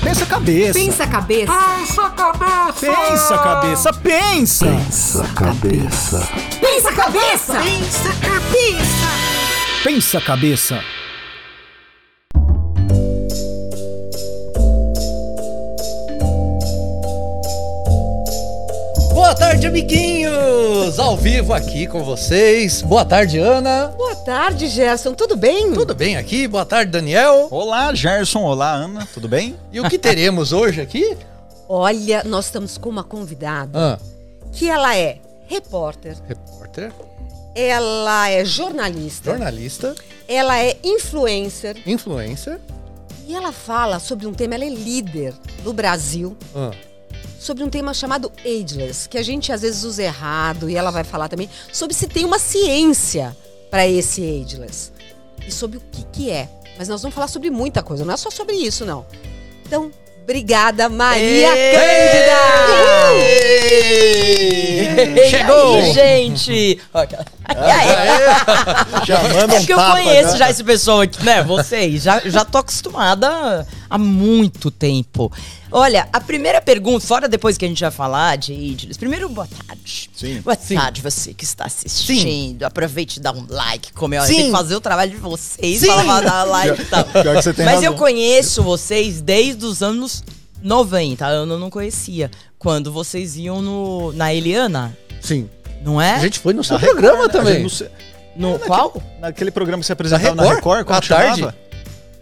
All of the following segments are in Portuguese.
Pensa a cabeça. Pensa a cabeça. Pensa cabeça! Pensa a cabeça, pensa. Pensa cabeça. Pensa a cabeça. Pensa cabeça! Pensa a cabeça. Boa tarde, amiguinhos! Ao vivo aqui com vocês. Boa tarde, Ana. Boa tarde, Gerson. Tudo bem? Tudo bem aqui? Boa tarde, Daniel. Olá, Gerson. Olá, Ana. Tudo bem? E o que teremos hoje aqui? Olha, nós estamos com uma convidada Ah, que ela é repórter, repórter, ela é jornalista, jornalista, ela é influencer influencer. e ela fala sobre um tema, ela é líder no Brasil Ah, sobre um tema chamado ageless, que a gente às vezes usa errado e ela vai falar também sobre se tem uma ciência para esse ageless e sobre o que que é. Mas nós vamos falar sobre muita coisa, não é só sobre isso não. Então, obrigada Maria Cândida. Chegou! E aí, gente! Olha, Já manda É um porque eu tapa, conheço né? já esse pessoal aqui, né? Vocês, já, já tô acostumada há muito tempo. Olha, a primeira pergunta, fora depois que a gente vai falar de Idris. Primeiro, boa tarde. Sim. Boa Sim. tarde, você que está assistindo. Aproveite e dá um like, como eu Sim. tenho que fazer o trabalho de vocês. Sim. Dar like e tal. Pior que você tem Mas razão. eu conheço vocês desde os anos 90. Eu não conhecia. Quando vocês iam no, na Eliana, Sim. Não é? A gente foi no seu Na Record, programa né? A também. gente não sei- no qual? Naquele programa que você apresentava na Record? Record, como À chamava?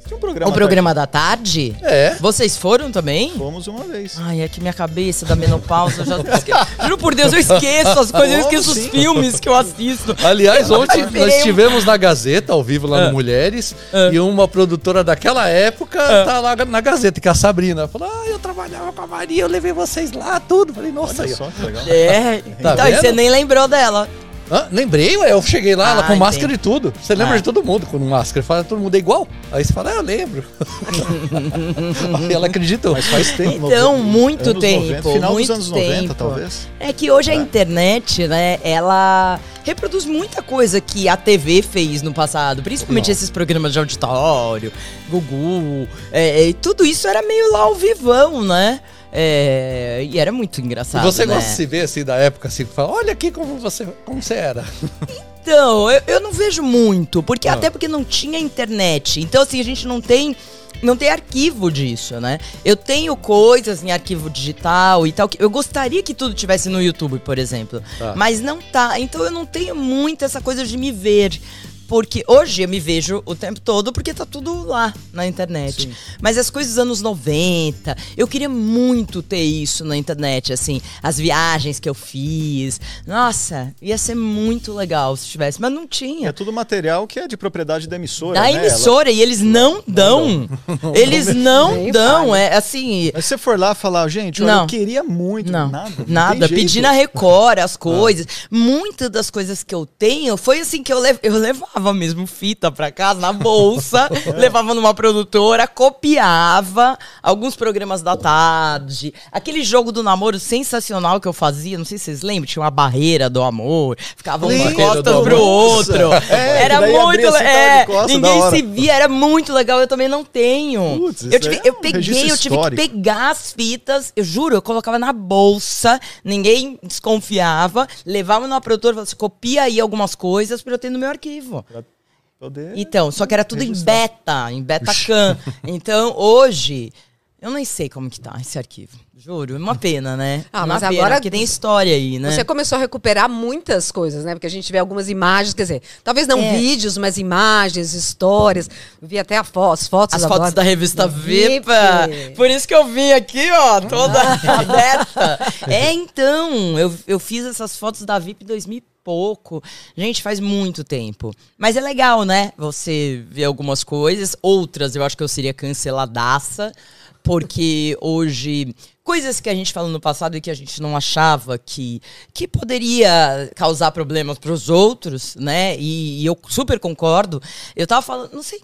Tinha um programa. O programa da tarde? É. Vocês foram também? Fomos uma vez. Ai, é que minha cabeça da menopausa eu já esque... Juro por Deus, eu esqueço as coisas, eu esqueço os filmes que eu assisto. Aliás, ontem Ai, nós estivemos na Gazeta, ao vivo lá Ah. no Mulheres, Ah. e uma produtora daquela época tá lá na Gazeta, que é a Sabrina. Falou: Ah, eu trabalhava com a Maria, eu levei vocês lá, tudo. Falei, nossa, Olha só que legal. É, Tá então, e vendo? você nem lembrou dela. Hã? lembrei, ué, eu cheguei lá, ela Ah, com entendi. máscara e tudo. Você lembra Ah. de todo mundo com máscara. Fala, todo mundo é igual. Aí você fala, ah, eu lembro. Aí ela acreditou. Mas faz tempo. Então, no- muito anos tempo, 90, final muito dos anos 90, tempo. talvez. É que hoje a internet, né, ela reproduz muita coisa que a TV fez no passado, principalmente esses programas de auditório, Gugu, é, é, tudo isso era meio lá ao vivão, né? É, e era muito E engraçado. você né? gosta de se ver assim da época, assim, fala, olha aqui como você, como você era. Então, eu, eu não vejo muito, porque Ah. até porque não tinha internet. Então, assim, a gente não tem. Não tem arquivo disso, né? Eu tenho coisas em arquivo digital e tal. que Eu gostaria que tudo tivesse no YouTube, por exemplo. Tá. Mas não tá. Então eu não tenho muito essa coisa de me ver. Porque hoje eu me vejo o tempo todo porque tá tudo lá na internet. Sim. Mas as coisas dos anos 90, eu queria muito ter isso na internet, assim, as viagens que eu fiz. Nossa, ia ser muito legal se tivesse, mas não É tinha. tudo material que é de propriedade da emissora. Da né? emissora, e eles não dão. Eles não dão. É assim. Mas se você for lá falar, gente, olha, Não. eu queria muito. Não, nada. não nada. Pedi na Record as coisas. Muitas das coisas que eu tenho foi assim que eu, lev eu levava mesmo fita pra casa, na bolsa, levava numa produtora, copiava alguns programas da tarde. Aquele jogo do namoro sensacional que eu fazia, não sei se vocês lembram, tinha uma barreira do amor, ficava um costas Do pro outro. É, era muito assim, le- tava de é, ninguém se via, era muito legal, eu também não tenho. Putz, eu, tive- é eu um peguei, eu tive que pegar as fitas, eu juro, eu colocava na bolsa, ninguém desconfiava, levava numa produtora e falava assim, copia aí algumas coisas pra eu ter no meu arquivo. Poder- Então, só que era tudo em Registrar. beta, em betacan. Então, hoje, eu nem sei como que tá esse arquivo. Juro, é uma pena, né? Ah, uma mas pena, agora porque tem história aí, né? Você começou a recuperar muitas coisas, né? Porque a gente vê algumas imagens, quer dizer, talvez não É. vídeos, mas imagens, histórias. Vi até a fo as fotos. As fotos da revista VIP. Vipa. Por isso que eu vim aqui, ó, toda aberta. É, então, eu, eu fiz essas fotos da VIP em 2000 e pouco. Gente, faz muito tempo. Mas é legal, né? Você ver algumas coisas. Outras eu acho que eu seria canceladaça. Porque hoje, coisas que a gente falou no passado e que a gente não achava que, que poderia causar problemas para os outros, né? E, e eu super concordo. Eu tava falando, não sei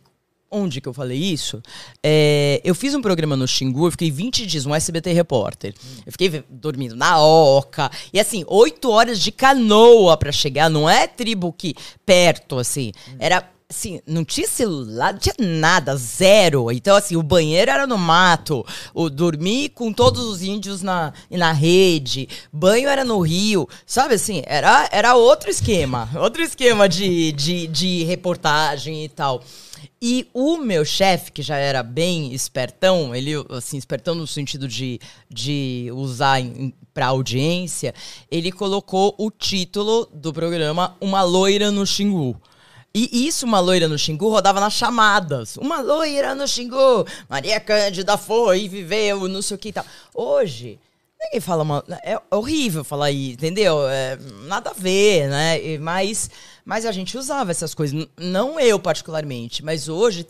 onde que eu falei isso? É, eu fiz um programa no Xingu, eu fiquei 20 dias, um SBT repórter. Eu fiquei dormindo na oca. E assim, oito horas de canoa pra chegar. Não é tribo que perto, assim. Era assim, não tinha celular, não tinha nada, zero. Então, assim, o banheiro era no mato, o dormir com todos os índios na, na rede, banho era no rio, sabe assim, era, era outro esquema, outro esquema de, de, de reportagem e tal. E o meu chefe, que já era bem espertão, ele, assim, espertão no sentido de, de usar pra audiência, ele colocou o título do programa Uma Loira no Xingu. E isso, uma loira no Xingu, rodava nas chamadas. Uma loira no Xingu. Maria Cândida foi, viveu, não sei o que e tal. Hoje, ninguém fala uma. É horrível falar aí, entendeu? É, nada a ver, né? Mas, mas a gente usava essas coisas. Não eu, particularmente, mas hoje.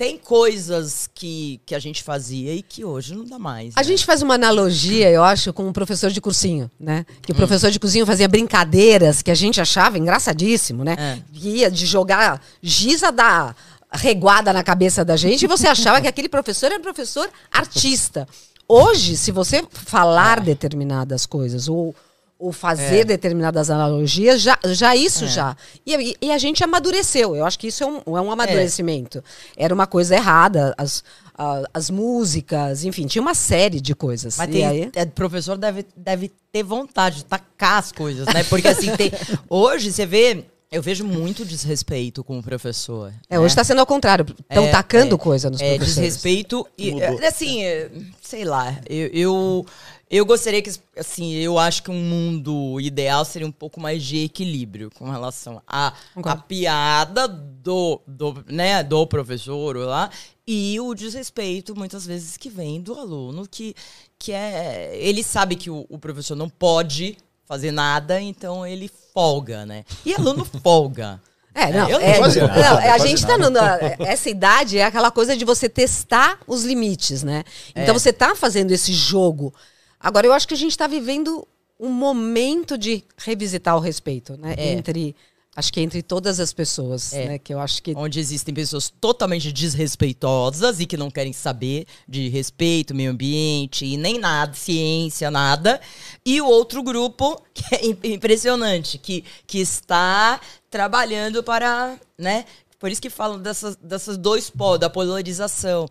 Tem coisas que, que a gente fazia e que hoje não dá mais. A né? gente faz uma analogia, eu acho, com o professor de cursinho, né? Hum. Que o professor de cursinho fazia brincadeiras que a gente achava engraçadíssimo, né? É. Ia de jogar giz a dar reguada na cabeça da gente e você achava que aquele professor era professor artista. Hoje, se você falar É. determinadas coisas ou, ou fazer determinadas analogias, já, já isso É. já. E, e a gente amadureceu. Eu acho que isso é um, é um amadurecimento. Era uma coisa errada. As, a- as músicas, enfim, tinha uma série de coisas. Mas E tem, aí- é, professor deve, deve ter vontade de tacar as coisas, né? Porque assim, tem, hoje você vê, eu vejo muito desrespeito com o professor. É, hoje está sendo ao contrário. Estão É, tacando é, coisa nos é, professores. desrespeito e Mudou. é, assim, é, sei lá, eu, eu eu gostaria que assim, eu acho que um mundo ideal seria um pouco mais de equilíbrio com relação à a, piada do, do, né, do professor lá e o desrespeito muitas vezes que vem do aluno que que é ele sabe que o, o professor não pode fazer nada, então ele folga, né? E aluno folga. É, não, Eu não é, não, nada, a gente tá no, na- essa idade é aquela coisa de você testar os limites, né? Então É. você tá fazendo esse jogo. Agora eu acho que a gente tá vivendo um momento de revisitar o respeito, né? É. Entre acho que entre todas as pessoas, É. né, que eu acho que onde existem pessoas totalmente desrespeitosas e que não querem saber de respeito, meio ambiente e nem nada, ciência, nada. E o outro grupo, que é im- impressionante, que, que está trabalhando para, né? Por isso que falam dessas, dessas dois polos, da polarização.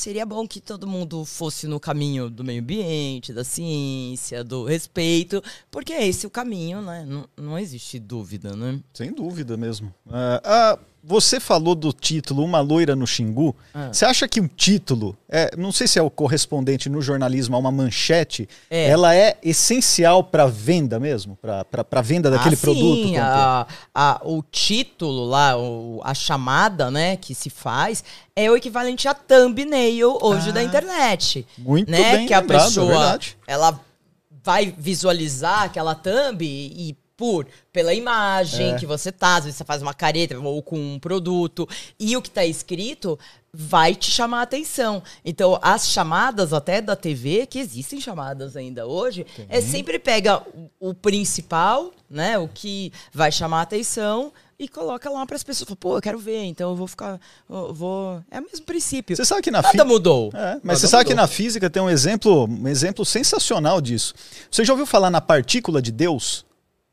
Seria bom que todo mundo fosse no caminho do meio ambiente, da ciência, do respeito, porque é esse o caminho, né? Não, não existe dúvida, né? Sem dúvida mesmo. Ah, ah, você falou do título Uma Loira no Xingu. Ah. Você acha que o título, é, não sei se é o correspondente no jornalismo a uma manchete, É. ela é essencial para venda mesmo? Para a venda daquele Ah, produto? sim, a, a- o título lá, o- a chamada, né, que se faz, é o equivalente a thumbnail hoje da internet. Muito né? bem que a lembrado, é pessoa, verdade. ela vai visualizar aquela thumb e por pela imagem É. que você tá, às vezes você faz uma careta ou com um produto e o que tá escrito vai te chamar a atenção. Então, as chamadas até da TV, que existem chamadas ainda hoje, é sempre pega o, o principal, né, o que vai chamar a atenção e coloca lá para as pessoas, pô, eu quero ver, então eu vou ficar, eu vou, é o mesmo princípio. Você sabe que na Nada fi- mudou. É, mas Nada você sabe que mudou. na física tem um exemplo, um exemplo sensacional disso. Você já ouviu falar na partícula de Deus?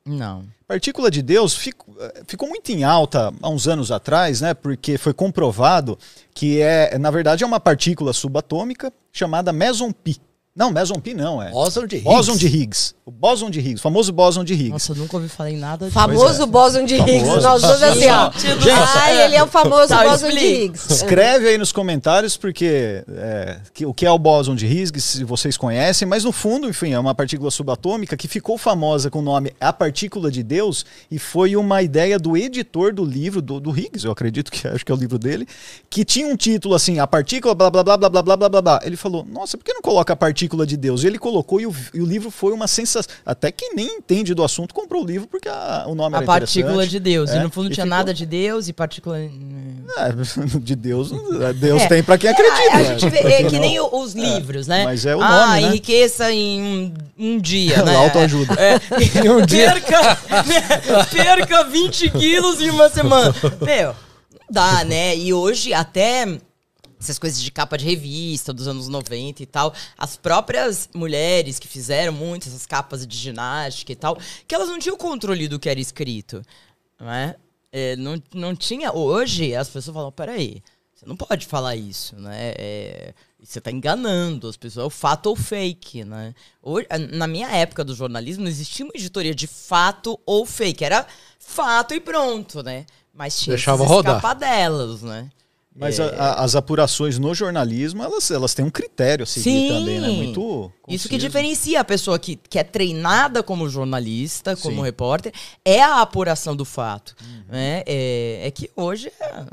Não. Partícula de Deus fico- eh, ficou muito em alta há uns anos atrás, né? Porque foi comprovado que é, na verdade, é uma partícula subatômica chamada meson pi. Não, meson pi não, é. Bóson de Higgs. Bóson de Higgs. O bóson de Higgs, o famoso bóson de Higgs. Nossa, eu nunca ouvi falar em nada disso. famoso bóson de Higgs. Famoso. Nós dois assim, ó. Gente, Ai, ele é o famoso Tá, bóson de. Higgs. Escreve aí nos comentários porque é, que- o que é o bóson de Higgs, se vocês conhecem, mas no fundo, enfim, é uma partícula subatômica que ficou famosa com o nome A Partícula de Deus e foi uma ideia do editor do livro do, do Higgs, eu acredito que acho que é o livro dele, que tinha um título assim, a partícula blá blá blá blá blá blá blá blá blá. Ele falou: "Nossa, por que não coloca a partícula de Deus?" E ele colocou e o, e o livro foi uma sensação, até quem nem entende do assunto comprou o livro porque a- o nome A era partícula interessante. de Deus. É, e no fundo não tinha ficou- nada de Deus e partícula. É, de Deus, Deus É. tem pra quem acredita. É, a né? gente vê, é que nem o- os livros, né? mas é o ah, nome, né? enriqueça em um, um dia, né? Autoajuda. É, Em um dia. perca, perca 20 quilos em uma semana. Meu, não dá, né? E hoje até essas coisas de capa de revista dos anos 90 e tal, as próprias mulheres que fizeram muito essas capas de ginástica e tal, que elas não tinham controle do que era escrito, não é? É, não, não tinha. Hoje as pessoas falam: peraí, você não pode falar isso, né? É, você está enganando as pessoas, é o fato ou fake, né? Hoje, na minha época do jornalismo, não existia uma editoria de fato ou fake, era fato e pronto, né? Mas tinha Deixava esses rodar. escapadelas, né? Mas É. a- a- as apurações no jornalismo, elas, elas têm um critério a seguir Sim. também, né? Muito. Isso que conciso. diferencia a pessoa que, que é treinada como jornalista, como Sim. repórter, é a apuração do fato. Uhum. né? É, é que hoje é.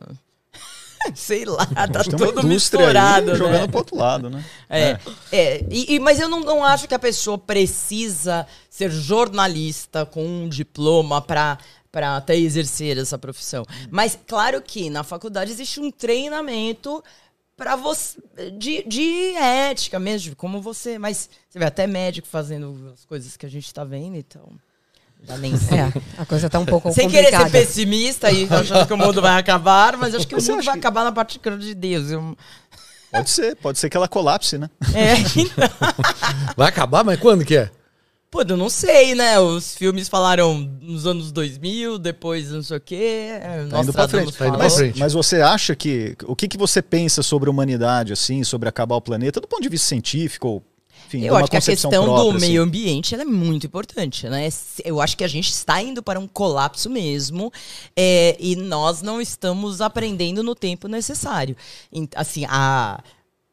Sei lá, tá tudo misturado. aí jogando né? pro outro lado, né? É, é, e, e- mas eu não, não acho que a pessoa precisa ser jornalista com um diploma para para até exercer essa profissão. Mas claro que na faculdade existe um treinamento para você de, de ética mesmo, como você, mas você vê até médico fazendo as coisas que a gente tá vendo, então dá nem É, a coisa tá um pouco sem querer complicada. ser pessimista e achando que o mundo vai acabar, mas acho que o mundo vai que- acabar na partícula de Deus. Eu- Pode ser, pode ser que ela colapse, né? é, então, Vai acabar, mas quando que é? Pô, eu não sei, né? Os filmes falaram nos anos 2000, depois não sei o quê. Tá indo pra frente. tá indo pra Mas, frente. mas você acha que. O que, que você pensa sobre a humanidade, assim, sobre acabar o planeta, do ponto de vista científico? ou, Enfim, Eu uma acho que a questão própria, do assim? meio ambiente ela é muito importante, né? Eu acho que a gente está indo para um colapso mesmo é, e nós não estamos aprendendo no tempo necessário. Assim, a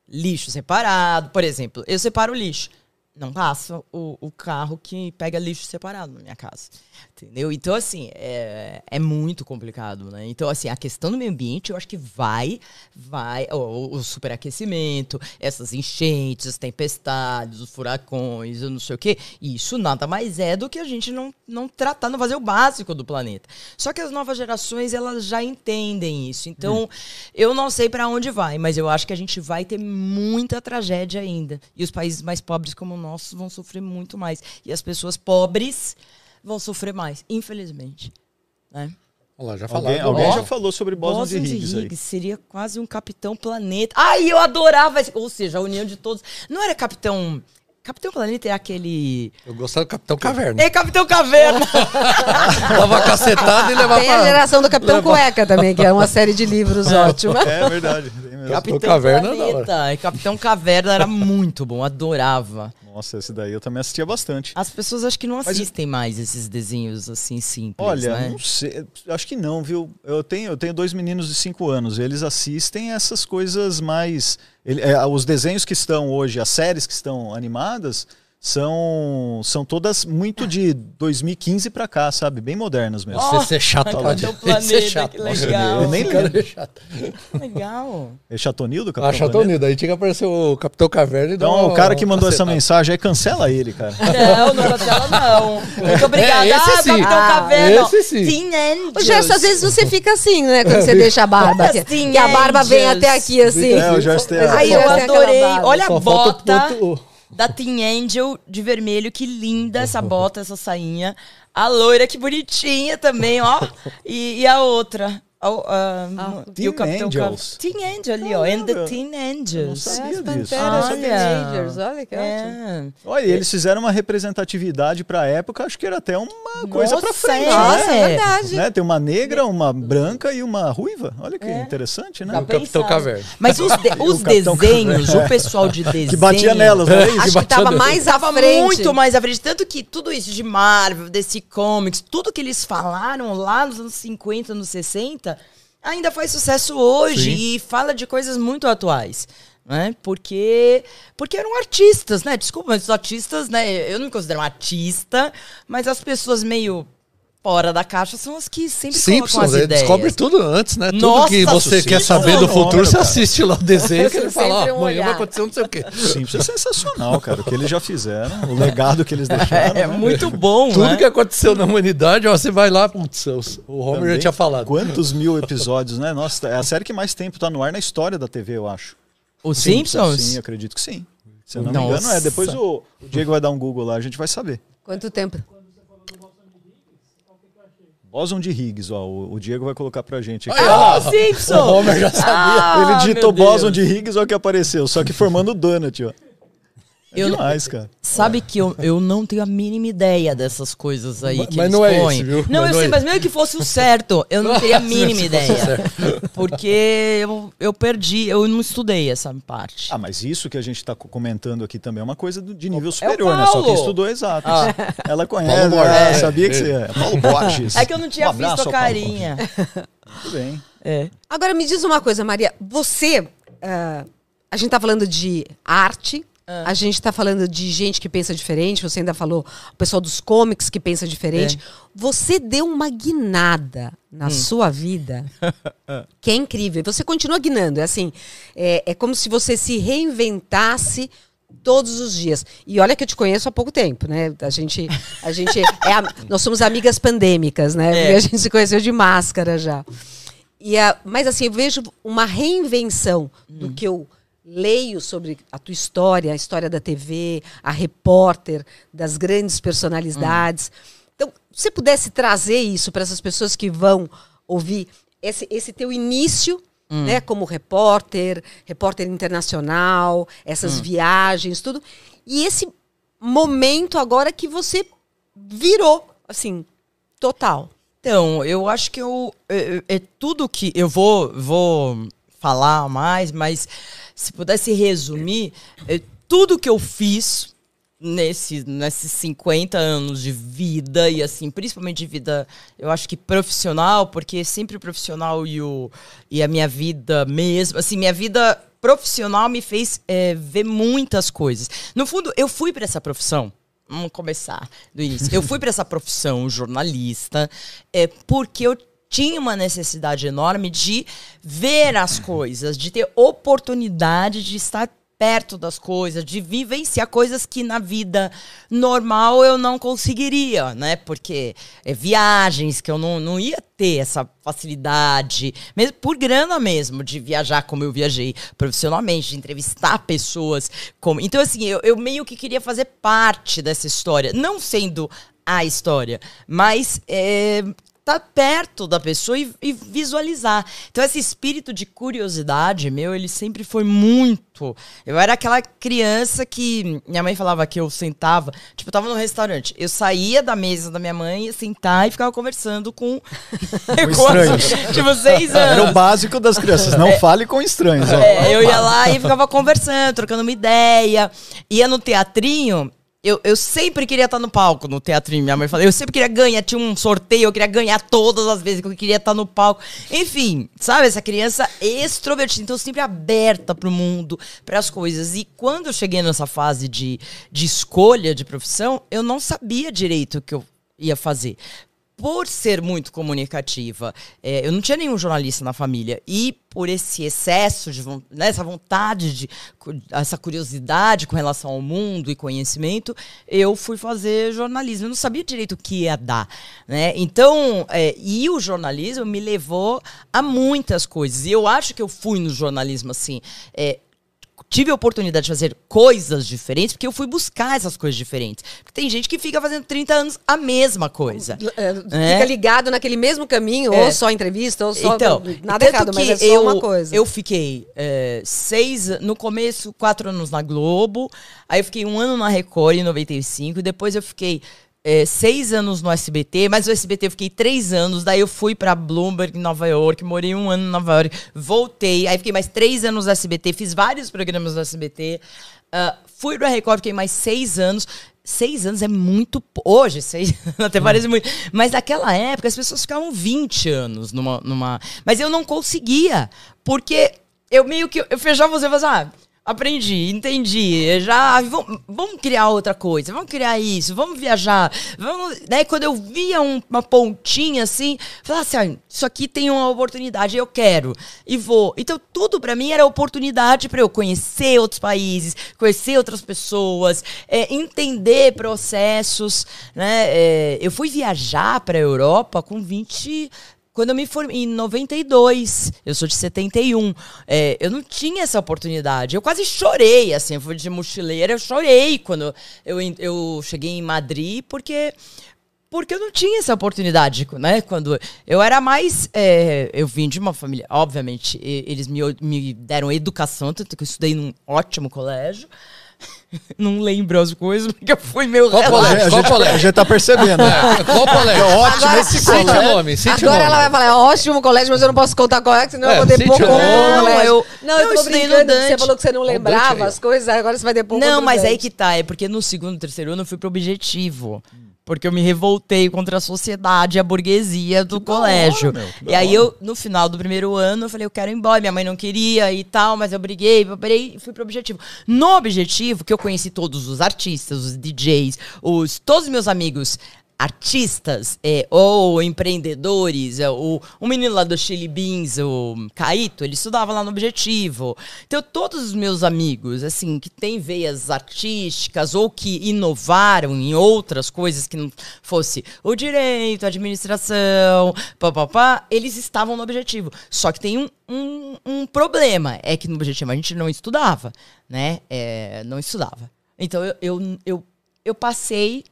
lixo separado, por exemplo, eu separo o lixo. Não passa o, o carro que pega lixo separado na minha casa. Entendeu? Então, assim, é, é muito complicado, né? Então, assim, a questão do meio ambiente, eu acho que vai, vai, o, o superaquecimento, essas enchentes, as tempestades, os furacões, eu não sei o quê, isso nada mais é do que a gente não, não tratar, não fazer o básico do planeta. Só que as novas gerações, elas já entendem isso. Então, eu não sei para onde vai, mas eu acho que a gente vai ter muita tragédia ainda. E os países mais pobres como o nosso vão sofrer muito mais. E as pessoas pobres vão sofrer mais, infelizmente. Né? Olha lá, já Alguém, falaram. alguém Ó, já falou sobre bóson de Higgs, aí. seria quase um capitão planeta. Ai, eu adorava, esse- ou seja, a união de todos. Não era capitão. Capitão Planeta é aquele. Eu gostava do Capitão Caverna. É Capitão Caverna! Dava cacetada e levava Tem a geração do Capitão Cueca também, que é uma série de livros ótima. É verdade. Capitão Caverna é da hora. Planeta. E Capitão Caverna era muito bom, adorava. Nossa, esse daí eu também assistia bastante. As pessoas acho que não assistem mais esses desenhos assim simples, Olha, né? não sei, acho que não, viu? Eu tenho, eu tenho dois meninos de 5 anos, eles assistem essas coisas mais. ele- é, os desenhos que estão hoje, as séries que estão animadas, são, são todas muito de 2015 pra cá, sabe? Bem modernas mesmo. Você ser chato, Capitão pode Planeta, ser chato. que Nossa, legal. eu nem lembro. é chato. Legal. É Chatonildo, Ah, Capitão Chato Planeta? Unido. Aí tinha que aparecer o Capitão Caverna e dar Então, uma- o cara que mandou essa mensagem aí, cancela ele, cara. Não, não cancela não. Muito obrigada. É, esse ah, sim. Capitão Ah, Caverna. esse sim. Teen Angels. O Gerson, às vezes você fica assim, né? Quando você deixa a barba. Assim, Teen que a barba vem até aqui, assim. É, o Gerson tem a- Ai, Só eu adorei. Olha a bota da Teen Angel de vermelho. Que linda essa bota, essa sainha. A loira, que bonitinha também, ó. E, e a outra. O, ah, e Teen o Capitão Angels. Ca- Teen Angel ali, ó. And the. Teen Eu não Angels. sabia disso. Olha. teenagers, olha que ótimo. É. Olha, e eles fizeram uma representatividade pra época, acho que era até uma coisa pra Nossa, frente, é. Nossa, né? é verdade. Né? Tem uma negra, uma branca e uma ruiva. Olha que interessante, né? Tá O Capitão. Caverna. Mas os, de- os Capitão desenhos, o pessoal de desenho. Que batia nelas, é isso? Acho que tava mais à frente. muito mais à frente. Tanto que tudo isso de Marvel, DC Comics, tudo que eles falaram lá nos anos 50, anos 60, ainda faz sucesso hoje e fala de coisas muito atuais. Né? Porque, porque eram artistas, né? Desculpa, mas os artistas, né? Eu não me considero um artista, mas as pessoas meio fora da caixa são as que sempre colocam Simpsons, as ele ideias. descobre tudo antes, né? Tudo Nossa, que você Simpsons quer saber é do futuro, você assiste lá o desenho que ele fala, ó, um amanhã vai acontecer não sei o quê. Simples é sensacional, cara. O que eles já fizeram, o legado que eles deixaram. É né? muito bom, Tudo né? que aconteceu na humanidade, ó, você vai lá, putz, o Homer já Também. tinha falado. Quantos mil episódios, né? Nossa, é a série que mais tempo tá no ar na história da TV, eu acho. Os Simpsons? Sim, acredito que sim. Se eu não me Nossa. engano, é. Depois o, o Diego vai dar um Google lá, a gente vai saber. Quanto tempo? Bóson de Higgs, ó. O, o Diego vai colocar pra gente aqui. Ah, os Simpsons! O Homer já sabia. Ah, Ele digitou bóson de Higgs, olha o que apareceu. Só que formando o donut, ó. É Eu- demais, cara. Sabe que eu, eu não tenho a mínima ideia dessas coisas aí Mas- que mas eles não é põem. esse, viu? Não, Mas eu não sei, é mas mesmo que fosse o certo, eu não teria a mínima ideia. Porque eu, eu perdi, eu não estudei essa parte. Ah, mas isso que a gente está comentando aqui também é uma coisa do- de nível superior, né? Só que estudou exato. Ah. Ela conhece, é, É, sabia que é. você é. Paulo Borges. É que eu não tinha Um visto a carinha. Tudo bem. É. Agora me diz uma coisa, Maria. Você. ah, a gente tá falando de arte. Ah. A gente tá falando de gente que pensa diferente. Você ainda falou o pessoal dos comics que pensa diferente. Você deu uma guinada na Hum. sua vida que é incrível. Você continua guinando. É assim, é, é como se você se reinventasse todos os dias. E olha que eu te conheço há pouco tempo, né? A gente, a gente é a- nós somos amigas pandêmicas, né? É. Porque a gente se conheceu de máscara já. E a, mas assim, eu vejo uma reinvenção do Hum. que eu leio sobre a tua história, a história da TV, a repórter, das grandes personalidades. Então, se você pudesse trazer isso para essas pessoas que vão ouvir esse, esse teu início, né, como repórter, repórter internacional, essas viagens, tudo, e esse momento agora que você virou, assim, total. Então, eu acho que eu, é, é tudo que eu vou, vou falar mais, mas se pudesse resumir, tudo que eu fiz nesse, nesses 50 anos de vida, e assim, principalmente de vida, eu acho que profissional, porque sempre o profissional e, o, e a minha vida mesmo, assim, minha vida profissional me fez é, ver muitas coisas. No fundo, eu fui para essa profissão. Vamos começar do início. Eu fui para essa profissão, jornalista, é, porque eu tinha uma necessidade enorme de ver as coisas, de ter oportunidade de estar perto das coisas, de vivenciar coisas que na vida normal eu não conseguiria, né? Porque é, viagens que eu não, não ia ter essa facilidade, mesmo por grana mesmo, de viajar como eu viajei profissionalmente, de entrevistar pessoas. Como... Então, assim, eu, eu meio que queria fazer parte dessa história, não sendo a história, mas é, tá perto da pessoa e, e visualizar. Então, esse espírito de curiosidade meu, ele sempre foi muito. Eu era aquela criança que minha mãe falava que eu sentava, tipo, eu tava no restaurante, eu saía da mesa da minha mãe, ia sentar e ficava conversando com. estranhos. tipo, seis anos. Era o básico das crianças. Não fale com estranhos. É, eu ia lá e ficava conversando, trocando uma ideia. Ia no teatrinho. Eu, eu sempre queria estar no palco no teatrinho. Minha mãe falou, eu sempre queria ganhar. Tinha um sorteio, eu queria ganhar todas as vezes que eu queria estar no palco. Enfim, sabe? Essa criança extrovertida, então sempre aberta para o mundo, para as coisas. E quando eu cheguei nessa fase de, de escolha de profissão, eu não sabia direito o que eu ia fazer por ser muito comunicativa, é, eu não tinha nenhum jornalista na família. E por esse excesso de né, essa vontade de essa curiosidade com relação ao mundo e conhecimento, eu fui fazer jornalismo. Eu não sabia direito o que ia dar, né? Então, é, e o jornalismo me levou a muitas coisas. E eu acho que eu fui no jornalismo assim. é, tive a oportunidade de fazer coisas diferentes, porque eu fui buscar essas coisas diferentes. Porque tem gente que fica fazendo 30 anos a mesma coisa. É, É. Fica ligado naquele mesmo caminho, É. ou só entrevista, ou só. então, nada errado, mas é só eu, uma coisa. Eu fiquei é, seis, no começo, quatro anos na Globo, aí eu fiquei um ano na Record em 95, e depois eu fiquei é, seis anos no SBT, mas no SBT eu fiquei três anos, daí eu fui pra Bloomberg Nova York, morei um ano em Nova York, voltei, aí fiquei mais três anos no SBT, fiz vários programas no SBT, ah, fui pra Record, fiquei mais seis anos. Seis anos é muito. Hoje, seis até parece muito. Mas naquela época as pessoas ficavam 20 anos numa. numa... Mas eu não conseguia. Porque eu meio que. Eu fechava você e falava assim, ah, aprendi, entendi. Já. Vamos, vamos criar outra coisa, vamos criar isso, vamos viajar. Vamos. Daí quando eu via um- uma pontinha assim, falava assim, ah, isso aqui tem uma oportunidade, eu quero. E vou. Então tudo pra mim era oportunidade pra eu conhecer outros países, conhecer outras pessoas, é, entender processos, né? É, eu fui viajar pra Europa com 20 quando eu me formei em 92, eu sou de 71, é, eu não tinha essa oportunidade. Eu quase chorei, assim, eu fui de mochileira, eu chorei quando eu, eu cheguei em Madrid, porque porque eu não tinha essa oportunidade, né? Quando eu era mais. é, eu vim de uma família, obviamente, eles me, me deram educação, tanto que eu estudei num ótimo colégio. Não lembro as coisas, porque eu fui meu Qual colégio? a, Qual gente, colégio? a gente tá percebendo. É, Qual colégio? ótimo Agora- esse Cite o colégio. nome, cite o Agora nome. ela vai falar, é ótimo colégio, mas eu não posso contar qual é, senão É, eu vou ter cite pouco o nome. colégio. Eu- Não, eu eu tô brincando, você falou que você não lembrava as coisas, agora você vai ter pouco Não, mas aí que tá, é porque no segundo e terceiro ano eu fui pro objetivo. Porque eu me revoltei contra a sociedade a burguesia do colégio. meu, que da e aí hora. eu, no final do primeiro ano, eu falei, eu quero ir embora. Minha mãe não queria e tal, mas eu briguei, briguei e fui pro objetivo. No objetivo, que eu conheci todos os artistas, os DJs, os, todos os meus amigos artistas é, ou empreendedores, é, o, o menino lá do Chili Beans, o Caíto, ele estudava lá no Objetivo. Então, todos os meus amigos, assim, que têm veias artísticas ou que inovaram em outras coisas que não fosse o direito, a administração, papapá, eles estavam no Objetivo. Só que tem um, um, um problema, é que no Objetivo a gente não estudava, né? É, não estudava. Então, eu, eu, eu, eu passei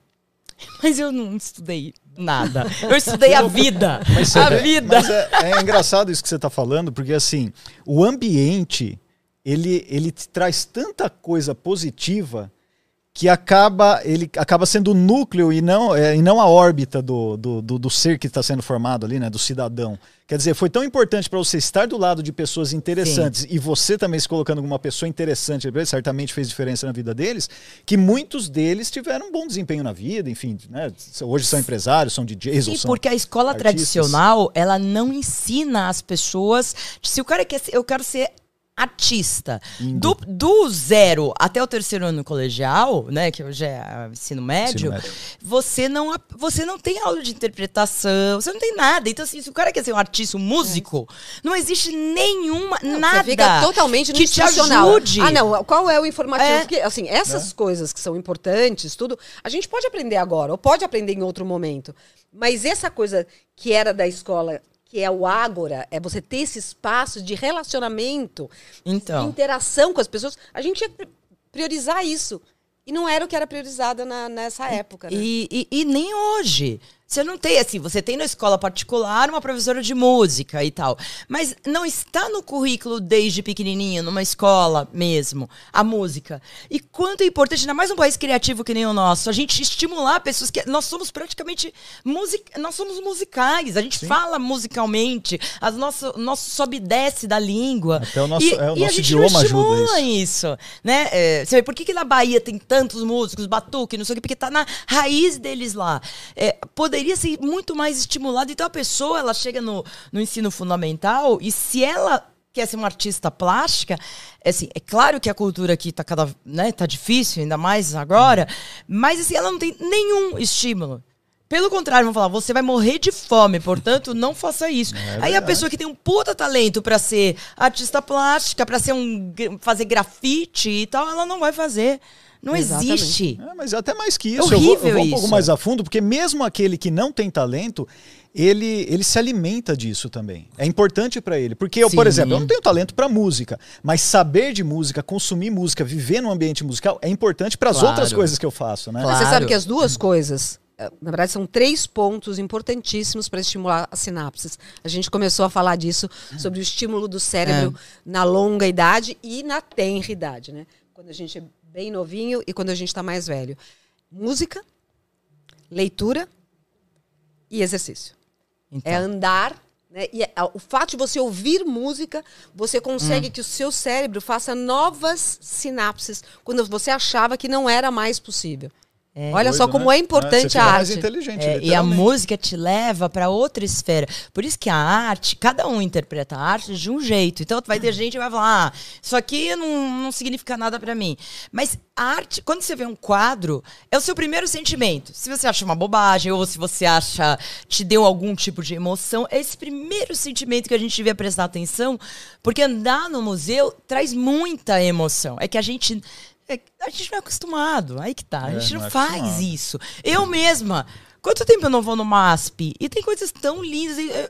mas eu não estudei nada. Eu estudei a vida. você a vê- vida. Mas é, é engraçado isso que você está falando, porque assim, o ambiente, ele, ele te traz tanta coisa positiva que acaba ele acaba sendo o núcleo e não, é, e não a órbita do, do, do, do ser que está sendo formado ali, né, do cidadão. Quer dizer, foi tão importante para você estar do lado de pessoas interessantes e você também se colocando como uma pessoa interessante, certamente fez diferença na vida deles, que muitos deles tiveram um bom desempenho na vida, enfim, né, hoje são empresários, são DJs, ou Sim, são porque a escola artistas. tradicional, ela não ensina as pessoas. Se o cara quer ser, eu quero ser artista. Do, do zero até o terceiro ano colegial, né, que hoje é ensino médio, médio. você não você não tem aula de interpretação, você não tem nada. Então assim, se o cara quer ser um artista, um músico, não existe nenhuma nada Você fica totalmente no que te ajude. Ah, não. Qual é o informativo? É. Porque, assim, essas coisas que são importantes, tudo, a gente pode aprender agora, ou pode aprender em outro momento. Mas essa coisa que era da escola, que é o ágora, é você ter esse espaço de relacionamento, Então. de interação com as pessoas, a gente ia pri- priorizar isso. E não era o que era priorizado na- nessa época, né? E, e- e nem hoje. Você não tem, assim, você tem na escola particular uma professora de música e tal. Mas não está no currículo desde pequenininho, numa escola mesmo, a música. E quanto é importante, ainda mais um país criativo que nem o nosso, a gente estimular pessoas que. Nós somos praticamente. Music, nós somos musicais, a gente fala musicalmente, as nosso, nosso sobe e desce da língua. Até o nosso- e, é, o e nosso gente idioma ajuda estimula isso, né? É, você vê, por que, que na Bahia tem tantos músicos, batuque, não sei o que, porque tá na raiz deles lá. É, poderia ser muito mais estimulado. Então a pessoa, ela chega no, no ensino fundamental e se ela quer ser uma artista plástica, é assim, é claro que a cultura aqui tá cada, né, tá difícil, ainda mais agora, mas assim, ela não tem nenhum estímulo. Pelo contrário, vão falar, você vai morrer de fome, portanto, não faça isso. Aí a pessoa que tem um puta talento pra ser artista plástica, pra ser um fazer grafite e tal, ela não vai fazer. Não Exatamente. existe. É, mas até mais que É isso, eu vou, eu horrível vou um pouco mais a fundo, porque mesmo aquele que não tem talento, ele, ele se alimenta disso também. É importante para ele. Porque eu, por Sim. exemplo, eu não tenho talento para música, mas saber de música, consumir música, viver num ambiente musical é importante para as Claro. outras coisas que eu faço, né? Claro. Você sabe que as duas coisas, eh, na verdade, são três pontos importantíssimos para estimular as sinapses. A gente começou a falar disso, sobre o estímulo do cérebro na longa idade e na tenra idade, né? Quando a gente é bem novinho e quando a gente está mais velho. Música, leitura e exercício. Então, É andar. Né? E é- o fato de você ouvir música, você consegue que o seu cérebro faça novas sinapses quando você achava que não era mais possível. Olha só como né? é importante fica a mais arte. inteligente, É, e a música te leva para outra esfera. Por isso que a arte, cada um interpreta a arte de um jeito. Então vai ter gente que vai falar, ah, isso aqui não, não significa nada para mim. Mas a arte, quando você vê um quadro, é o seu primeiro sentimento. Se você acha uma bobagem ou se você acha te deu algum tipo de emoção, é esse primeiro sentimento que a gente devia prestar atenção, porque andar no museu traz muita emoção. É que a gente é, a gente não é acostumado, aí que tá. A É, gente não não, é faz acostumado. isso. Eu mesma, quanto tempo eu não vou no MASP? E tem coisas tão lindas. e, eh,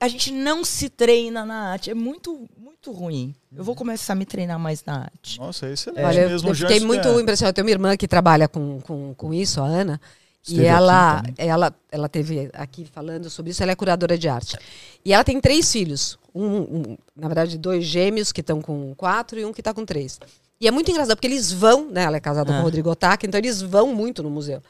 a gente não se treina na arte. É muito, muito ruim. Eu vou começar a me treinar mais na arte. Nossa, é excelente Olha, eu, mesmo. eu já fiquei muito é- impressionada. Eu tenho uma irmã que trabalha com, com, com isso, a Ana. Esteve e ela, ela, ela teve aqui falando sobre isso. Ela é curadora de arte. E ela tem três filhos. Um, um- na verdade, dois gêmeos que estão com quatro e um que está com três. E é muito engraçado, porque eles vão, né? Ela é casada Ah. com o Rodrigo Otaki, então eles vão muito no museu.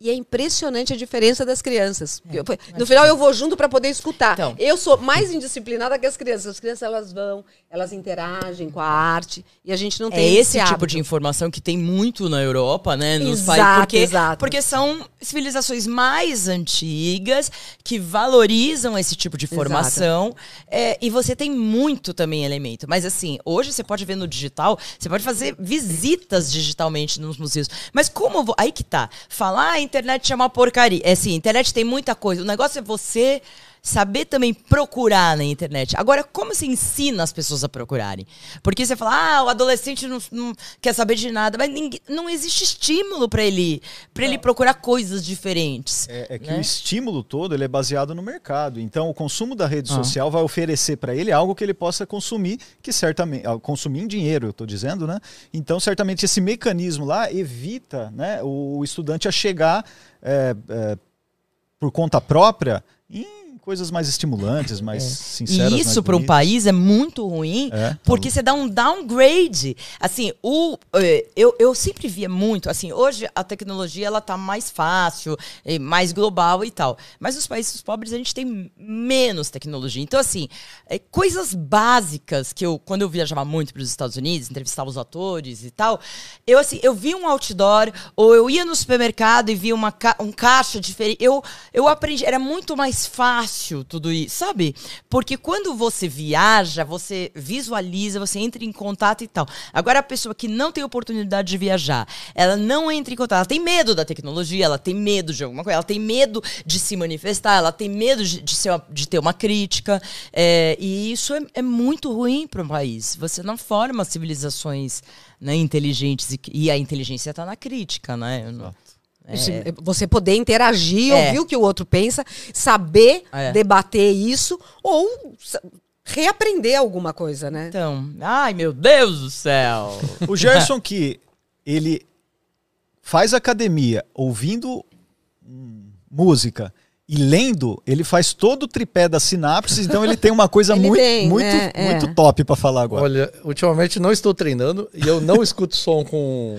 E é impressionante a diferença das crianças. Eu- no final eu vou junto para poder escutar. Então. Eu sou mais indisciplinada que as crianças. As crianças elas vão, elas interagem com a arte e a gente não É tem esse tipo hábito. de informação que tem muito na Europa, né? Nos Exato, países. Porque, exato. porque são civilizações mais antigas que valorizam esse tipo de informação. É, e você tem muito também elemento. Mas assim, hoje você pode ver no digital, você pode fazer visitas digitalmente nos museus. Mas como. eu vou- Aí que tá. Falar internet é uma porcaria. É assim, internet tem muita coisa. O negócio é você saber também procurar na internet. Agora, como se ensina as pessoas a procurarem? Porque você fala, ah, o adolescente não, não quer saber de nada, mas ninguém- não existe estímulo para ele, para ele procurar coisas diferentes. É, é que né? o estímulo todo ele é baseado no mercado. Então, o consumo da rede Ah. social vai oferecer para ele algo que ele possa consumir, que certamente ah, consumir em dinheiro, eu estou dizendo, né? Então, certamente esse mecanismo lá evita, né, o estudante a chegar é, é, por conta própria em coisas mais estimulantes, mais sinceras. E isso para um país é muito ruim, É, porque você dá um downgrade. Assim, o, eh, eu, eu sempre via muito, assim, hoje a tecnologia ela tá mais fácil, mais global e tal. Mas nos países pobres a gente tem menos tecnologia. Então, assim, eh, coisas básicas que eu, quando eu viajava muito para os Estados Unidos, entrevistava os atores e tal, eu assim, eu vi um outdoor, ou eu ia no supermercado e via uma um caixa diferente. Eu, eu aprendi, era muito mais fácil tudo isso, sabe? Porque quando você viaja, você visualiza, você entra em contato e tal. Agora, a pessoa que não tem oportunidade de viajar, ela não entra em contato, ela tem medo da tecnologia, ela tem medo de alguma coisa, ela tem medo de se manifestar, ela tem medo de, de, uma- de ter uma crítica. é, e isso é, é muito ruim para um país. Você não forma civilizações né, inteligentes e, e a inteligência está na crítica, né? Não- Isso, Você poder interagir, É. ouvir o que o outro pensa, saber É. debater isso ou reaprender alguma coisa, né? Então, ai meu Deus do céu. O Gerson que ele faz academia ouvindo música e lendo, ele faz todo o tripé das sinapses, então ele tem uma coisa muito, tem, muito, é, é. muito top para falar agora. Olha, ultimamente não estou treinando e eu não escuto som com.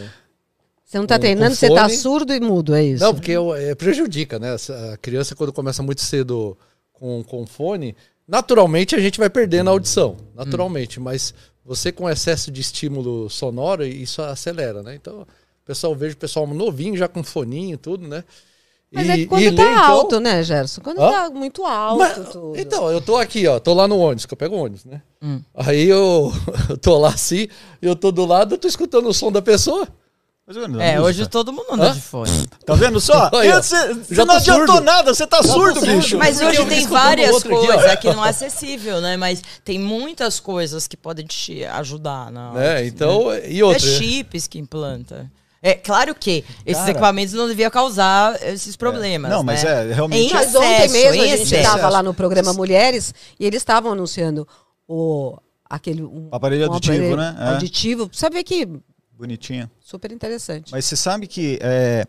Você não tá Com- treinando, com você tá fone. surdo e mudo, é isso? Não, porque eu- é, prejudica, né? A criança, quando começa muito cedo com, com fone, naturalmente a gente vai perdendo a audição. Naturalmente. Mas você com excesso de estímulo sonoro, isso acelera, né? Então, pessoal vejo o pessoal novinho já com foninho e tudo, né? Mas E- é que quando tá lê, então- alto, né, Gerson? Quando Hã? tá muito alto, Mas- tudo. Então, eu tô aqui, ó, tô lá no ônibus, que eu pego o ônibus, né? Hum. Aí eu, eu tô lá assim, eu tô do lado, eu tô escutando o som da pessoa. É, música. hoje todo mundo anda Hã? de fone. Tá vendo só? Você não tô adiantou surdo. nada, você tá Já tô surdo, surdo. bicho. Mas hoje tem várias outro aqui, coisas que não é acessível, né? Mas tem muitas coisas que podem te ajudar na Né? Então, e É outra. chips que implanta. É claro que esses Cara. equipamentos não deviam causar esses problemas. Não, mas né? é, realmente- Em Mas ontem excesso, mesmo a gente estava lá no programa Mulheres e eles estavam anunciando o aquele um, Aparelho um auditivo, aparelho né? É. Auditivo. Sabe que Bonitinho. super interessante. Mas você sabe que é,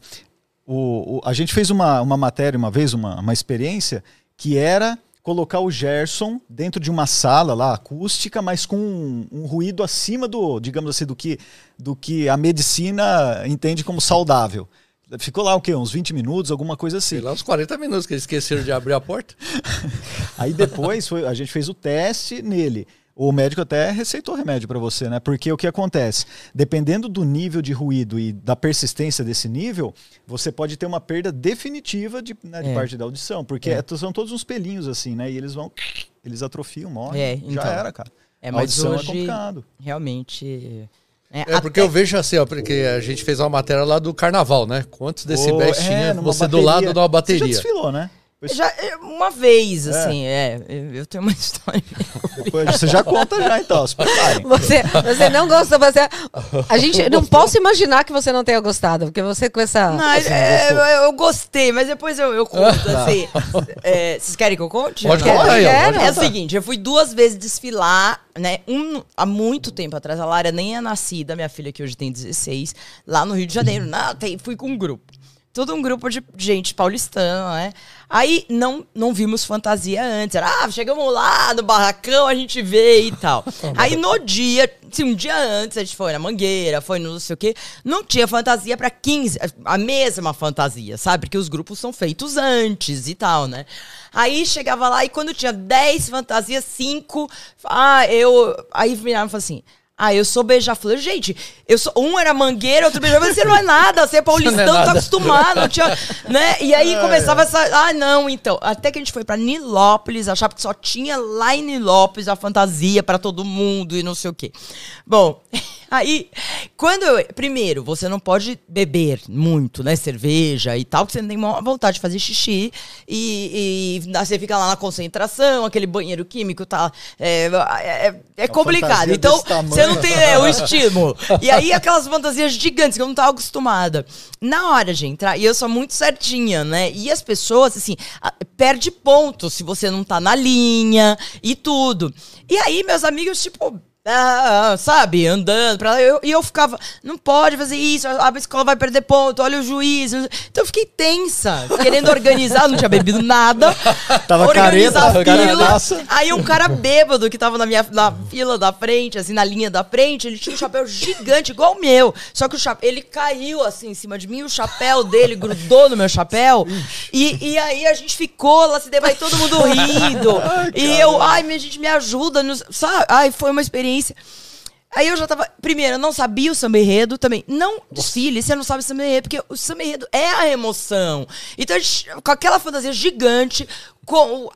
o, o- a gente fez uma, uma matéria uma vez, uma, uma experiência, que era colocar o Gerson dentro de uma sala lá, acústica, mas com um, um ruído acima do, digamos assim, do que, do que a medicina entende como saudável. Ficou lá o quê? Uns 20 minutos, alguma coisa assim. Sei lá, uns 40 minutos que eles esqueceram de abrir a porta. Aí depois foi- a gente fez o teste nele. O médico até receitou remédio para você, né? Porque o que acontece? Dependendo do nível de ruído e da persistência desse nível, você pode ter uma perda definitiva de, né, de É. parte da audição. Porque É. são todos uns pelinhos assim, né? E eles vão. Eles atrofiam, morrem. É, Já então. era, cara. É, a mas audição é hoje complicado. realmente. né, É porque até- eu vejo assim, ó, porque a gente fez uma matéria lá do carnaval, né? Quantos decibéis é, tinha você do lado de uma Você já bateria? desfilou, né? Já, é, uma vez, assim, é. eu- eu tenho uma história. Você já conta já, então. Você, você não gostou, você. A gente não posso imaginar que você não tenha gostado, porque você com essa. Não, é, eu, eu gostei, mas depois eu, eu conto, assim. É, vocês querem que eu conte? Pode contar aí, pode É o seguinte, eu fui duas vezes desfilar, né? Um, há muito tempo atrás. A Lara nem é nascida, minha filha que hoje tem 16, lá no Rio de Janeiro. Não, tem, fui com um grupo. todo um grupo de gente paulistana, né? Aí não, não vimos fantasia antes. Era, ah, chegamos lá no barracão, a gente vê e tal. Aí no dia, se um dia antes a gente foi na Mangueira, foi no não sei o quê, não tinha fantasia pra 15, a mesma fantasia, sabe? Porque os grupos são feitos antes e tal, né? Aí chegava lá e quando tinha 10 fantasias, 5, ah, eu. Aí viraram e falaram assim. Ah, eu sou beija-flor. Gente, eu sou, um era mangueira, outro beija-flor. Você não é nada, você é paulistano, tá acostumado. Tinha, né? E aí começava essa. Ah, não, então. Até que a gente foi pra Nilópolis, achava que só tinha lá em Nilópolis a fantasia pra todo mundo e não sei o quê. Bom, aí, quando eu. Primeiro, você não pode beber muito, né? Cerveja e tal, porque você não tem vontade de fazer xixi. E, e você fica lá na concentração, aquele banheiro químico tá. É, é, é complicado. Então, você não tem é, o estímulo. E aí, aquelas fantasias gigantes que eu não tava acostumada. Na hora de entrar, e eu sou muito certinha, né? E as pessoas, assim, perde ponto se você não tá na linha e tudo. E aí, meus amigos, tipo. Ah, sabe, andando pra lá. Eu- E eu, ficava, não pode fazer isso, a escola vai perder ponto, olha o juiz. Então eu fiquei tensa, querendo organizar, não tinha bebido nada. Tava careta, a fila. Aí um cara bêbado que tava na minha na fila da frente, assim, na linha da frente, ele tinha um chapéu gigante, igual o meu. Só que o chapéu, ele caiu assim em cima de mim, o chapéu dele grudou no meu chapéu. E, e aí a gente ficou lá se debatendo, todo mundo rindo. e eu, ai, minha gente, me ajuda. Sabe? Ai, foi uma experiência. Aí eu já tava. Primeiro, eu não sabia o samba enredo também. Não desfile, você não sabe o samba enredo, porque o samba enredo é a emoção. Então, com aquela fantasia gigante, com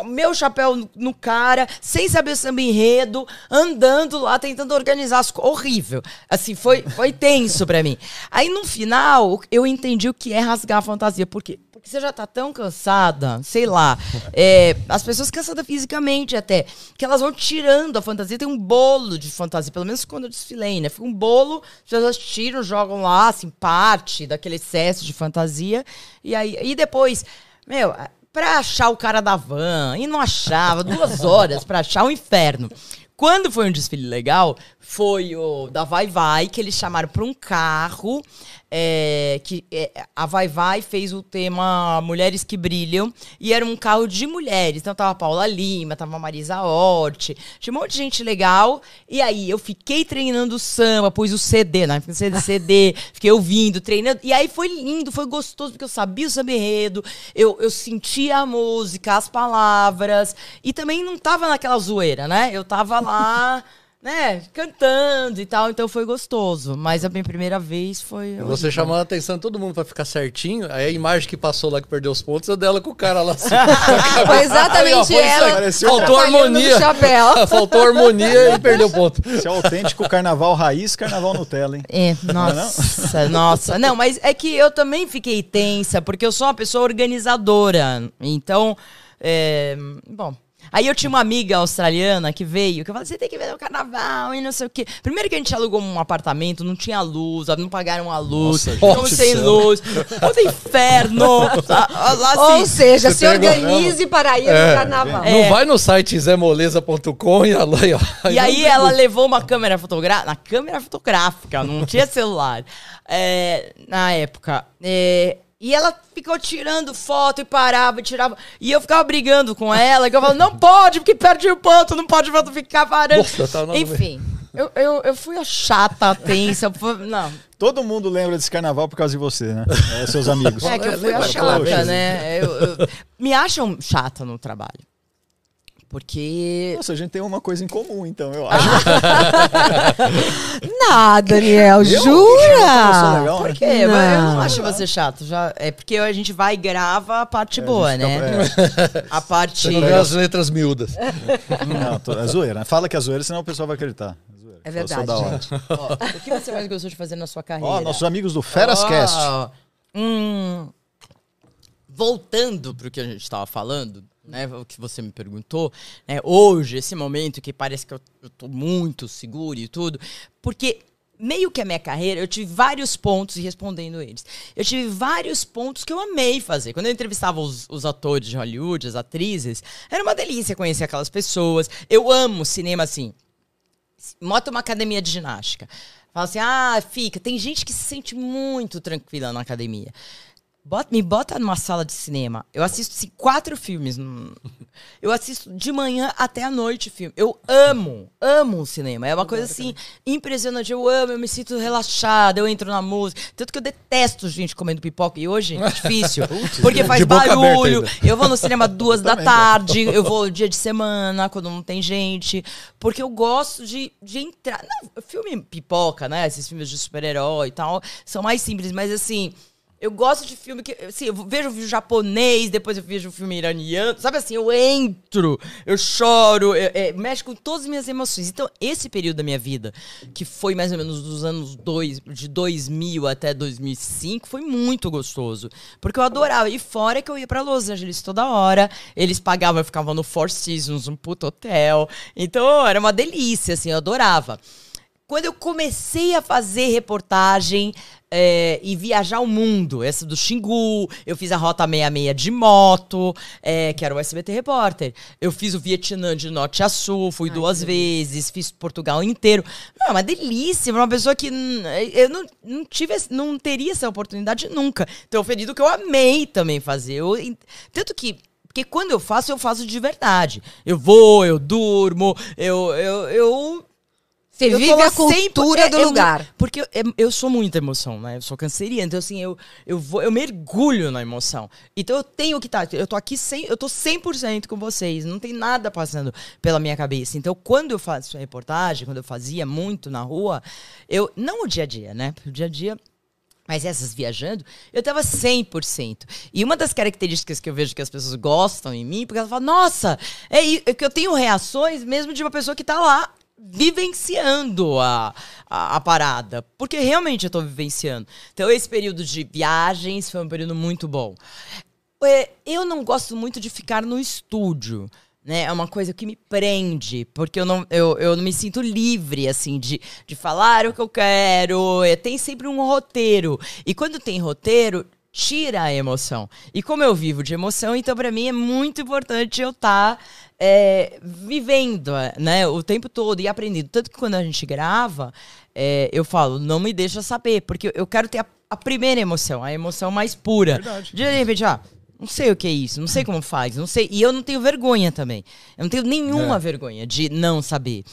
o meu chapéu no, no cara, sem saber o samba enredo, andando lá, tentando organizar as coisas. Horrível. Assim, foi, foi tenso pra mim. Aí no final, eu entendi o que é rasgar a fantasia. Por quê? Porque você já tá tão cansada, sei lá. é, as pessoas cansadas fisicamente até, que elas vão tirando a fantasia. Tem um bolo de fantasia, pelo menos quando eu desfilei, né? Fica um bolo, as pessoas tiram, jogam lá, assim, parte daquele excesso de fantasia. E aí, e depois, meu, pra achar o cara da van, e não achava, duas horas pra achar o inferno. Quando foi um desfile legal, foi o da Vai Vai, que eles chamaram para um carro, é, que é, a Vai Vai fez o tema Mulheres que Brilham, e era um carro de mulheres. Então tava a Paula Lima, tava a Marisa Hort, tinha um monte de gente legal. E aí eu fiquei treinando samba, pus o CD, né? CD, CD, fiquei ouvindo, treinando. E aí foi lindo, foi gostoso, porque eu sabia o samba enredo, eu, eu sentia a música, as palavras, e também não tava naquela zoeira, né? Eu tava lá, né, cantando e tal, então foi gostoso. Mas a minha primeira vez foi. Você chamando a atenção de todo mundo pra ficar certinho, aí a imagem que passou lá que perdeu os pontos é dela com o cara lá assim. Foi exatamente Aí, ó, foi isso ela. Faltou harmonia. Faltou harmonia e perdeu ponto. Esse é o autêntico carnaval raiz, carnaval Nutella, hein? É, nossa, nossa. Não, mas é que eu também fiquei tensa, porque eu sou uma pessoa organizadora. Então, é, bom. Aí eu tinha uma amiga australiana que veio, que eu falei, você tem que ver o carnaval e não sei o quê. Primeiro que a gente alugou um apartamento, não tinha luz, não pagaram a luz, ficamos sem céu. luz. Puta inferno. Lá, lá, Ou assim, seja, se pegou- organize para ir É. no carnaval. Não vai no site zemoleza.com e lá, ó. E aí ela levou uma câmera fotográfica, na câmera fotográfica, não tinha celular, é, na época. É, e ela ficou tirando foto e parava e tirava. E eu ficava brigando com ela, que eu falava, não pode, porque perde o ponto, não pode ficar parando. Nossa, tá Enfim, eu, eu, eu fui a chata, a tensa. Não, Todo mundo lembra desse carnaval por causa de você, né? É, seus amigos. é que eu fui a chata, né? Eu- eu- me acham chata no trabalho. Porque Nossa, a gente tem uma coisa em comum, então, eu acho. Nada, Daniel, Eu jura? legal, né? Por quê? Eu não Não. acho você chato. Já, é porque a gente vai e grava a parte boa, É, a gente né? fica- A parte. Você não vê as letras miúdas. é, não, tô- é zoeira. né? Fala que é zoeira, senão o pessoal vai acreditar. É zoeira. É Eu verdade, da hora. gente. Ó, o que você mais gostou de fazer na sua carreira? Ó, nossos amigos do Ferascast. Ó, hum, voltando pro que a gente estava falando, né? O que você me perguntou, né? Hoje, esse momento que parece que eu, tô muito seguro e tudo, porque meio que a minha carreira, eu tive vários pontos e respondendo eles. Eu tive vários pontos que eu amei fazer. Quando eu entrevistava os, os atores de Hollywood, as atrizes, era uma delícia conhecer aquelas pessoas. Eu amo cinema assim monta uma academia de ginástica. Fala assim, ah, fica. Tem gente que se sente muito tranquila na academia. Bota, me bota numa sala de cinema. Eu assisto assim, quatro filmes. Eu assisto de manhã até a noite filme. Eu amo, amo o cinema. É uma coisa assim impressionante. Eu amo, eu me sinto relaxada, eu entro na música. Tanto que eu detesto gente comendo pipoca. E hoje é difícil. porque faz barulho. Eu vou no cinema duas da também. tarde. Eu vou dia de semana, quando não tem gente. Porque eu gosto de, de entrar. Não, filme pipoca, né? Esses filmes de super-herói e tal. São mais simples, mas assim. Eu gosto de filme que. Assim, eu vejo filme japonês, depois eu vejo filme iraniano. Sabe assim, eu entro, eu choro, eu, é, mexe com todas as minhas emoções. Então, esse período da minha vida, que foi mais ou menos dos anos dois, de 2000 até 2005, foi muito gostoso. Porque eu adorava. E fora que eu ia pra Los Angeles toda hora, eles pagavam, eu ficava no Four Seasons, um puto hotel. Então, era uma delícia, assim, eu adorava. Quando eu comecei a fazer reportagem é, e viajar o mundo, essa do Xingu, eu fiz a Rota 66 de moto, é, que era o SBT Repórter. Eu fiz o Vietnã de norte a sul, fui duas vezes, fiz Portugal inteiro. Não, é uma delícia, uma pessoa que hum, eu não, não tive, não teria essa oportunidade nunca. Então, período que eu amei também fazer. Eu, tanto que porque quando eu faço, eu faço de verdade. Eu vou, eu durmo, eu. eu, eu Você eu vive a cultura sempre- do é- é mu- lugar. porque eu, é- eu sou muita emoção, né? Eu sou canceriana, então assim, eu, eu, vou, eu mergulho na emoção. Então eu tenho que estar, eu tô aqui, 100, eu tô 100% com vocês, não tem nada passando pela minha cabeça. Então quando eu faço a reportagem, quando eu fazia muito na rua, eu, não o dia a dia, né? O dia a dia mas essas viajando, eu tava 100%. E uma das características que eu vejo que as pessoas gostam em mim, porque elas falam, nossa, é, é que eu tenho reações mesmo de uma pessoa que tá lá vivenciando a, a, a parada. Porque realmente eu tô vivenciando. Então, esse período de viagens foi um período muito bom. É, Eu não gosto muito de ficar no estúdio. Né? É uma coisa que me prende, porque eu não, eu, eu não me sinto livre, assim, de, de falar o que eu quero. É, tem sempre um roteiro. E quando tem roteiro, tira a emoção. E como eu vivo de emoção, então para mim é muito importante eu estar vivendo né, o tempo todo e aprendendo. Tanto que quando a gente grava, é, eu falo, não me deixa saber, porque eu quero ter a, a primeira emoção, a emoção mais pura. De repente, ah, não sei o que é isso, não sei como faz, não sei. E eu não tenho vergonha também. Eu não tenho nenhuma vergonha de não saber.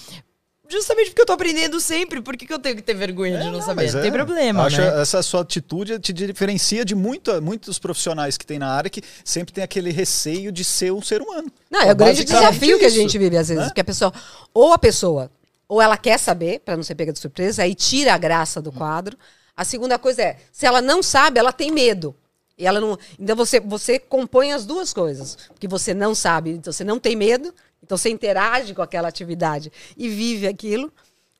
Justamente porque eu tô aprendendo sempre, por que, que eu tenho que ter vergonha de não, saber? mas Não é. tem problema, Acho né? essa sua atitude te diferencia de muita, muitos profissionais que tem na área que sempre tem aquele receio de ser um ser humano. Não, é o grande desafio que a isso, gente vive às vezes. né? Porque a pessoa, ou a pessoa, ou ela quer saber, para não ser pega de surpresa, aí tira a graça do quadro. A segunda coisa é, se ela não sabe, ela tem medo. E ela não. Então você, você compõe as duas coisas. Porque você não sabe, então você não tem medo, então você interage com aquela atividade e vive aquilo.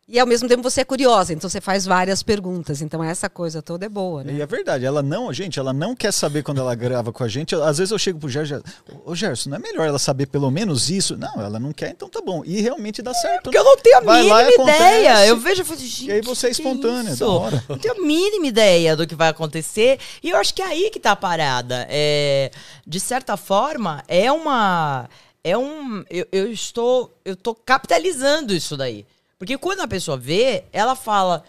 E ao mesmo tempo você é curiosa, então você faz várias perguntas. Então essa coisa toda é boa, né? E é verdade, ela não, gente, ela não quer saber quando ela grava com a gente. Às vezes eu chego pro Gerson, ô Gerson, não é melhor ela saber pelo menos isso? Não, ela não quer, então tá bom. E realmente dá certo. Porque eu não tenho a Vai lá mínima ideia. acontece. Eu vejo e falo, gente, E aí você é que espontânea, da hora. Não tenho a mínima ideia do que vai acontecer. E eu acho que é aí que tá a parada. É, de certa forma, é uma. É um. Eu, eu estou. Eu tô capitalizando isso daí. Porque quando a pessoa vê, ela fala.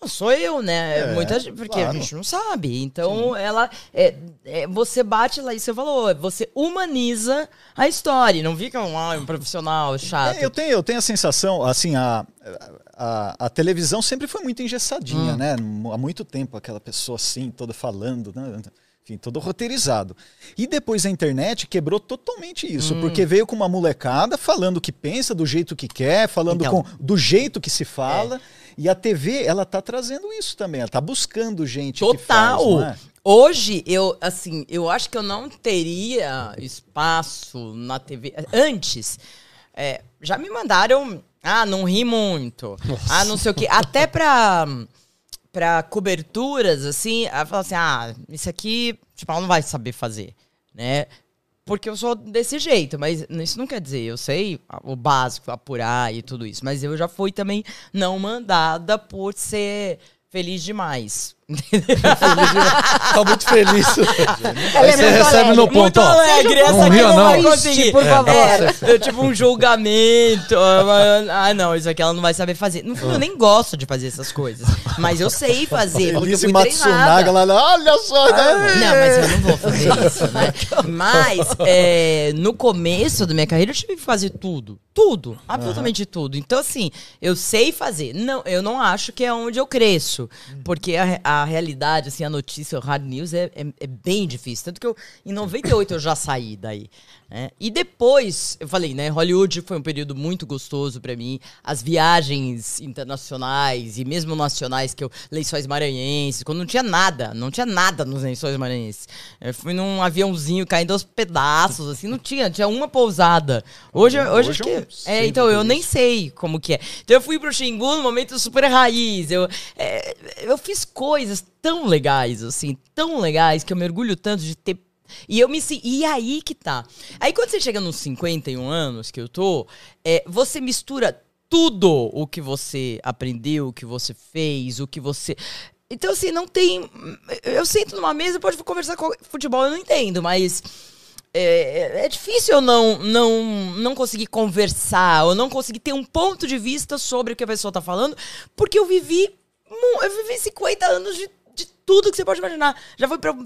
Não sou eu, né? É, Muita gente, porque a claro. gente não sabe. Então, ela. É, é, você bate lá e você falou, você humaniza a história. Não fica um, ah, um profissional chato. É, eu, tenho, eu tenho a sensação, assim, a, a, a televisão sempre foi muito engessadinha, né? Há muito tempo, aquela pessoa assim, toda falando, né? Enfim, todo roteirizado. E depois a internet quebrou totalmente isso, porque veio com uma molecada falando o que pensa, do jeito que quer, falando Então. com, do jeito que se fala. E a TV, ela tá trazendo isso também, ela tá buscando gente Total. faz, é? Hoje, eu, assim, eu acho que eu não teria espaço na TV. Antes, é, já me mandaram. Ah, não ri muito. Ah, não sei o quê. Até pra, pra coberturas, assim, ela fala assim: ah, isso aqui, tipo, ela não vai saber fazer, né? Porque eu sou desse jeito, mas isso não quer dizer, eu sei o básico, apurar e tudo isso, mas eu já fui também não mandada por ser feliz demais. Tá muito feliz. Ela Aí é você recebe alegre. no ponto, Muito ó. alegre, essa Não aqui ria, não vai não. conseguir. Por favor. É, é tipo um julgamento. Ah, não, isso aqui ela não vai saber fazer. No fundo, eu nem gosto de fazer essas coisas. Mas eu sei fazer, porque eu fui Matsunaga treinada. lá, olha só. né? Não, mas eu não vou fazer isso, né? Mas é, no começo da minha carreira eu tive que fazer tudo. Tudo. Absolutamente tudo. Então, assim, eu sei fazer. Não, eu não acho que é onde eu cresço. Porque a, re- a realidade, assim, a notícia, o hard news é, é, é bem difícil. Tanto que eu, em 98 eu já saí daí. Né? E depois, eu falei, né? Hollywood foi um período muito gostoso pra mim. As viagens internacionais e mesmo nacionais, que eu. Lençóis Maranhenses, quando não tinha nada, não tinha nada nos Lençóis Maranhenses. Eu fui num aviãozinho caindo aos pedaços, assim, não tinha, tinha uma pousada. Hoje, hoje, Hoje acho é que. É, então, eu nem sei como que é. Então eu fui pro Xingu no momento super raiz. Eu, é, eu fiz coisas tão legais, assim, tão legais, que eu mergulho tanto de ter. E eu me E aí que tá. Aí quando você chega nos 51 anos que eu tô, é, você mistura tudo o que você aprendeu, o que você fez, o que você. Então, assim, não tem. Eu sento numa mesa, pode conversar com futebol, eu não entendo, mas é, é difícil eu não, não, não conseguir conversar, ou não conseguir ter um ponto de vista sobre o que a pessoa tá falando, porque eu vivi, eu vivi 50 anos de, de tudo que você pode imaginar. Já fui pra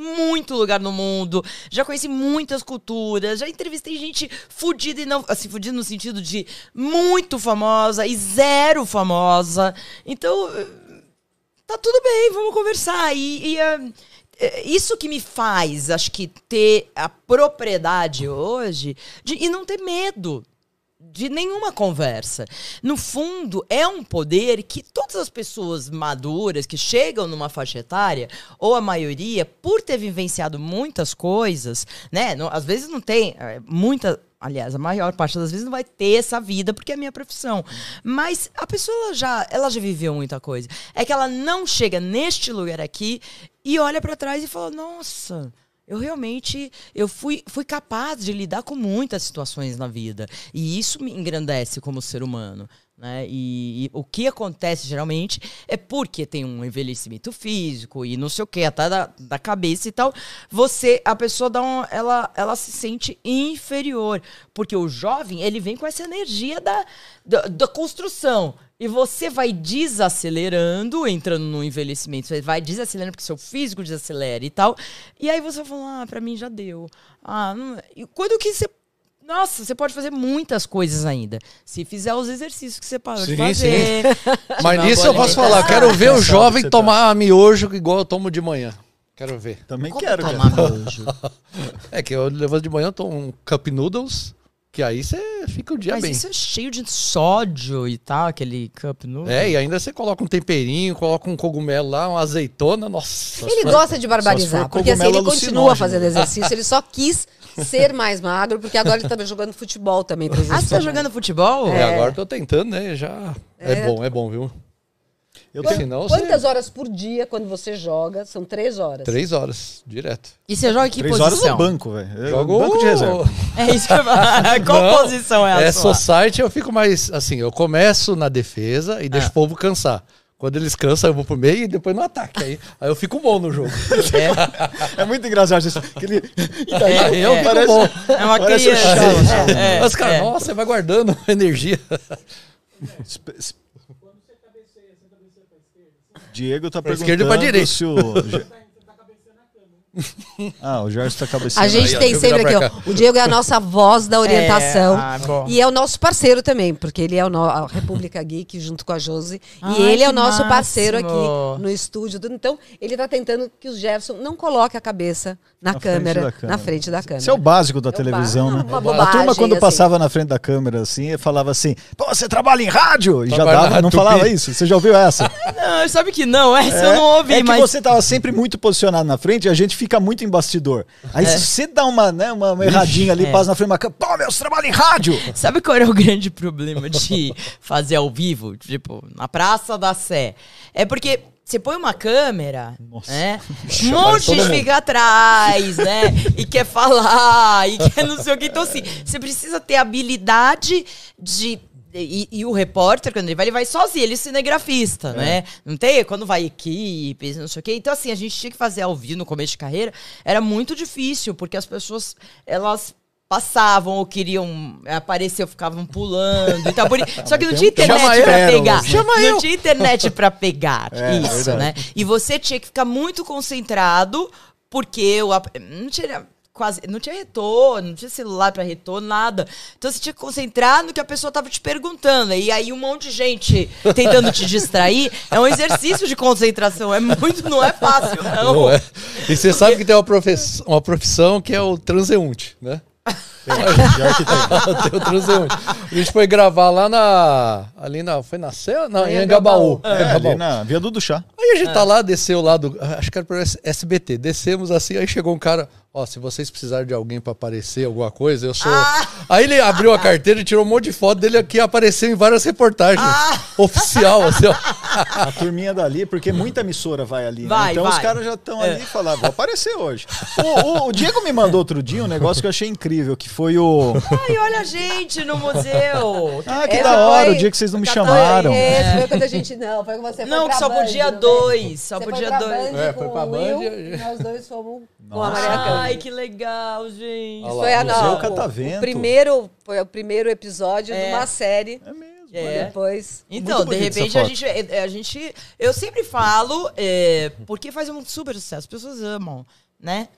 muito lugar no mundo, já conheci muitas culturas, já entrevistei gente fudida e não. Assim, fudida no sentido de muito famosa e zero famosa. Então, tá tudo bem, vamos conversar. E, e, eh, eh, isso que me faz, acho que, ter a propriedade hoje de, e não ter medo de nenhuma conversa. No fundo, é um poder que todas as pessoas maduras que chegam numa faixa etária, ou a maioria, por ter vivenciado muitas coisas, né? não- às vezes não tem é, muita. Aliás, a maior parte das vezes não vai ter essa vida, porque é a minha profissão. Mas a pessoa já, ela já viveu muita coisa. É que ela não chega neste lugar aqui e olha pra trás e fala: Nossa, eu realmente eu fui, fui capaz de lidar com muitas situações na vida. E isso me engrandece como ser humano. Né? E, e o que acontece geralmente é porque tem um envelhecimento físico e não sei o que, até da, da cabeça e tal. Você, a pessoa dá um, ela, ela se sente inferior. Porque o jovem, ele vem com essa energia da, da, da construção. E você vai desacelerando, entrando no envelhecimento. Você vai desacelerando porque seu físico desacelera e tal. E aí você fala, ah, pra mim já deu. Ah, não... E quando que você. Nossa, você pode fazer muitas coisas ainda. Se fizer os exercícios que você parou de Sim, fazer. Mas uma nisso eu posso falar. Quero ver o jovem você tá. tomar miojo igual eu tomo de manhã. Quero ver. Também Como quero, tomar cara. miojo? É que eu levanto de manhã, eu tomo um cup noodles, que aí você fica o dia Mas bem. isso é cheio de sódio e tal, aquele cup noodle. É, e ainda você coloca um temperinho, coloca um cogumelo lá, uma azeitona, nossa. Ele gosta de barbarizar, porque assim, ele continua fazendo exercício, ele só quis ser mais magro, porque agora ele tá jogando futebol também. Ah, você tá jogando futebol? É, agora eu tô tentando, né? Já. É, É. bom, é bom, viu? Eu tenho, Senão Quantas você... horas por dia, quando você joga? São três horas. Três horas, direto. E você joga em que três horas posição? no banco, velho. Eu- Jogo Banco de reserva. É isso que eu. Qual Não, posição é a É sua? society, eu fico mais assim, eu começo na defesa e deixo Ah. o povo cansar. Quando eles cansam, eu vou pro meio e depois no ataque. Aí, aí eu fico bom no jogo. É muito engraçado isso. Aquele... É, eu é. fico bom. É uma Parece criança. Chaves. É, é, Mas, cara, é. nossa, você vai guardando energia. Diego tá Pra perguntando esquerda pra direita. se o... Ah, o Gerson tá cabeceando. A gente tem eu sempre aqui, ó, o Diego é a nossa voz da orientação. É, ah. E é o nosso parceiro também, porque ele é o no, a República Geek junto com a Josi. Ai, e ele é o nosso parceiro máximo. aqui no estúdio. Então, ele tá tentando que o Jefferson não coloque a cabeça na, Na câmera, câmera. na frente da câmera. Isso é o básico da É televisão, né? uma a bobagem, turma, quando assim. passava na frente da câmera, assim, falava assim: Pô, você trabalha em rádio? E já Trabalha dava, não Tupi. falava isso. Você já ouviu essa? Não, sabe que não, essa eu É, não ouvi, é que mas. você tava sempre muito posicionado na frente e a gente fica muito em bastidor. Aí se você dá uma, né, uma, uma erradinha ali, É. passa na frente da câmera, pô, meu, você trabalha em rádio! Sabe qual era o grande problema de fazer ao vivo? Tipo, na Praça da Sé. É porque você põe uma câmera, Nossa. né? Um monte de fica atrás, né? E quer falar, e quer não sei o que. Então, assim, você precisa ter habilidade de E, e o repórter, quando ele vai, ele vai sozinho, ele é cinegrafista, né? Não tem, quando vai equipe, não sei o quê. Então, assim, a gente tinha que fazer ao vivo no começo de carreira. Era muito difícil, porque as pessoas, elas passavam ou queriam aparecer, ou ficavam pulando e tal. Por... Só que não tinha internet pérolas, pegar. Chama não eu. tinha internet pra pegar É, isso, verdade. né? E você tinha que ficar muito concentrado, porque o, ap- não tinha quase, não tinha retorno, não tinha celular pra retorno, nada. Então você tinha que concentrar no que a pessoa tava te perguntando. E aí um monte de gente tentando te distrair, é um exercício de concentração, é muito, não é fácil, não. Não é. E você sabe que tem uma profissão, uma profissão que é o transeunte, né? Pior que tem. tem o transeunte. A gente foi gravar lá na. Ali na. Foi na Serra? Não, em. Angabaú. É, ali na Viaduto do Chá. Aí a gente tá lá, desceu lá do. Acho que era pro SBT. Descemos assim, aí chegou um cara. Ó, se vocês precisarem de alguém pra aparecer, alguma coisa, eu sou. Aí ele abriu a carteira e tirou um monte de foto dele aqui e apareceu em várias reportagens. Oficial, assim, ó. A turminha dali, porque muita emissora vai ali. né? Vai, Então os vai. caras já estão ali e falaram, vou aparecer hoje. O, o- o Diego me mandou outro dia um negócio que eu achei incrível, que foi o. Ai, olha a gente no museu. Ah, que Essa da hora, foi- o dia que vocês não me chamaram. Esse foi quando a gente. Não, foi quando você Não, foi que pra só Band, não dois, só Você podia foi pra dois. Band É, foi pra o Will, Band e- e nós dois fomos Nossa. Ai, que legal, gente. Olha lá, Foi a Museu não, Catavento. o primeiro, foi o primeiro episódio É. de uma série. É mesmo. É. Depois. Então, de repente, a gente, é, a gente. Eu sempre falo, é, porque faz um super sucesso, as pessoas amam, né?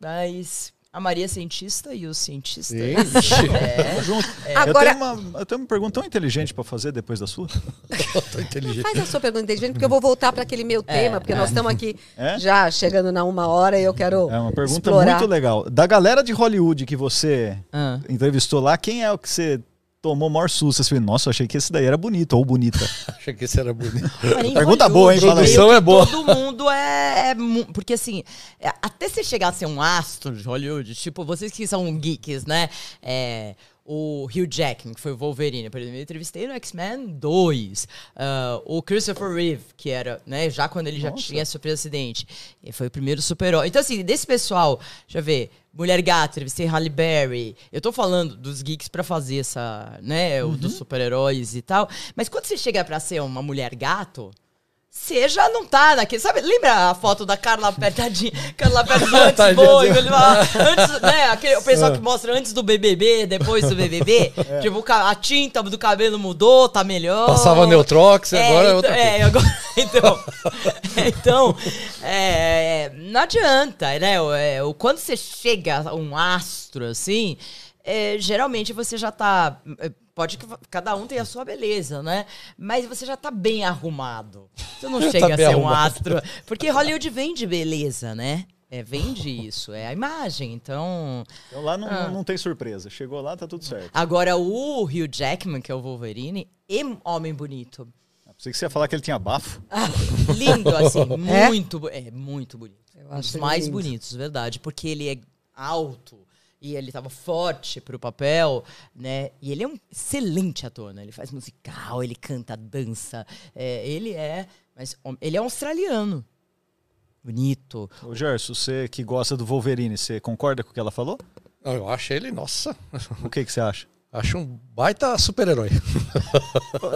Mas a Maria é cientista e os cientistas. Ixi. É, Junto. Agora- Eu, tenho uma, eu tenho uma pergunta tão inteligente pra fazer depois da sua. Inteligente. Faz a sua pergunta inteligente, porque eu vou voltar para aquele meu tema, porque nós estamos aqui É? já chegando na uma hora e eu quero. É uma pergunta explorar. muito legal. Da galera de Hollywood que você Ah. entrevistou lá, quem é o que você tomou maior susto? Você falou, nossa, achei que esse daí era bonito ou bonita. Achei que isso era bonito. Pergunta boa, hein? Meio Produção é boa. Todo mundo é, é Porque assim, é, até você chegar a ser um astro de Hollywood, tipo, vocês que são geeks, né? É, o Hugh Jackman, que foi o Wolverine, por exemplo, eu entrevistei no X-Men 2. Ah, o Christopher Reeve, que era, né, já quando ele já Nossa. tinha sofrido acidente. Ele foi o primeiro super-herói. Então, assim, desse pessoal, deixa eu ver. Mulher Gato, entrevistei Halle Berry. Eu tô falando dos geeks pra fazer essa, né, o Uhum. dos super-heróis e tal. Mas quando você chega pra ser uma mulher gato, você já não tá naquele. Sabe, lembra a foto da Carla apertadinha? Carla apertadinha antes fala, antes, né? Aquele, o pessoal que mostra antes do BBB, depois do BBB. É. Tipo, a tinta do cabelo mudou, tá melhor. Passava Neutrox, agora é então- outra coisa. é, agora, então, então é, não adianta, né? O- é, o- quando você chega a um astro assim, é, geralmente você já tá. É, Pode que cada um tem a sua beleza, né? Mas você já tá bem arrumado. Você não Já chega tá a ser um arrumado. astro. Porque Hollywood vende beleza, né? É, vende isso, é a imagem. Então. Então lá não, Ah. não tem surpresa. Chegou lá, tá tudo certo. Agora, o Hugh Jackman, que é o Wolverine, é um homem bonito. Pensei que você ia falar que ele tinha bafo. Lindo, assim, É? muito, bo- é muito bonito. Eu Um dos acho mais lindo. bonitos, verdade, porque ele é alto e ele tava forte pro papel, né? E ele é um excelente ator, né? Ele faz musical, ele canta, dança, é, ele é, mas ele é um australiano. Bonito. Ô, Gerson, você que gosta do Wolverine, você concorda com o que ela falou? Não, eu acho ele, nossa, O que, que você acha? acho um baita super-herói.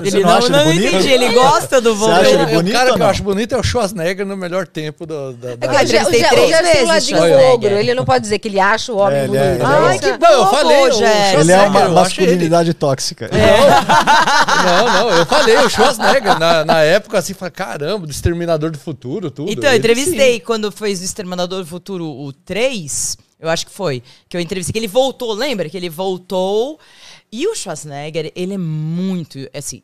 Ele não, acha não, ele bonito? entendi, ele gosta do Você acha Wolverine. ele É, bonito o cara que eu não? acho bonito é o Schwarzenegger no melhor tempo do, da, da- É que eu entrevistei Ge- o três vezes, ogro, ele não pode dizer que ele acha o homem É, ele bonito. é- ele é- Ai, que Não, eu falei, o Gerson. Ele é uma eu masculinidade tóxica. Não, não, eu falei, o Schwarzenegger, na, na época, assim, falei, caramba, do Exterminador do Futuro, tudo. Então, eu Ele, entrevistei quando fez o Exterminador do Futuro o 3, eu acho que foi, que eu entrevistei, que ele voltou, lembra? Que ele voltou. E o Schwarzenegger, ele é muito, assim...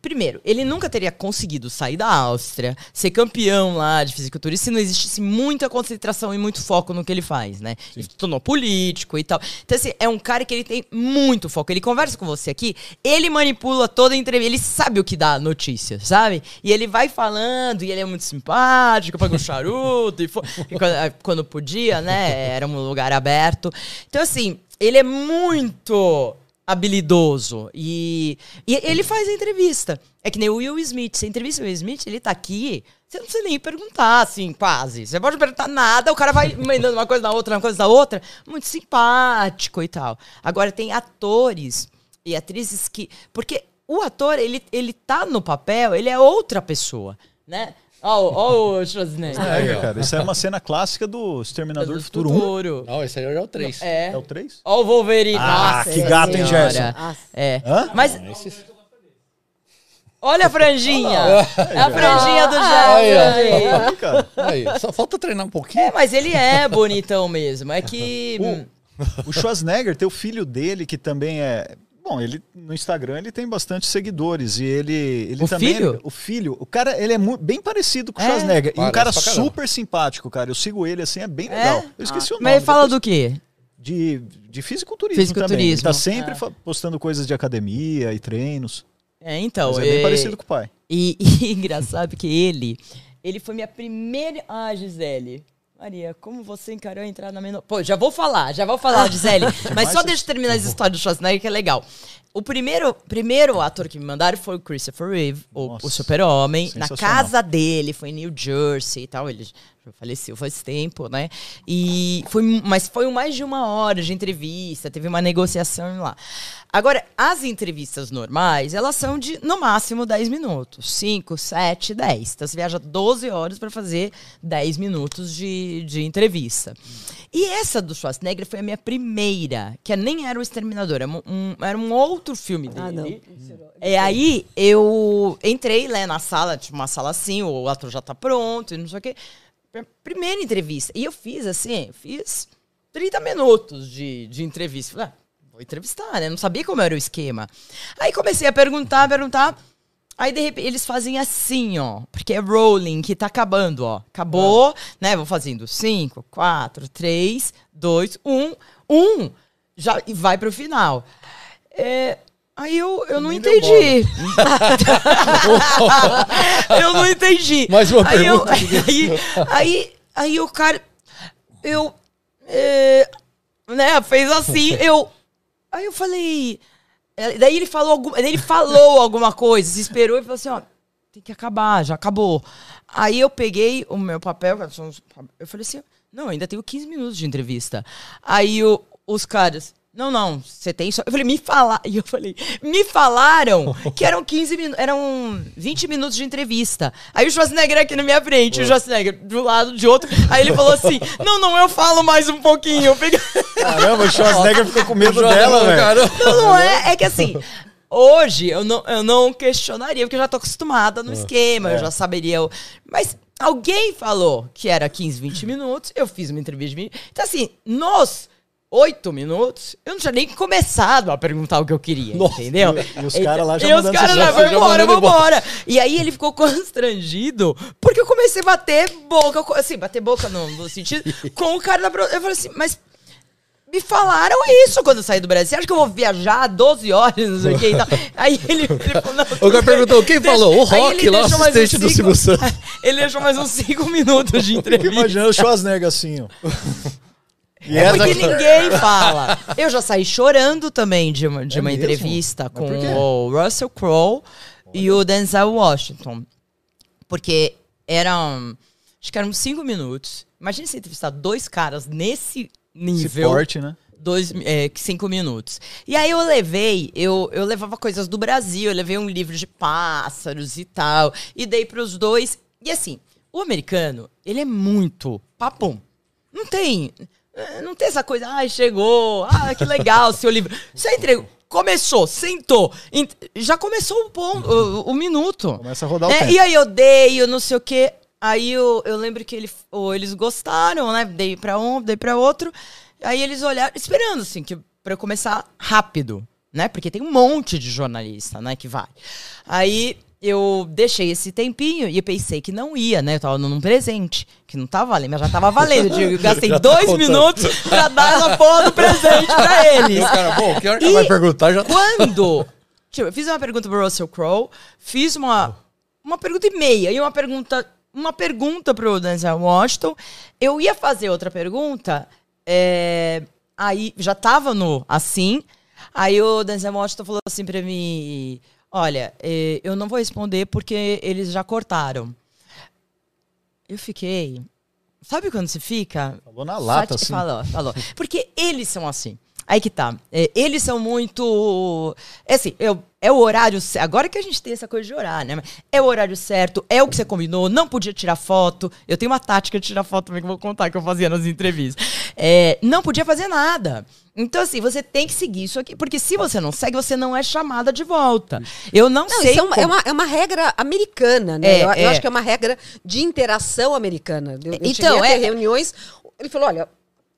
Primeiro, ele nunca teria conseguido sair da Áustria, ser campeão lá de fisiculturismo, se não existisse muita concentração e muito foco no que ele faz, né? Ele se tornou político e tal. Então, assim, é um cara que ele tem muito foco. Ele conversa com você aqui, ele manipula toda a entrevista, ele sabe o que dá notícia, sabe? E ele vai falando, e ele é muito simpático, paga um charuto, e, e quando, quando podia, né? Era um lugar aberto. Então, assim, ele é muito habilidoso. E, e ele faz a entrevista. É que nem o Will Smith. Você entrevista o Will Smith, ele tá aqui, você não precisa nem perguntar, assim, quase. Você pode perguntar nada, o cara vai emendando uma coisa na outra, uma coisa na outra. Muito simpático e tal. Agora, tem atores e atrizes que. Porque o ator, ele, ele tá no papel, ele é outra pessoa, né? Ó, o Schwarzenegger. É, cara, isso é uma cena clássica do Exterminador do Futuro 1. Futuro. Não, esse aí é o 3. É. É o 3? Ó o Wolverine. Ah, Nossa que gato, hein. Gerson? Nossa. É. Hã? Mas Esse... olha a franjinha. É a franjinha do. Gerson. Aí, cara. Aí, só falta treinar um pouquinho. É, mas ele é bonitão mesmo. É que. hum, O Schwarzenegger tem o filho dele que também é. Bom, ele no Instagram ele tem bastante seguidores e ele, ele O também filho? o filho, o cara ele é bem parecido com o É? Schwarzenegger e um Parece cara super simpático, cara. Eu sigo ele assim, é bem é? legal. Eu esqueci Ah, o nome. Mas ele fala depois- do quê? de de fisiculturismo, também. Ele Fisiculturismo. tá sempre fa- postando coisas de academia e treinos. É, então. Mas é bem é- parecido com o pai. E, e engraçado que ele, ele foi minha primeira. Ah, Gisele. Maria, como você encarou entrar na menor. Pô, já vou falar, já vou falar, Gisele. Mas só deixa eu terminar essa história do Schwarzenegger, que é legal. O primeiro, primeiro ator que me mandaram foi o Christopher Reeve, o, Nossa, o super-homem, na casa dele, foi em New Jersey e tal. Ele faleceu faz tempo, né? E foi, mas foi mais de uma hora de entrevista, teve uma negociação lá. Agora, as entrevistas normais, elas são de, no máximo, 10 minutos. 5, 7, 10. Então, você viaja 12 horas para fazer 10 minutos de, de entrevista. E essa do Schwarzenegger foi a minha primeira, que nem era o Exterminador, era um, um- era um outro filme dele. Ah, não. É aí eu entrei né, na sala, tipo uma sala assim, o ator já tá pronto e não sei o quê. Pr- Primeira entrevista. E eu fiz assim, fiz 30 minutos de, de entrevista. Falei, ah, vou entrevistar, né? Não sabia como era o esquema. Aí comecei a perguntar, perguntar. Aí, de repente, eles fazem assim, ó. Porque é rolling, que tá acabando, ó. Acabou, né? Vou fazendo 5, 4, 3, 2, 1. 1. Já e vai pro final. É, aí eu, eu não entendi. eu não entendi. Mais uma aí eu- pergunta. aí, aí, aí o cara. Eu. é, né, fez assim, eu. Aí eu falei. é, Daí ele falou, algum, daí ele falou alguma coisa, se esperou e falou assim: ó, tem que acabar, já acabou. Aí eu peguei o meu papel, eu falei assim: não, ainda tenho 15 minutos de entrevista. Aí os caras. Não, não, você tem só. Eu falei, me falar. E eu falei, me falaram que eram 15 minutos, eram 20 minutos de entrevista. Aí o Schwarzenegger aqui na minha frente, o Schwarzenegger do lado de outro. Aí ele falou assim: Não, não, eu falo mais um pouquinho. Eu peguei. Caramba, o Schwarzenegger ficou com medo dela, velho. cara. Não, não é. É que assim, hoje eu não, eu não questionaria, porque eu já tô acostumada no esquema, eu já saberia. o- Mas alguém falou que era 15, 20 minutos, eu fiz uma entrevista de 20. Então, assim, nos oito minutos, eu não tinha nem começado a perguntar o que eu queria, entendeu? e os caras lá já E os caras lá, vamos embora. E aí ele ficou constrangido, porque eu comecei a bater boca, assim, bater boca no, no sentido, com o cara da... Eu falei assim, mas me falaram isso quando eu saí do Brasil. Você acha que eu vou viajar 12 horas, não sei o que e tal? Aí ele, ele falou, não, tudo cara perguntou, quem falou? O Rock lá, assistente do Silvio Santos. Ele deixou mais uns 5 minutos de entrevista. imaginando o Schwarzenegger assim, ó. E É essa- porque ninguém fala. Eu já saí chorando também de uma, de É uma mesmo? entrevista com o Russell Crowe e o Denzel Washington. Porque eram. Acho que eram cinco minutos. Imagina você entrevistar dois caras nesse Esse nível. porte, né? Dois, é, cinco minutos. E aí eu levei, eu, eu levava coisas do Brasil, eu levei um livro de pássaros e tal, e dei pros dois. E assim, o americano, ele é muito papum. Não tem, não tem essa coisa, ai, chegou, ah, que legal seu livro. Você entregou, começou, sentou, ent- já começou o, ponto, o, o minuto. Começa a rodar o É, tempo. E aí eu dei, eu não sei o quê. Aí eu, eu lembro que ele, ou eles gostaram, né? Dei pra um, dei pra outro. Aí eles olharam, esperando, assim, que, pra eu começar rápido, né? Porque tem um monte de jornalista, né, que vai. Aí eu deixei esse tempinho e pensei que não ia, né? Eu tava dando um presente, que não tava valendo, mas já tava valendo. Eu gastei tá dois contando. minutos pra dar essa porra do presente pra E eles. o cara, bom, que hora que E vai perguntar já tá. Quando? Tipo, eu fiz uma pergunta pro Russell Crowe, fiz uma, uma pergunta e meia e uma pergunta, uma pergunta pro Denzel Washington. Eu ia fazer outra pergunta, é, aí já tava no assim. Aí o Denzel Washington falou assim pra mim: Olha, eh, eu não vou responder porque eles já cortaram. Eu fiquei. Sabe quando você fica? Falou na lata, Só te- assim. Falou, falou. Porque eles são assim. Aí que tá. É, eles são muito. É assim, eu, é o horário. Agora que a gente tem essa coisa de horário, né? É o horário certo, é o que você combinou, não podia tirar foto. Eu tenho uma tática de tirar foto também que eu vou contar que eu fazia nas entrevistas. É, não podia fazer nada. Então, assim, você tem que seguir isso aqui. Porque se você não segue, você não é chamada de volta. Eu não, Não, sei. é uma, é, uma, é uma regra americana, né? É, eu, eu é. acho que é uma regra de interação americana. Eu, eu Então, ter é- reuniões. Ele falou: olha.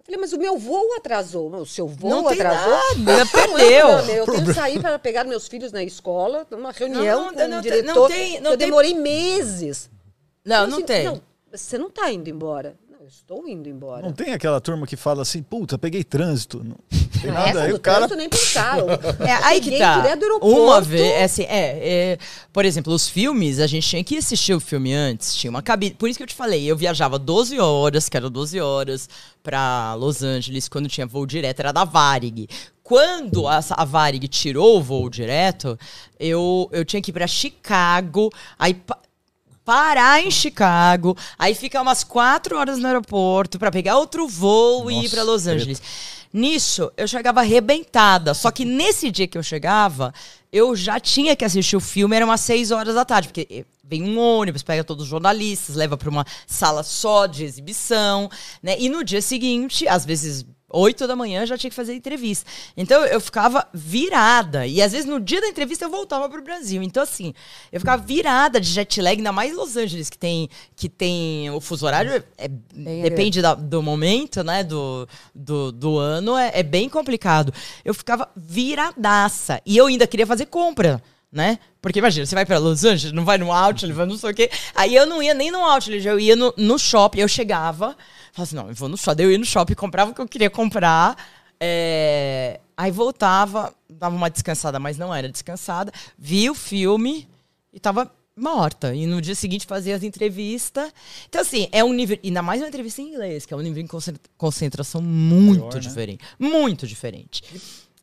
Eu falei, mas o meu voo atrasou. O seu voo Não atrasou? nada, Não perdeu. problema, Eu tenho que sair para pegar meus filhos na escola, numa reunião Não, com não, o não tem- diretor. não tem- não eu tem- demorei meses. Não, Eu não assim, tem. Não, você não está indo embora. Eu estou indo embora. Não tem aquela turma que fala assim, puta, peguei trânsito. Não tem Não, nada. essa Aí do o cara. trânsito nem pensaram. É, aí que tá. Uma vez, é assim, é, é, Por exemplo, os filmes, a gente tinha que assistir o filme antes, tinha uma cabine. Por isso que eu te falei, eu viajava 12 horas, que eram 12 horas, pra Los Angeles, quando tinha voo direto, era da Varig. Quando a, a Varig tirou o voo direto, eu, eu tinha que ir pra Chicago, aí. Pa- Parar em Chicago, aí ficar umas quatro horas no aeroporto pra pegar outro voo e ir Nossa, pra Los treta. Angeles. Nisso, eu chegava arrebentada. Só que nesse dia que eu chegava, eu já tinha que assistir o filme, era umas seis horas da tarde, porque eh, vem um ônibus, pega todos os jornalistas, leva para uma sala só de exibição, né? E no dia seguinte, às vezes. Oito da manhã já tinha que fazer entrevista. Então eu ficava virada. E às vezes no dia da entrevista eu voltava pro Brasil. Então, assim, eu ficava virada de jet lag, ainda mais Los Angeles, que tem, que tem o fuso horário. É, depende da- do momento, né? Do, do, do ano, é, é bem complicado. Eu ficava viradaça. E eu ainda queria fazer compra. Né? Porque imagina, você vai pra Los Angeles, não vai no Outlet, vai não sei o quê. Aí eu não ia nem no Outlet, eu ia no, no shopping, eu chegava, falava assim, não, eu vou no shopping. Daí eu ia no shopping, comprava o que eu queria comprar. é, Aí voltava, dava uma descansada, mas não era descansada. Via o filme e tava morta. E no dia seguinte fazia as entrevistas. Então, assim, é um nível. Ainda mais uma entrevista em inglês, que é um nível de concent- concentração muito Maior, né? diferente. Muito diferente.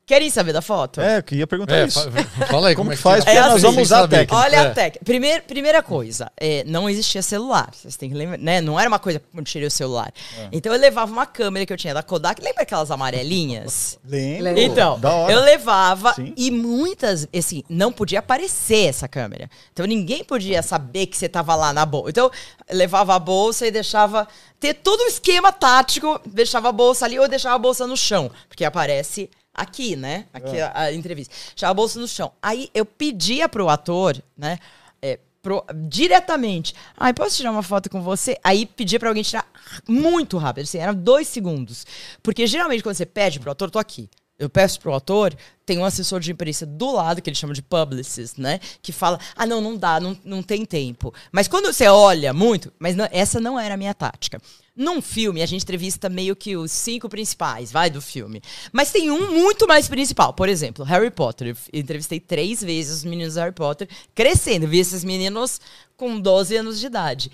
Querem saber da foto? É, eu queria perguntar É, isso. fa- fala aí como, Como é que faz? tira. Porque nós assim, vamos usar a técnica. Olha É. a técnica. Primeira, primeira coisa, é, não existia celular. Vocês têm que lembrar, né? Não era uma coisa quando tirei o celular. É. Então eu levava uma câmera que eu tinha da Kodak. Lembra aquelas amarelinhas? Lembro. Então, da hora. eu levava Sim. e muitas, assim, não podia aparecer essa câmera. Então ninguém podia saber que você tava lá na bolsa. Então, eu levava a bolsa e deixava ter todo o esquema tático, deixava a bolsa ali ou deixava a bolsa no chão, porque aparece aqui, né? Aqui É. a, a entrevista. Deixava a bolsa no chão. Aí eu pedia pro ator, né? é, pro- diretamente. Ai, posso tirar uma foto com você? Aí pedia pra alguém tirar muito rápido, assim, eram dois segundos. Porque geralmente quando você pede pro ator, tô aqui. Eu peço pro ator, tem um assessor de imprensa do lado, que ele chama de publicist, né? Que fala, ah, não, não dá, não, não tem tempo. Mas quando você olha muito, mas não- essa não era a minha tática. Num filme, a gente entrevista meio que os cinco principais, vai, do filme. Mas tem um muito mais principal. Por exemplo, Harry Potter. Eu entrevistei três vezes os meninos do Harry Potter, crescendo. Vi esses meninos com 12 anos de idade.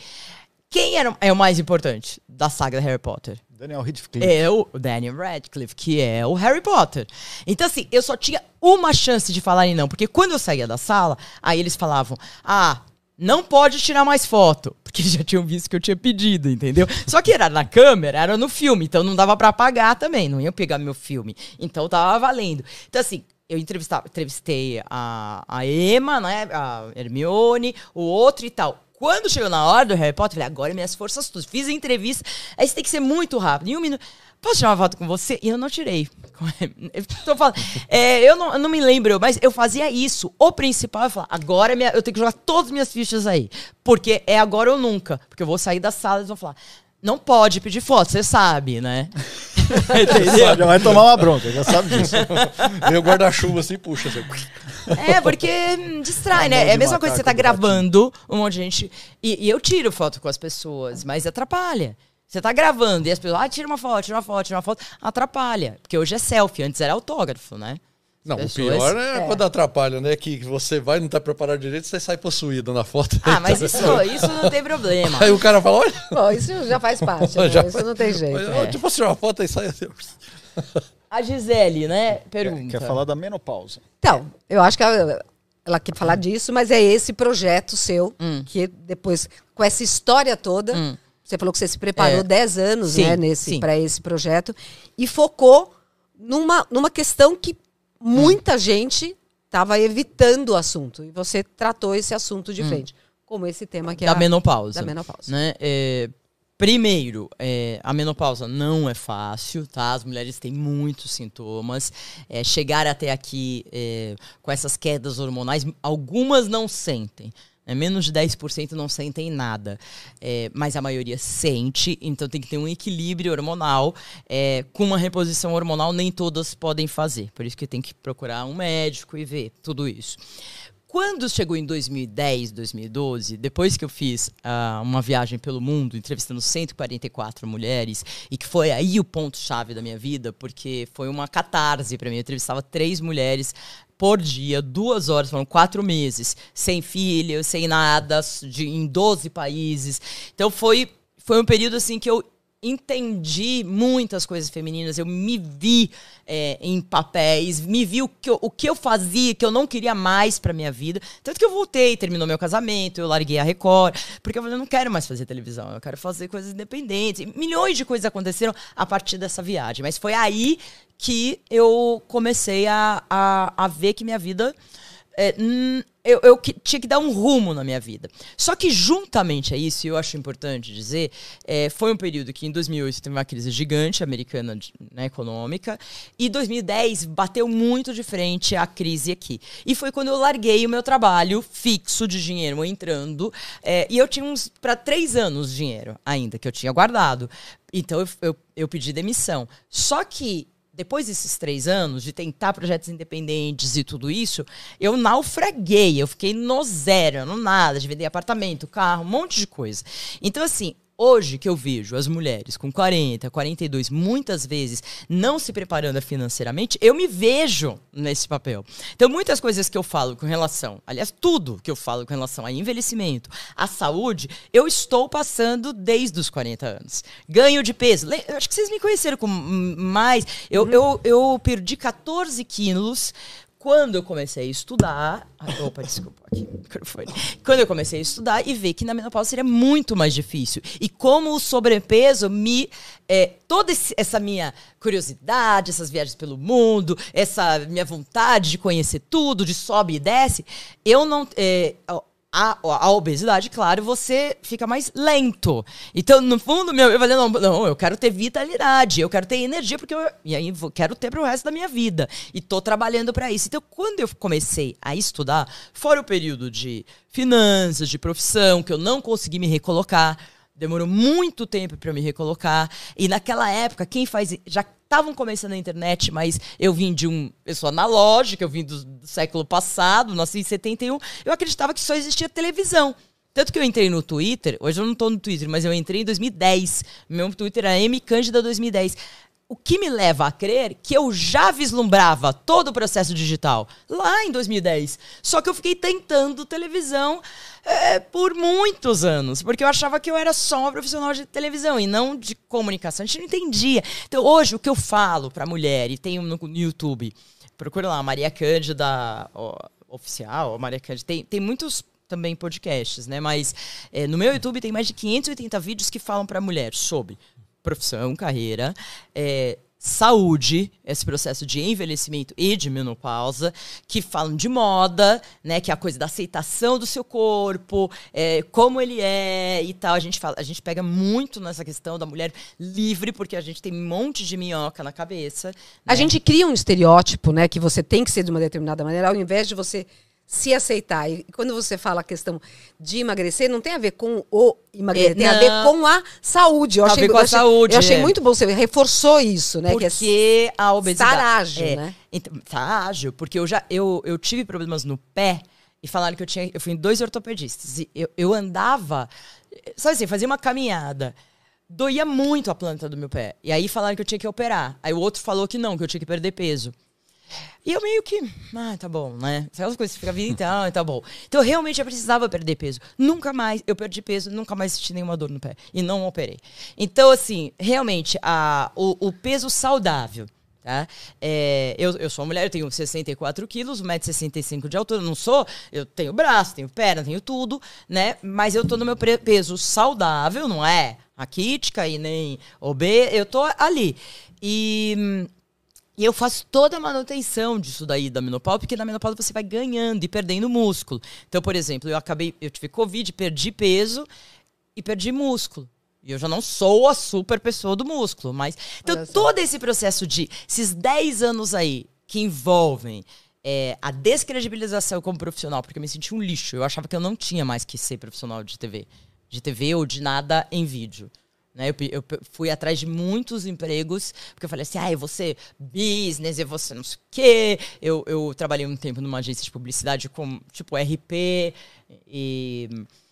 Quem era, é o mais importante da saga Harry Potter? Daniel Radcliffe. É o Daniel Radcliffe, que é o Harry Potter. Então, assim, eu só tinha uma chance de falar em não. Porque quando eu saía da sala, aí eles falavam: Ah, não pode tirar mais foto. Porque já tinham visto que eu tinha pedido, entendeu? Só que era na câmera, era no filme, então não dava pra apagar também, não ia pegar meu filme. Então tava valendo. Então, assim. Eu entrevistei a, a Emma, né? A Hermione, o outro e tal. Quando chegou na hora do Harry Potter, eu falei, agora minhas forças todas. Fiz a entrevista, aí você tem que ser muito rápido. Em um minuto. Posso tirar uma foto com você? E eu não tirei. Eu tô falando. É, eu, não, eu não me lembro, mas eu fazia isso. O principal é falar, agora minha- eu tenho que jogar todas as minhas fichas aí. Porque é agora ou nunca. Porque eu vou sair da sala e vão falar. Não pode pedir foto, você sabe, né? Entendeu? Já vai tomar uma bronca, já sabe disso. Vem o guarda-chuva assim, puxa. Assim. É, porque distrai, Mão né? É a mesma coisa que você tá gravando um monte de gente. E, e eu tiro foto com as pessoas, mas atrapalha. Você tá gravando e as pessoas, ah, tira uma foto, tira uma foto, tira uma foto. Atrapalha. Porque hoje é selfie, antes era autógrafo, né? Não, o Pessoas- pior é, quando atrapalha, né? Que você vai, não tá preparado direito, você sai possuído na foto. Ah, mas isso, isso não tem problema. Aí o cara fala, olha, Bom, isso já faz parte, né? Já Isso não tem jeito. olha, é. tipo, tirar uma foto e sai assim. A Gisele, né? Pergunta. Quer falar da menopausa. Então, eu acho que ela, ela quer falar disso, mas é esse projeto seu, que depois, com essa história toda, você falou que você se preparou É. 10 anos Sim, né, nesse para esse projeto e focou numa, numa questão que muita gente estava evitando o assunto. E você tratou esse assunto de frente. Como esse tema que é da a- menopausa. da menopausa. Né? É, primeiro, é, a menopausa não é fácil, tá? As mulheres têm muitos sintomas. É, chegar até aqui é, com essas quedas hormonais, algumas não sentem. Né? menos de 10% não sentem nada. É, mas a maioria sente, então tem que ter um equilíbrio hormonal. É, com uma reposição hormonal, nem todas podem fazer. Por isso que tem que procurar um médico e ver tudo isso. Quando chegou em 2010, 2012, depois que eu fiz ah, uma viagem pelo mundo, entrevistando 144 mulheres, e que foi aí o ponto-chave da minha vida, porque foi uma catarse para mim. Eu entrevistava três mulheres por dia, duas horas, foram quatro meses, sem filho, sem nada, de, em 12 países. Então foi, foi um período assim que eu entendi muitas coisas femininas, eu me vi é, em papéis, me vi o que, eu, o que eu fazia, que eu não queria mais pra minha vida. Tanto que eu voltei, terminou meu casamento, eu larguei a Record, porque eu falei, eu não quero mais fazer televisão, eu quero fazer coisas independentes. E milhões de coisas aconteceram a partir dessa viagem, mas foi aí que eu comecei a, a, a ver que minha vida é, eu, eu tinha que dar um rumo na minha vida. Só que, juntamente a isso, e eu acho importante dizer, é, foi um período que em 2008 teve uma crise gigante americana de- né, econômica, e 2010 bateu muito de frente a crise aqui. E foi quando eu larguei o meu trabalho fixo de dinheiro entrando, é, e eu tinha uns para três anos de dinheiro ainda, que eu tinha guardado. Então eu, eu, eu pedi demissão. Só que depois desses três anos de tentar projetos independentes e tudo isso, eu naufraguei. Eu fiquei no zero, no nada, de vender apartamento, carro, um monte de coisa. Então, assim. Hoje que eu vejo as mulheres com 40, 42, muitas vezes não se preparando financeiramente, eu me vejo nesse papel. Então, muitas coisas que eu falo com relação, aliás, tudo que eu falo com relação a envelhecimento, a saúde, eu estou passando desde os 40 anos. Ganho de peso. Acho que vocês me conheceram com mais. Eu, eu, eu perdi 14 quilos quando eu comecei a estudar. Ai, opa, desculpa, aqui, microfone. Quando eu comecei a estudar e ver que na menopausa seria muito mais difícil. E como o sobrepeso me. é, toda esse- essa minha curiosidade, essas viagens pelo mundo, essa minha vontade de conhecer tudo, de sobe e desce, eu não. é, a, a obesidade, claro, você fica mais lento. Então, no fundo, meu, eu falei, não, não, eu quero ter vitalidade, eu quero ter energia, porque eu e aí vou, quero ter pro resto da minha vida. E tô trabalhando para isso. Então, quando eu comecei a estudar, fora o período de finanças, de profissão, que eu não consegui me recolocar, demorou muito tempo para me recolocar. E naquela época, quem faz. Já estavam começando a internet, mas eu vim de um. Eu sou analógica, eu vim do, do século passado, nasci em 71. Eu acreditava que só existia televisão. Tanto que eu entrei no Twitter, hoje eu não estou no Twitter, mas eu entrei em 2010. Meu Twitter era M Cândida 2010. O que me leva a crer que eu já vislumbrava todo o processo digital lá em 2010. Só que eu fiquei tentando televisão é, por muitos anos, porque eu achava que eu era só uma profissional de televisão e não de comunicação. A gente não entendia. Então, hoje, o que eu falo para mulher, e tem no, YouTube, procura lá, Maria Cândida ó, Oficial, Maria Cândida, tem, tem muitos também podcasts, né? Mas é, no meu YouTube tem mais de 580 vídeos que falam para mulher sobre profissão, carreira, é, saúde, esse processo de envelhecimento e de menopausa, que falam de moda, né, que é a coisa da aceitação do seu corpo, é, como ele é e tal. A gente fala, a gente pega muito nessa questão da mulher livre, porque a gente tem um monte de minhoca na cabeça. A né? gente cria um estereótipo, né? Que você tem que ser de uma determinada maneira, ao invés de você se aceitar. E quando você fala a questão de emagrecer, não tem a ver com o emagrecer, É, tem a ver com a saúde. Eu Tem a achei, ver com eu a achei- saúde, Eu achei é. muito bom, você reforçou isso, né? que é Porque a obesidade. estar ágil, é, né? Então, tá ágil, porque eu já eu, eu tive problemas no pé e falaram que eu tinha. Eu fui em dois ortopedistas. E eu, eu andava. Sabe assim, fazia uma caminhada. Doía muito a planta do meu pé. E aí falaram que eu tinha que operar. Aí o outro falou que não, que eu tinha que perder peso. E eu meio que, ah, tá bom, né? Aquelas coisas fica a vida inteira, tá bom. Então, realmente, eu precisava perder peso. Nunca mais, eu perdi peso, nunca mais senti nenhuma dor no pé. E não operei. Então, assim, realmente, a, o, o peso saudável, tá? É, eu, eu sou uma mulher, eu tenho 64 quilos, 1,65m de altura. Não sou, eu tenho braço, tenho perna, tenho tudo, né? Mas eu tô no meu peso saudável, não é raquítica e nem obê, eu tô ali. E... E eu faço toda a manutenção disso daí da menopausa, porque na menopausa você vai ganhando e perdendo músculo. Então, por exemplo, eu acabei, eu tive Covid, perdi peso e perdi músculo. E eu já não sou a super pessoa do músculo, mas. Então, todo esse processo de esses 10 anos aí que envolvem é, a descredibilização como profissional, porque eu me senti um lixo. Eu achava que eu não tinha mais que ser profissional de TV. De TV ou de nada em vídeo. Né? Eu, eu fui atrás de muitos empregos, porque eu falei assim, ah, eu vou ser business, eu vou ser não sei o quê. Eu, eu trabalhei um tempo numa agência de publicidade com, tipo, RP e...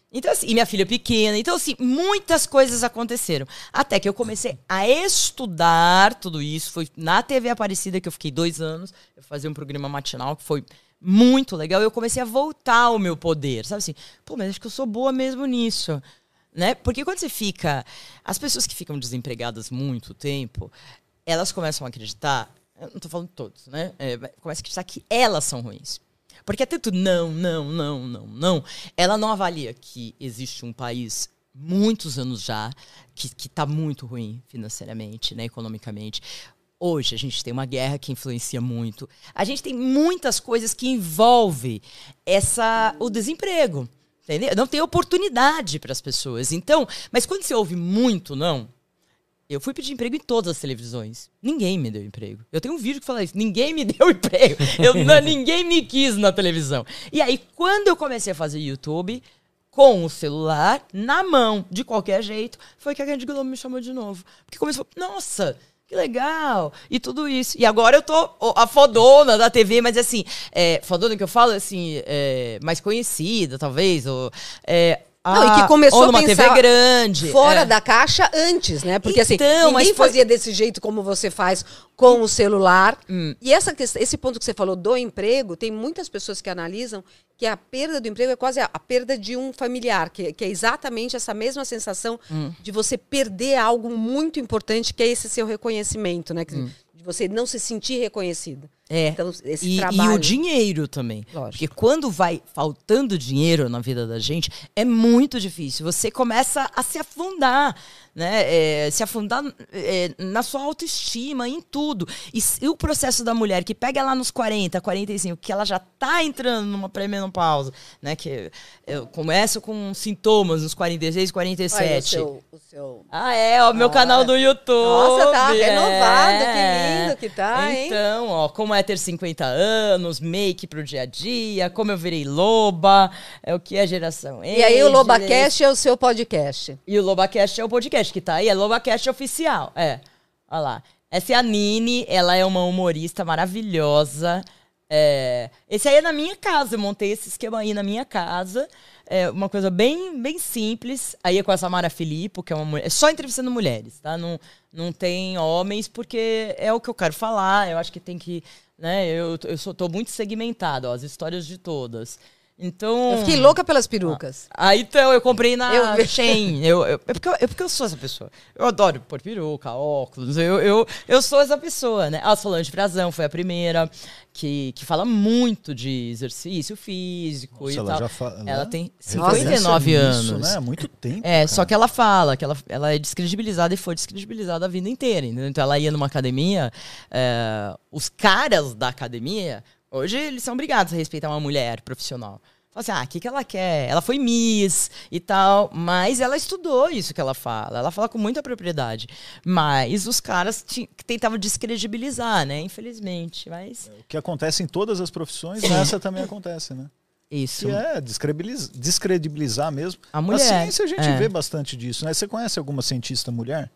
Então, assim, e minha filha pequena. Então, assim, muitas coisas aconteceram. Até que eu comecei a estudar tudo isso. Foi na TV Aparecida que eu fiquei dois anos. Eu fazia um programa matinal que foi muito legal. Eu comecei a voltar ao meu poder. Sabe assim? Pô, mas acho que eu sou boa mesmo nisso. Né? Porque quando você fica. As pessoas que ficam desempregadas muito tempo, elas começam a acreditar. Não tô falando todos, né? É, começam a acreditar que elas são ruins. Porque é tanto não, não, não, não, não. Ela não avalia que existe um país muitos anos já que está muito ruim financeiramente, né, economicamente. Hoje a gente tem uma guerra que influencia muito. A gente tem muitas coisas que envolvem essa o desemprego. Entendeu? Não tem oportunidade para as pessoas. Então, mas quando você ouve muito não, eu fui pedir emprego em todas as televisões. Ninguém me deu emprego. Eu tenho um vídeo que fala isso. Ninguém me deu emprego. Eu, não- ninguém me quis na televisão. E aí, quando eu comecei a fazer YouTube, com o celular na mão, de qualquer jeito, foi que a Rede Globo me chamou de novo. Porque começou, nossa, que legal, e tudo isso. E agora eu tô a fodona da TV, mas assim, é, fodona que eu falo, assim, é, mais conhecida, talvez, ou... É, Não, e ah, que começou ou a numa pensar TV grande. Fora é. da caixa antes, né? Porque assim, Então, ninguém mas foi- fazia desse jeito como você faz com o celular. Hum. E essa, esse ponto que você falou do emprego, tem muitas pessoas que analisam que a perda do emprego é quase a, a perda de um familiar, que, que é exatamente essa mesma sensação Hum. de você perder algo muito importante, que é esse seu reconhecimento, né? Que- Hum. Você não se sentir reconhecido. É. Então, esse e, e trabalho. o dinheiro também. Lógico. Porque quando vai faltando dinheiro na vida da gente, é muito difícil. Você começa a se afundar, né? É, se afundar é, na sua autoestima, em tudo. E, e o processo da mulher que pega lá nos 40, 45, que ela já tá entrando numa pré-menopausa, né? Que eu começo com sintomas nos 46, 47. Olha, o seu, o seu Ah, é, ó, meu Ah, canal do YouTube. Nossa, tá renovado, que é. lindo que tá, hein? Então, ó, como é ter 50 anos, make pro dia a dia, como eu virei loba, é o que é geração E aí o. LobaCast é o seu podcast. E o LobaCast é o podcast que tá aí, é LobaCast oficial, é. Olha lá. Essa é a Nini, ela é uma humorista maravilhosa. É, esse aí é na minha casa, eu montei esse esquema aí na minha casa. É uma coisa bem, bem simples. Aí é com a Samara Filippo, que é uma mulher. É só entrevistando mulheres, tá? Não, não tem homens, porque é o que eu quero falar. Eu acho que tem que. Né, eu, eu sou, tô muito segmentado, ó, as histórias de todas. Então. Eu fiquei louca pelas perucas. Ah, então, eu comprei na Eu. Shein. Eu, eu- é, porque eu, é porque eu sou essa pessoa. Eu adoro pôr peruca, óculos. Eu, eu, eu sou essa pessoa, né? A Solange Frazão foi a primeira que, que fala muito de exercício físico Nossa, e ela tal. já fa- ela ela tem referência 59 nisso, anos. Né? Há muito tempo. É, cara. só que ela fala que ela, ela é descredibilizada e foi descredibilizada a vida inteira. entendeu? Então ela ia numa academia, é, os caras da academia, hoje eles são obrigados a respeitar uma mulher profissional. Fala assim, ah, o que, que ela quer? Ela foi Miss e tal, mas ela estudou isso que ela fala. Ela fala com muita propriedade. Mas os caras tentavam descredibilizar, né? Infelizmente. Mas O que acontece em todas as profissões, nessa também acontece, né? isso. Que é descredibiliz- descredibilizar mesmo. A mulher, Na ciência a gente é. vê bastante disso, né? Você conhece alguma cientista mulher?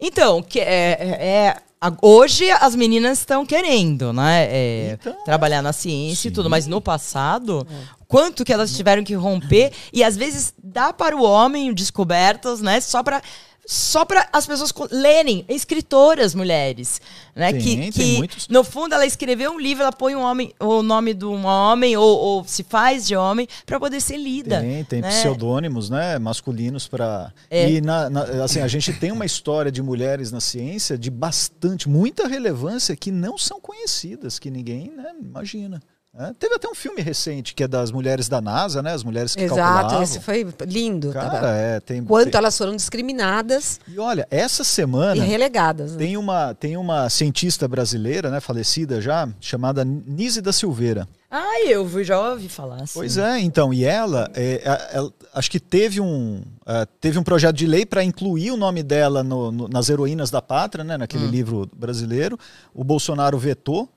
Então, que é, é- é- hoje as meninas estão querendo, né? é, Então, trabalhar na ciência e sim. tudo, mas no passado, quanto que elas tiveram que romper e às vezes dá para o homem descobertas, né? Só para só para as pessoas lerem, escritoras mulheres, né? Tem, que que muitos. no fundo ela escreveu um livro, ela põe um homem, o nome de um homem ou, ou se faz de homem para poder ser lida. Tem, tem né? pseudônimos, né? Masculinos para. É. E na, na- assim, a gente tem uma história de mulheres na ciência de bastante, muita relevância que não são conhecidas, que ninguém né, imagina. É, teve até um filme recente que é das mulheres da NASA, né? As mulheres que Exato, calculavam. esse foi lindo. Cara, tava- é, tem, Quanto tem- elas foram discriminadas E olha, essa e semana relegadas. né? tem uma, tem uma cientista brasileira, né, falecida já, chamada Nise da Silveira. Ai, eu vi- já ouvi falar. Assim. Pois é, então, e ela, é, a- ela- acho que teve um, ah, teve um projeto de lei para incluir o nome dela no- no- nas heroínas da pátria, né, naquele livro brasileiro. O Bolsonaro vetou.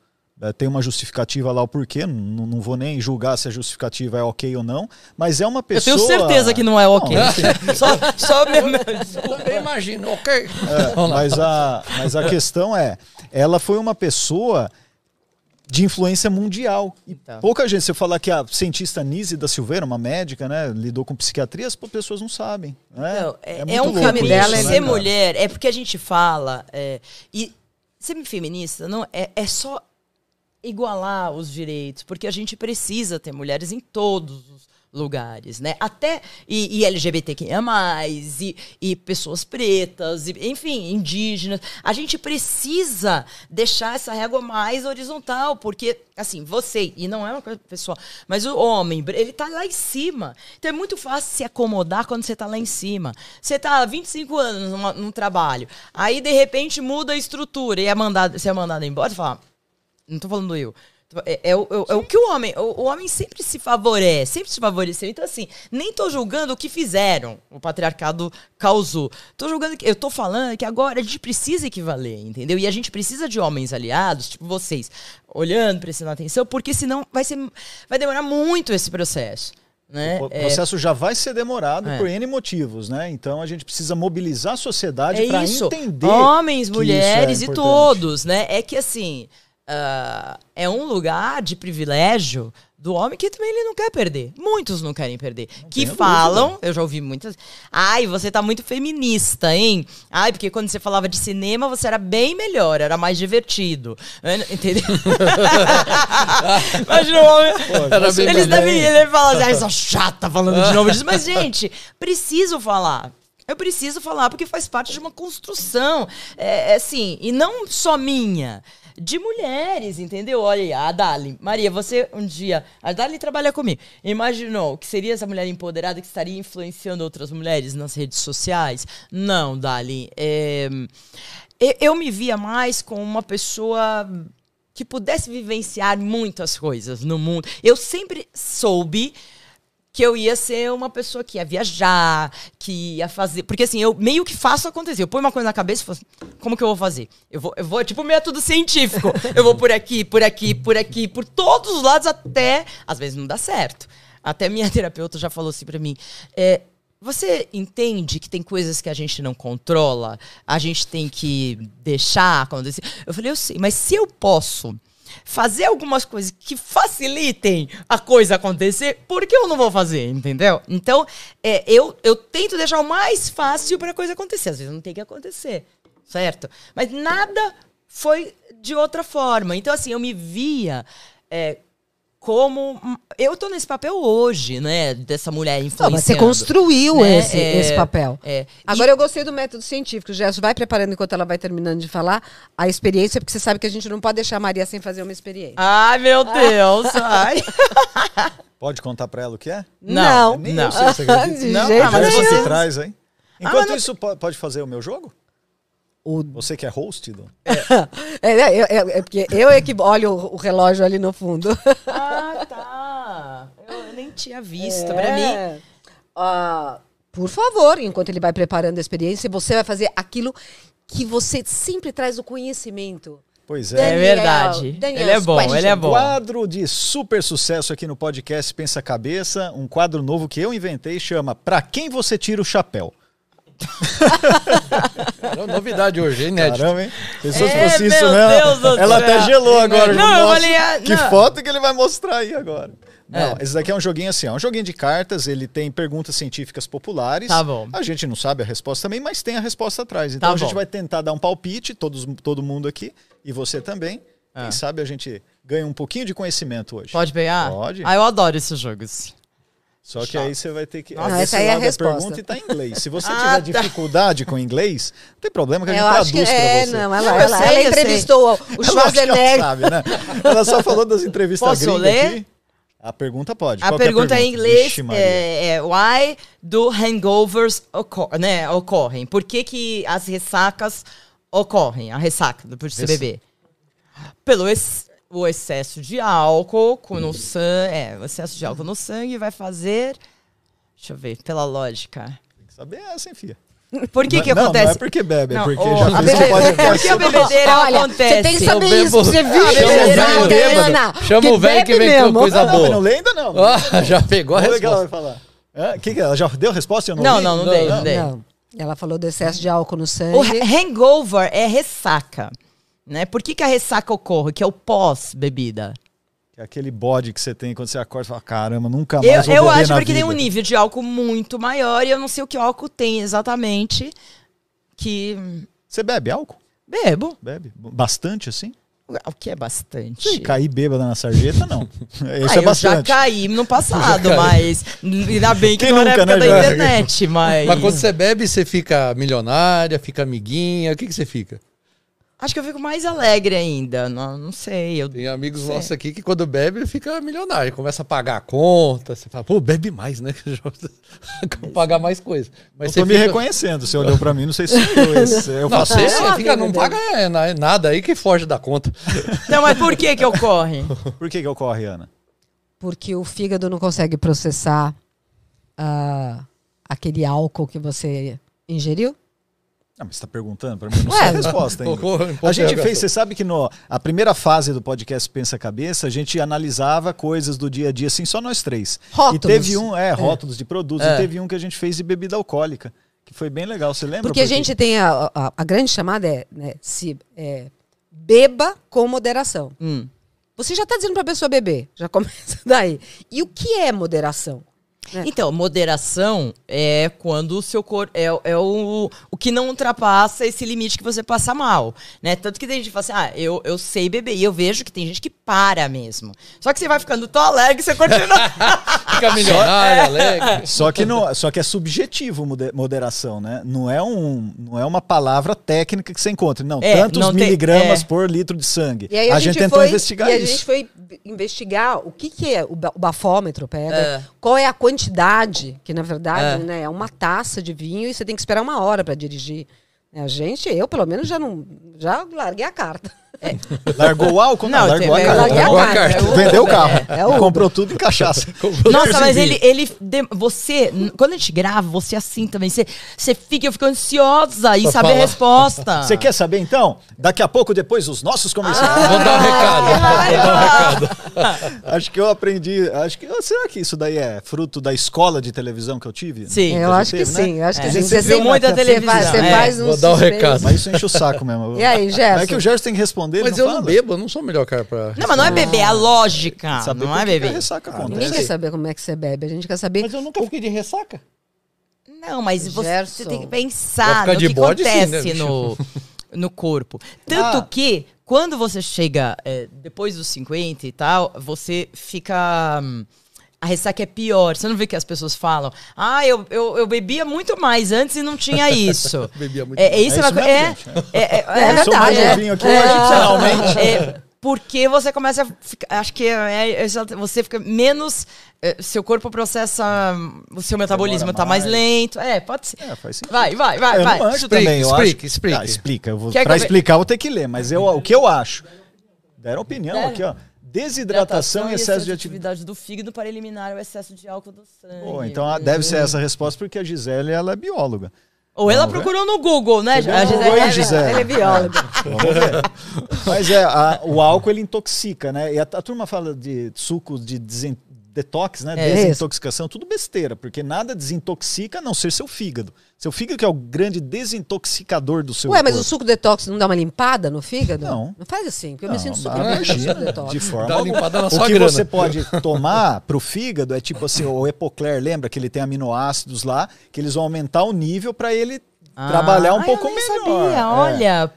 Eh, tem uma justificativa lá o porquê, não, não vou nem julgar se a justificativa é ok ou não, mas é uma Eu pessoa. tenho certeza que não é ok. só, só mesmo. Eu imagino, ok. É, mas, a, mas a questão é, ela foi uma pessoa de influência mundial. E Então. pouca gente, se eu falar que a cientista Nise da Silveira, uma médica, né, lidou com psiquiatria, as pessoas não sabem. Né? Não, é, muito é um louco filme isso, dela, né, ser mulher, é porque a gente fala. é, e ser feminista não é, é só igualar os direitos, porque a gente precisa ter mulheres em todos os lugares, né? Até e, e LGBTQIA+, e, e pessoas pretas, e, enfim, indígenas. A gente precisa deixar essa régua mais horizontal, porque, assim, você, e não é uma coisa pessoal, mas o homem, ele tá lá em cima. Então é muito fácil se acomodar quando você tá lá em cima. Você tá há 25 anos num trabalho, aí de repente muda a estrutura e é mandado, você é mandado embora, você fala, não tô falando eu. É, é o- é é o que o homem. O, o homem sempre se favorece, sempre se favoreceu. Então, assim, nem tô julgando o que fizeram, o patriarcado causou. Tô julgando que. Eu tô falando que agora a gente precisa equivaler, entendeu? E a gente precisa de homens aliados, tipo vocês, olhando, prestando atenção, porque senão vai ser. Vai demorar muito esse processo. Né? O É, processo já vai ser demorado É. por N motivos, né? Então a gente precisa mobilizar a sociedade É para entender. Homens, que mulheres é e todos, né? É que assim. Ah, é um lugar de privilégio do homem que também ele não quer perder. Muitos não querem perder. que tenho falam, eu já ouvi muitas. Ai, você tá muito feminista, hein? Ai, porque quando você falava de cinema, você era bem melhor, era mais divertido. Entendeu? Imagina o homem. Bem Eles devem ele fala assim, ai, essa chata falando de novo disso. Mas, gente, preciso falar. Eu preciso falar, porque faz parte de uma construção. É, é assim, e não só minha. De mulheres, entendeu? Olha aí, a Dali. Maria, você um dia. A Dali trabalha comigo. Imaginou que seria essa mulher empoderada que estaria influenciando outras mulheres nas redes sociais? Não, Dali. É, eu- eu me via mais como uma pessoa que pudesse vivenciar muitas coisas no mundo. Eu sempre soube que eu ia ser uma pessoa que ia viajar, que ia fazer. Porque assim, eu meio que faço acontecer. Eu ponho uma coisa na cabeça e falo assim, como que eu vou fazer? Eu vou, eu vou, é tipo método científico. eu vou por aqui, por aqui, por aqui, por todos os lados, até. Às vezes não dá certo. Até minha terapeuta já falou assim pra mim. é, você entende que tem coisas que a gente não controla, a gente tem que deixar acontecer? Eu falei, eu sei, mas se eu posso fazer algumas coisas que facilitem a coisa acontecer, por que eu não vou fazer, entendeu? Então, é, eu, eu tento deixar o mais fácil para a coisa acontecer. Às vezes não tem que acontecer, certo? Mas nada foi de outra forma. Então, assim, eu me via é, como. Eu tô nesse papel hoje, né? Dessa mulher Não, influenciando. mas você construiu Né? esse, É, esse papel. é. Agora eu gostei do método científico. Gerson, vai preparando enquanto ela vai terminando de falar a experiência, porque você sabe que a gente não pode deixar a Maria sem fazer uma experiência. Ai, meu Deus! Ai. Pode contar para ela o que é? Não, Nem não. eu sei, você acredita? De Não, jeito ah, mas você traz aí. Enquanto não- isso, po- pode fazer o meu jogo? O- Você que é host? Dom? É, é, é, é porque eu é que olho o, relógio ali no fundo. Ah, tá. Eu nem tinha visto. Pra É. mim. Ah, por favor, enquanto ele vai preparando a experiência, você vai fazer aquilo que você sempre traz o conhecimento. Pois É é. Daniel, verdade. Daniel, ele é bom, question. ele é bom. Quadro de super sucesso aqui no podcast Pensa Cabeça, um quadro novo que eu inventei chama Pra quem você tira o chapéu? Era novidade hoje, hein, Ned? Caramba, hein? Pensou se É, fosse isso, meu né? Deus do Ela até gelou agora. Não, eu falei, ah, que não. foto que ele vai mostrar aí agora. Não, É. esse daqui é um joguinho assim, ó, um joguinho de cartas, ele tem perguntas científicas populares. Tá bom. A gente não sabe a resposta também, mas tem a resposta atrás. Então Tá a gente vai tentar dar um palpite, todos, todo mundo aqui, e você também. Ah. Quem sabe a gente ganha um pouquinho de conhecimento hoje. Pode pegar? Pode. Ah, eu adoro esses jogos. Só que aí você vai ter que. Nossa, essa aí é a resposta. pergunta e tá em inglês. Se você Ah, tiver tá. dificuldade com inglês, não tem problema que a gente Eu traduz pra é, você. não, ela, Não, ela, sei, ela eu sei. entrevistou o que ela Schwarzenegger. sabe, né? Ela só falou das entrevistas Posso gringas ler? aqui. A pergunta pode. A Qual pergunta é em inglês Maria. é, é Why do hangovers ocor né, ocorrem? Por que, que as ressacas ocorrem? A ressaca você Ressa- beber. Pelo ex- o excesso de álcool no sangue. É, o excesso de álcool no sangue vai fazer. Deixa eu ver, pela lógica. Tem que saber essa, hein, filha? Por que, Não- que não, acontece? Não é porque bebe, é Não, porque ô, já a fez bebe- podcast. Por que a bebedeira Olha, acontece? você tem que saber bebo- isso, você viu, Chama o velho bêbado. Chama o velho que vem com coisa Não, não, boa. não lê ainda não. Ah, já pegou a o que ela vai resposta. falar. Hã? que que ela já deu a resposta? Eu não, Não, li? não, não dei, não dei. Não, ela falou do excesso de álcool no sangue. O ha- hangover é ressaca. Né? Por que, que a ressaca ocorre? Que é o pós-bebida. Que é aquele bode que você tem quando você acorda e fala, caramba, nunca mais Eu, vou eu beber acho na porque tem um vida." nível de álcool muito maior e eu não sei o que álcool tem exatamente. Que Você bebe álcool? bebo. Bebe? Bastante assim? O que é bastante. Sim, cair bêbada na sarjeta, não. Isso Ah, é eu já bastante. caí no passado, mas ainda bem que Quem não era nunca, época né, da Jorge? internet, mas... Mas quando você bebe, você fica milionária, fica amiguinha. O que, que você fica? Acho que eu fico mais alegre ainda, não, não sei. Eu... Tem amigos Sei. nossos aqui que quando bebe fica milionário, começa a pagar a conta, você fala, pô, bebe mais, né? pagar mais coisa. Mas Eu você tô me fica- reconhecendo. Você olhou pra mim, não sei se eu, esse, eu Não, faço você, isso. você fica, não paga é, na- nada aí que foge da conta. Não, mas por que que ocorre? Por que que ocorre, Ana? Porque o fígado não consegue processar ah, aquele álcool que você ingeriu. Ah, mas você tá perguntando pra mim, não sei a resposta ainda. A gente interrogação. fez, você sabe que no, a primeira fase do podcast Pensa Cabeça, a gente analisava coisas do dia a dia, assim, só nós três. Rótulos. E teve um, é, rótulos de produtos, É. e teve um que a gente fez de bebida alcoólica, que foi bem legal, você lembra? Porque a gente tem a, a, a grande chamada é, né, se é, beba com moderação. Hum. Você já está dizendo para a pessoa beber, já começa daí. E o que é moderação? É. Então, moderação é quando o seu corpo. É, é o, o que não ultrapassa esse limite que você passa mal. Né? Tanto que tem gente que fala assim: ah, eu, eu sei beber. E eu vejo que tem gente que para mesmo. Só que você vai ficando tão alegre você continua. Fica milionário, alegre. Só que, não, só que é subjetivo mode- moderação, né? Não é, um, não é uma palavra técnica que você encontra. Não, É, tantos não tem- miligramas é. por litro de sangue. E aí a, a, gente, gente, tentou foi, investigar e a isso. gente foi investigar o que, que é o bafômetro, pega, É. qual é a quantidade, que na verdade É. né, é uma taça de vinho e você tem que esperar uma hora para dirigir. A gente, eu pelo menos já não, já larguei a carta. Largou o álcool? Não, Não, largou tem- a carta. Largou a carta. carta. É Vendeu o carro. é o- Comprou tudo em cachaça. Nossa, mas ele, ele você, quando a gente grava, você é assim também, você, você fica, eu fico ansiosa em saber a resposta. Você quer saber então? Daqui a pouco, depois, os nossos comerciais. Vou dar um recado. Vou dar um recado. Acho que eu aprendi. Acho que, será que isso daí é fruto da escola de televisão que eu tive? Sim. eu a acho que né? sim, eu acho que É. sim. Você viu sempre- muita você televisão, faz- Você é. faz um Vou dar o suspense. recado. Mas isso enche o saco mesmo. E aí, Gerson? É que o Gerson tem que responder. Ele Mas eu fala. não bebo, eu não sou o melhor cara pra. Não, mas não é beber, é a lógica. Saber não é a beber. ressaca Ninguém quer saber como é que você bebe, a gente quer saber Mas eu nunca fiquei de ressaca. Não, mas você Gerson. tem que pensar no que bode, sim, acontece né, bicho? no, no corpo. Tanto Ah. que, quando você chega é, depois dos 50 e tal, você fica. hum, A ressaca é pior. Você não vê que as pessoas falam, ah, eu, eu, eu bebia muito mais antes e não tinha isso. Bebia muito É, é isso, É é, isso é, gente, é, é, É é, Sou mais verdade, é. novinho aqui hoje, finalmente. é, porque você começa a ficar. Acho que é, é você fica menos. é, seu corpo processa. O seu metabolismo Demora tá mais mais. lento. É, pode ser. É, faz sentido. Vai, vai, vai, eu vai. não Explique, também. Eu explique, acho... explique. Ah, explica. Eu vou, Quer que pra eu ve- explicar, eu vou ter que ler. Mas eu, o que eu acho? Deram opinião Deram. aqui, ó. Desidratação e excesso de atividade. do fígado para eliminar o excesso de álcool do sangue. Pô, então deve ser essa a resposta, porque a Gisele ela é bióloga. Ou ela procurou no Google, né? A Gisele- aí, é- Gisele? Ele é ver. Mas é, a- o álcool ele intoxica, né? E a, a turma fala de suco de desen- detox, né? É. Desintoxicação, tudo besteira, porque nada desintoxica a não ser seu fígado. Seu fígado que é o grande desintoxicador do seu Ué, mas o corpo. suco detox não dá uma limpada no fígado? Não. Não faz assim, porque eu me sinto super bem suco detox. de forma Dá limpada na O que grana. você pode tomar pro fígado é tipo assim, o Epocler, lembra que ele tem aminoácidos lá, que eles vão aumentar o nível para ele Ah, trabalhar um eu pouco nem melhor. Sabia, É. olha.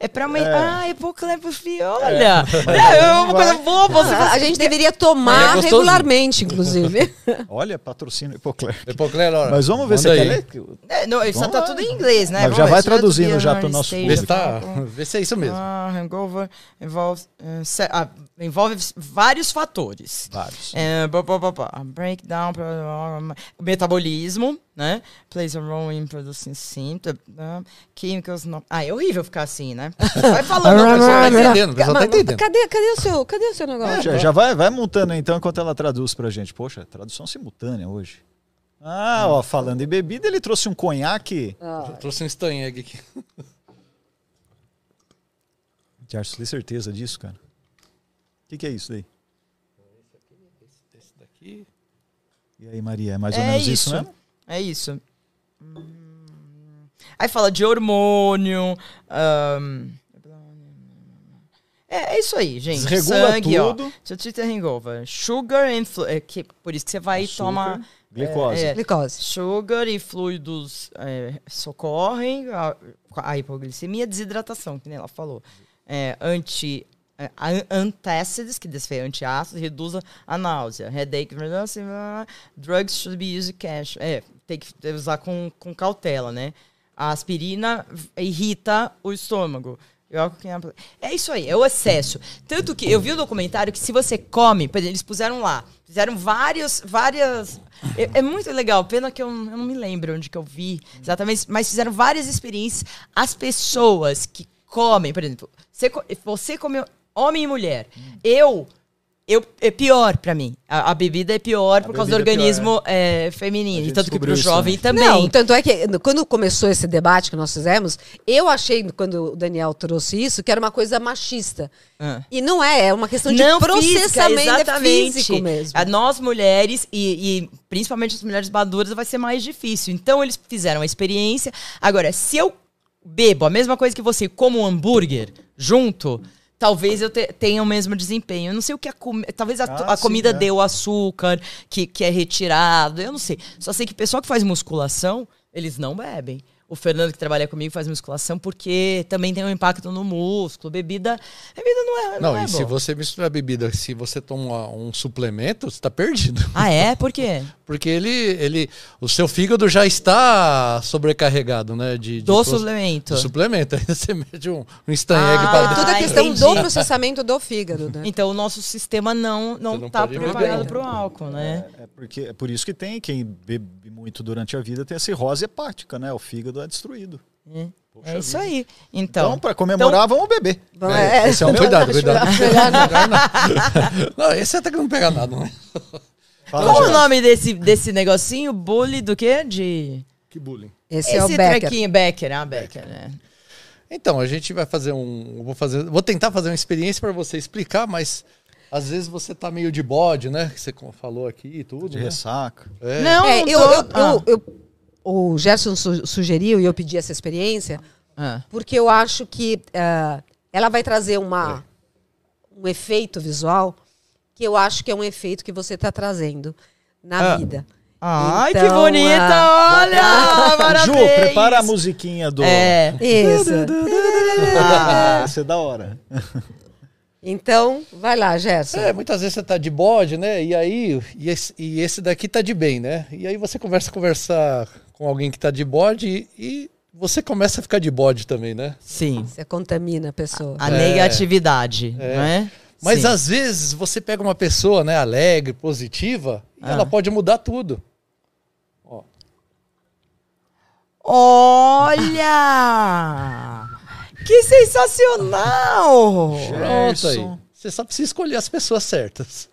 É pra mãe. Ah, epoclebufi, olha. É, é uma coisa boa. Você Ah, a gente deveria É tomar gostosinho. regularmente, inclusive. Olha, patrocínio Hipocler. Epocler, olha. Mas vamos ver manda se aí. quer ler. É, não, isso tá tudo em inglês, né? Mas já vai traduzindo já pro nosso stage Vê público. se, tá, vê se é isso mesmo. Ah, hangover involves, eh, ah, envolve vários fatores. Vários. É, pá. Breakdown, metabolismo, né? Plays a role in producing symptoms, né? chemicals. No... Ah, é horrível ficar assim, né? Vai falando. O pessoal tá pessoal. entendendo, o pessoal tá entendendo. cadê, cadê o seu, cadê o seu negócio? Já, já vai, vai montando então enquanto ela traduz pra gente. Poxa, tradução simultânea hoje. Ah, ó, falando em bebida, ele trouxe um conhaque. Eu trouxe um Stanheg aqui. Gerson, tem certeza disso, cara? O que, que é isso daí? Esse daqui. E aí, Maria, é mais ou É menos isso, isso. mesmo? É isso. Hum. Aí fala de hormônio. ahn, É, é isso aí, gente. Desregula Sangue, tudo. ó. Tita hangover. Sugar and flu- é que Por isso que você vai Açúcar, tomar. Glicose. é, Glicose. Sugar e fluidos é, socorrem a, a hipoglicemia, desidratação, que nem ela falou. É, anti é, an- antacids, que desfeia antiácidos, reduz a náusea. Headache, drugs should be used cash. É, tem que usar com, com cautela, né? A aspirina irrita o estômago. É- isso aí, é o excesso. Tanto que eu vi o documentário que se você come, eles puseram lá, fizeram vários, várias. É, é muito legal, pena que eu, eu não me lembro onde que eu vi exatamente, mas fizeram várias experiências. As pessoas que comem, por exemplo, você, você comeu homem e mulher. Eu. Eu, é pior pra mim. A, a bebida é pior por causa do é organismo é, A feminino. gente Tanto que pro descobriu isso jovem também. Não, tanto é que quando começou esse debate que nós fizemos, eu achei, quando o Daniel trouxe isso, que era uma coisa machista. Ah. E não é, é uma questão de Não processamento física, é exatamente. físico mesmo. A nós mulheres e, e principalmente as mulheres maduras vai ser mais difícil. Então eles fizeram a experiência. Agora, se eu bebo a mesma coisa que você, como um hambúrguer junto, talvez eu te- tenha o mesmo desempenho. Eu não sei o que a comida. Talvez a, Ah, a sim, comida é. dê o açúcar que, que é retirado. Eu não sei. Só sei que o pessoal que faz musculação, eles não bebem. O Fernando, que trabalha comigo, faz musculação porque também tem um impacto no músculo. Bebida. Bebida não é. Não, Não, é e se bom. você misturar bebida, se você toma um suplemento, você tá perdido. Ah, é? Por quê? Porque ele, ele, o seu fígado já está sobrecarregado, né? De, de Do suplemento. do suplemento. Aí você mete um, um Stanheg Ah, pra É dentro. toda a Ah, questão entendi. do processamento do fígado, né? Então o nosso sistema não não não está preparado para o álcool, né? É, porque, é por isso que tem quem bebe muito durante a vida tem a cirrose hepática, né? O fígado é destruído. É, é isso aí. Então, Então, para comemorar, vamos beber. É, é. esse é o meu. Cuidado, cuidado. Melhor não. Não, esse até que não pega nada, né? Fala, qual o nome desse, desse negocinho? Bully do quê? De Que bullying. Esse, é o esse Becker. trequinho Becker, ah, Becker, né? Então, a gente vai fazer um. Vou, fazer, vou tentar fazer uma experiência para você explicar, mas às vezes você tá meio de bode, né? Que você falou aqui e tudo. De né? ressaca. É. Não, É, não eu, eu- ah. eu- eu- o Gerson su- sugeriu e eu pedi essa experiência Ah. porque eu acho que ah, ela vai trazer uma, um efeito visual que eu acho que é um efeito que você está trazendo na Ah. vida. Ai, que Então, bonita! ah, Olha! Parabéns! Ju, prepara a musiquinha do. É. Isso. Ah, Essa é da hora. Então, vai lá, Gerson. É, muitas vezes você tá de bode, né? E aí, e esse, e esse daqui tá de bem, né? E aí você começa a conversar com alguém que tá de bode e, você começa a ficar de bode também, né? Sim. Você contamina a pessoa. A negatividade, É. não é? Mas Sim. às vezes você pega uma pessoa, né, alegre, positiva, e Ah. ela pode mudar tudo. Olha! Que sensacional! Pronto aí. Você só precisa escolher as pessoas certas.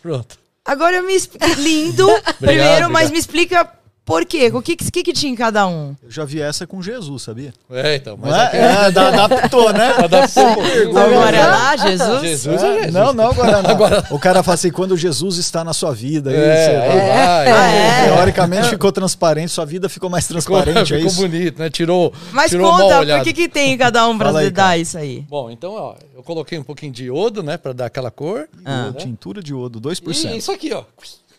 Pronto. Agora me explica. Lindo, primeiro, mas me explica por quê? O que, que, que tinha em cada um? Eu já vi essa com Jesus, sabia? É, então, mas é? É, dá- adaptou, né? Adaptou. Guaraná, Jesus? Jesus é Jesus. Não, não, agora não. O cara fala assim, quando Jesus está na sua vida. aí É, aí. Ah, é? Teoricamente ficou transparente, sua vida ficou mais Ficou, transparente, é ficou isso? bonito, né? Tirou, Mas tirou conta, por que, que tem em cada um aí, dar isso aí? Bom, então, ó, eu coloquei um pouquinho de iodo, né, pra dar aquela cor. Ah. Tintura de iodo, E 2%. isso aqui, ó.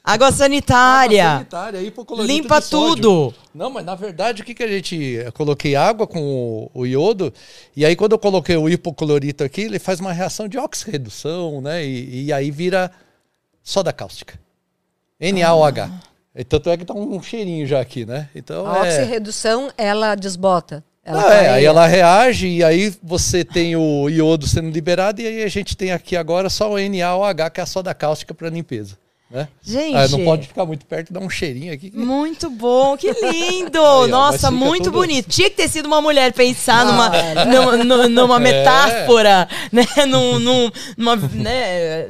Água sanitária. Água sanitária, hipoclorito Limpa de sódio. tudo. Não, mas na verdade o que, que a gente. Eu coloquei água com o, o iodo, e aí quando eu coloquei o hipoclorito aqui, ele faz uma reação de oxirredução, né? E, e aí vira soda cáustica. NaOH. E tanto é que tá um cheirinho já aqui, né? Então A é. oxirredução, ela desbota. Ela Ah, é, aí ela reage e aí você tem o iodo sendo liberado e aí a gente tem aqui agora só o NaOH, que é a soda cáustica para limpeza. Né? Gente. Ah, não pode ficar muito perto, dá um cheirinho aqui. Muito bom, que lindo! ó, Nossa, muito tudo- bonito. Tinha que ter sido uma mulher pensar numa, Ah, numa, nu- numa É. metáfora, né? Num, num- numa, né?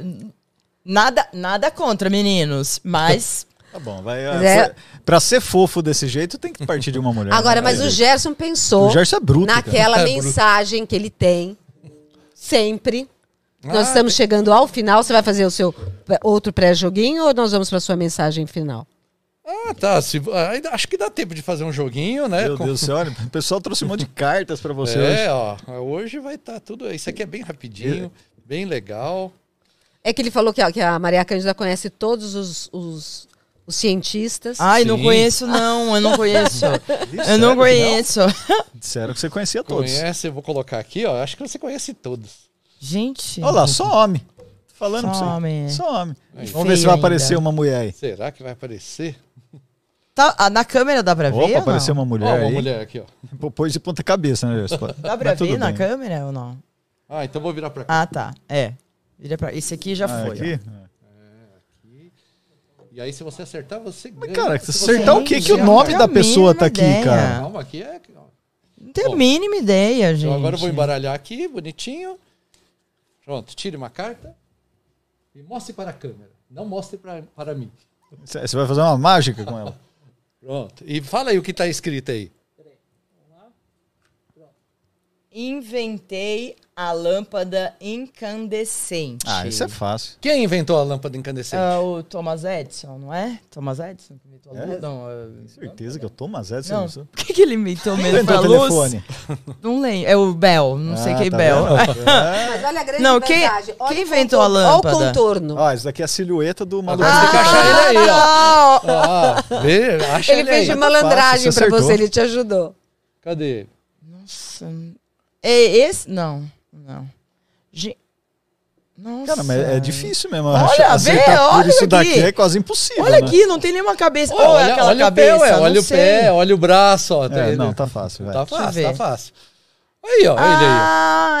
Nada, nada contra, meninos, mas Tá bom, vai. É- Pra ser fofo desse jeito, tem que partir de uma mulher. Agora, né? mas o Gerson pensou O Gerson é bruto, naquela É bruto. mensagem que ele tem sempre. Nós Ah, estamos chegando ao final. Você vai fazer o seu outro pré-joguinho ou nós vamos para sua mensagem final? Ah, tá. se- ah, ainda acho que dá tempo de fazer um joguinho, né? Meu Com- Deus do céu, olha, o pessoal trouxe um monte de cartas pra você hoje. É, ó. Hoje vai estar tudo. Isso aqui é bem rapidinho, bem legal. É que ele falou que, a- que a Maria Cândida conhece todos os, os- os cientistas. ai, não Sim. conheço não, eu não conheço. eu não conheço. Disseram que você conhecia todos. Conhece, eu vou colocar aqui, ó. Acho que você conhece todos. Gente. Olha lá, só homem. Tô falando Só pra você. homem, é. Só homem. Aí. Vamos ver se vai Feio aparecer ainda. uma mulher aí. Será que vai aparecer? Tá, ah, na câmera dá pra ver? Opa, apareceu uma mulher Ó, uma aí. mulher aqui, ó. Pô, Pôs de ponta cabeça, né? Dá pra Mas ver na bem. câmera ou não? Ah, então vou virar pra cá. Ah, tá. É. Vira pra... Esse aqui já Ah, foi. aqui? ó. E aí, se você acertar, você ganha. Cara, Se você acertar o não que o nome da pessoa tá aqui, ideia. cara? Calma, aqui é. Não tenho Bom. a mínima ideia, gente. Então agora eu vou embaralhar aqui, bonitinho. Pronto, tire uma carta e mostre para a câmera. Não mostre pra, para mim. Você vai fazer uma mágica com ela? Pronto. E fala aí o que está escrito aí. Inventei a lâmpada incandescente. Ah, isso é fácil. Quem inventou a lâmpada incandescente? Ah, o Thomas Edison, não é? Thomas Edison que inventou a É? Não, ah, Certeza que eu tô, mas é não. não. O que, que ele inventou mesmo Inventou o luz? telefone. Não lembro. É o Bell, não sei Ah, quem tá Bell. É. Mas olha a grande Não, quem- vantagem. Olha quem o inventou a lâmpada? Olha o contorno. Ó, isso daqui é a silhueta do maluco. Você tem que achar ele aí, ó. Ah, Ah, vê, acha Ele ele fez aí. de malandragem pra você, ele te ajudou. Cadê? Nossa. É esse? Não, não. Ge- Nossa. Cara, mas é difícil mesmo. Olha, vê, por olha isso daqui aqui. é quase impossível. Olha né? aqui, não tem nenhuma cabeça. Olha, Olha, aquela olha cabeça. o pé, ué, olha o pé, olha o braço, ó. É, Tá- não, tá fácil. Tá fácil, tá fácil. Aí, ó, ele aí. Ah,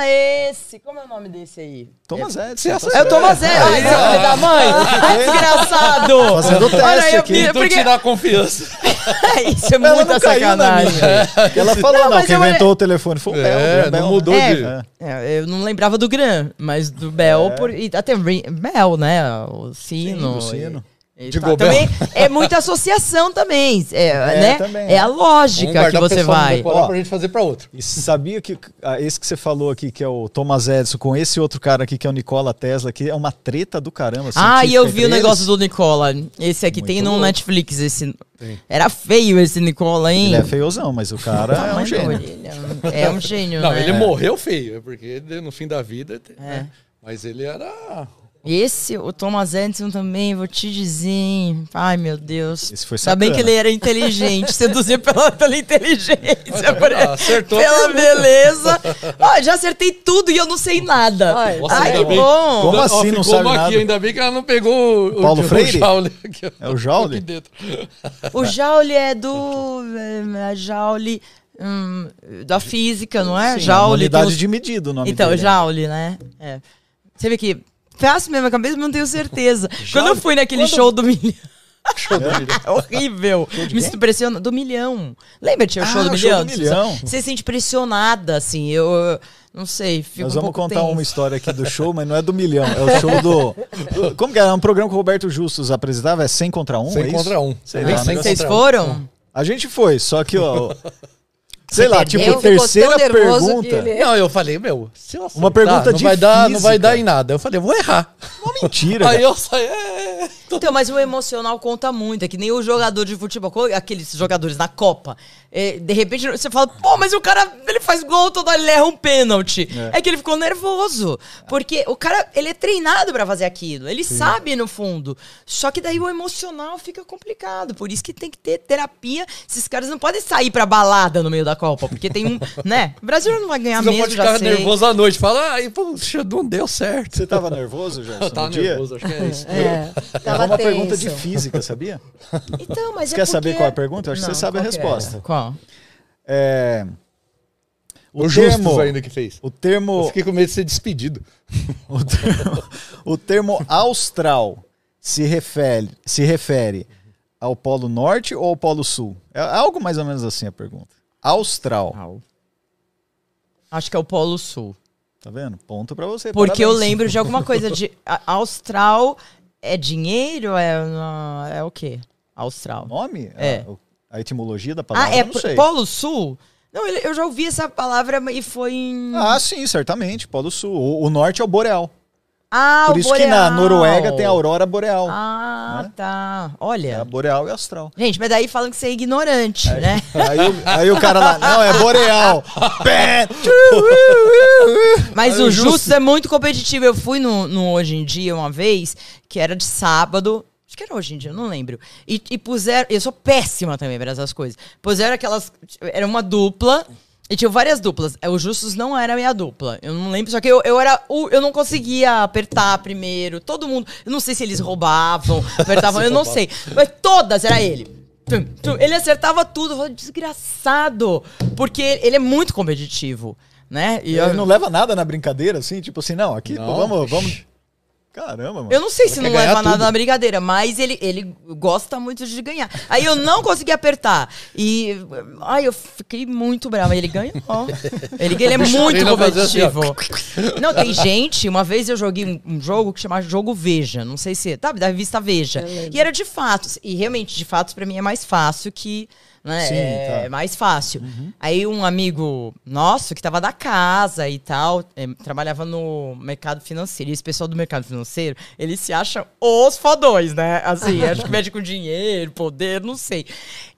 esse. Como é o nome desse aí? Thomas é, Edison. É o Thomas Edison. Ai, seu filho da mãe. Ai, desgraçado. Fazendo teste Olha aí, eu aqui. Tentou porque- tirar a confiança. Isso é Ela muita sacanagem. minha. Ela falou, Não, não, quem eu inventou o telefone foi o É, Bell. o não Bell, mudou né? de- É. É, eu não lembrava do Gran, mas do Bell, por, e até Bell, né? O sino. Sim, o sino. E, e De tá, também é muita associação também, é, né? também, é é. a lógica que você vai. Ó. pra gente fazer pra outro. E sabia que ah, esse que você falou aqui, que é o Thomas Edison, com esse outro cara aqui, que é o Nikola Tesla, que é uma treta do caramba. Ah, e científica eu vi o negócio do Nicola. Esse aqui Muito tem no louco. Netflix. Esse... Tem. Era feio esse Nicola, hein? Ele é feiozão, mas o cara é um da gênio. orelha. É um gênio, Não, né? ele morreu feio, é porque no fim da vida. É. né? Mas ele era. Esse, o Thomas Edison também, vou te dizer, hein? Ai, meu Deus. Esse foi Ainda bem que ele era inteligente, seduzir pela, pela inteligência, por- Ah, acertou. pela beleza. Ó, já acertei tudo e eu não sei nada. Olha. Nossa, Ai, que bem. bom. Como Ó, assim não ficou sabe nada? aqui, ainda bem que ela não pegou o, Paulo o, Freire? O Jaule aqui, ó. É o Jaule? Aqui dentro. O Joule é do. É, a Joule. hum, da física, não é? Sim, uma tem unidade os- de medida o nome Então, dele. Joule, né? É. Você vê que. Faço mesmo a cabeça, mas não tenho certeza. Quando eu fui naquele Quando- show do milhão. Show do milhão. É horrível. Me sinto pressionada. Do milhão. Lembra de tinha o Ah, show do o milhão? show do milhão. Você se sente pressionada, assim. Eu, não sei. Fico Nós um vamos pouco contar tensa. uma história aqui do show, mas não é do milhão. É o show do. do- Como que era? É um programa que o Roberto Justus apresentava? É 100 contra 1? 100 é isso? contra 1. Sei Bem, lá, 100 né? Vocês um. foram? A gente foi, só que, ó. Sei lá, tipo, a terceira pergunta. ele- Não, eu falei, meu, se eu Uma pergunta não vai dar, não vai dar em nada. Eu falei, vou errar. Uma mentira. Aí eu saí, é, Então, mas o emocional conta muito. É que nem o jogador de futebol, aqueles jogadores na Copa. É, de repente você fala, pô, mas o cara ele faz gol todo hora, ele erra um pênalti. É. que ele ficou nervoso. Porque o cara, ele é treinado pra fazer aquilo. Ele sabe no fundo. Só que daí o emocional fica complicado. Por isso que tem que ter terapia. Esses caras não podem sair pra balada no meio da Copa. Porque tem um. né? O Brasil não vai ganhar Você mesmo, pode já ficar sei. nervoso à noite. Fala, ai, poxa, não deu certo. Você tava nervoso, Gerson? Eu tava dia? nervoso, acho que é isso. É, É tava uma pergunta de física, sabia? Então, mas Você é quer saber porque- qual é a pergunta? Eu acho que Não, você sabe a que é? resposta. Qual? É... O, Justus ainda que fez. O Eu termo, fiquei com medo de ser despedido. o termo, o termo austral se refere, se refere ao Polo Norte ou ao Polo Sul? É algo mais ou menos assim a pergunta. Austral. Acho que é o Polo Sul. Tá vendo? Ponto pra você. Porque eu parabéns. lembro de alguma coisa de. Austral é dinheiro? É, é o quê? Austral. O nome? É. A, o- a etimologia da palavra, Ah, é não sei. Polo Sul? Não, eu já ouvi essa palavra e foi em. Ah, sim, certamente. Polo Sul. O, o norte é o boreal. Ah, Por isso que na boreal. Noruega tem a aurora boreal. Ah, né? tá. É a Olha. boreal e austral. Gente, mas daí falam que você é ignorante, né? Aí, o- aí o cara lá, não, é boreal. Mas Aí o o Justus é muito competitivo. Eu fui no, no Hoje em Dia uma vez, que era de sábado. Acho que era hoje em dia, eu não lembro. E, e puseram. Eu sou péssima também para essas coisas. Puseram aquelas. Era uma dupla. E tinha várias duplas. O Justus não era a minha dupla. Eu não lembro. Só que eu, eu era. o- Eu não conseguia apertar primeiro. Todo mundo. Eu não sei se eles roubavam, apertavam, eu não sei. Mas todas era ele. Ele acertava tudo. Eu falei, desgraçado. Porque ele é muito competitivo. Né? E eu- Ele não leva nada na brincadeira, assim, tipo assim, não, aqui, pô, Não. vamos, vamos. Caramba, mano. Eu não sei se quer não leva nada tudo. na brincadeira, mas ele, ele gosta muito de ganhar. Aí eu não consegui apertar. E. Ai, eu fiquei muito brava. Ele ganhou. Ele, ele é muito assim, competitivo. Não, tem gente. Uma vez eu joguei um, um jogo que chamava Jogo Veja. Não sei se. Tá, da revista Veja. E era de fatos. E realmente, de fatos, pra mim é mais fácil que. Né, Sim, é tá. mais fácil. Aí um amigo nosso que tava da casa e tal, eh, trabalhava no mercado financeiro. E esse pessoal do mercado financeiro, eles se acham os fodões, né? Assim, acho que mexe com dinheiro, poder, não sei.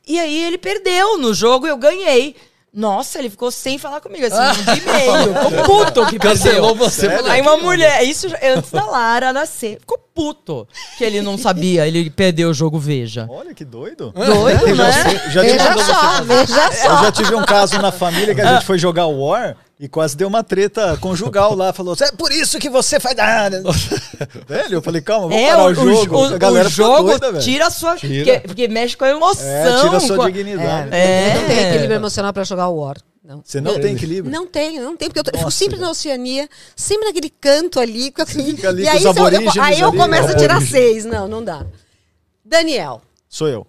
E aí ele perdeu no jogo, eu ganhei. Nossa, ele ficou sem falar comigo, assim, um dia e meio. Ficou puto que Cancelou perdeu. você. falou, Aí uma mulher, isso antes da Lara nascer, ficou puto que ele não sabia, ele perdeu o jogo Veja. Olha que doido. Doido, Eu já, né? já Veja só, veja eu só. já tive um caso na família que a gente foi jogar War e quase deu uma treta conjugal lá. Falou, é por isso que você faz. Ah, velho, eu falei, calma, vamos É, parar o, o, jogo. o- a galera o ficou jogo doida, velho. tira a sua. Tira. Porque, porque mexe com a emoção. É, tira a sua a- dignidade. É. Não tem equilíbrio emocional pra jogar War. Não. Você não tem equilíbrio? Não tenho, não tenho, porque eu, tô- eu fico Nossa, sempre velho. na Oceania, sempre naquele canto ali. ali e com aí, eu- aí eu ali, começo a né? tirar seis. Não, não dá. Daniel, Sou eu.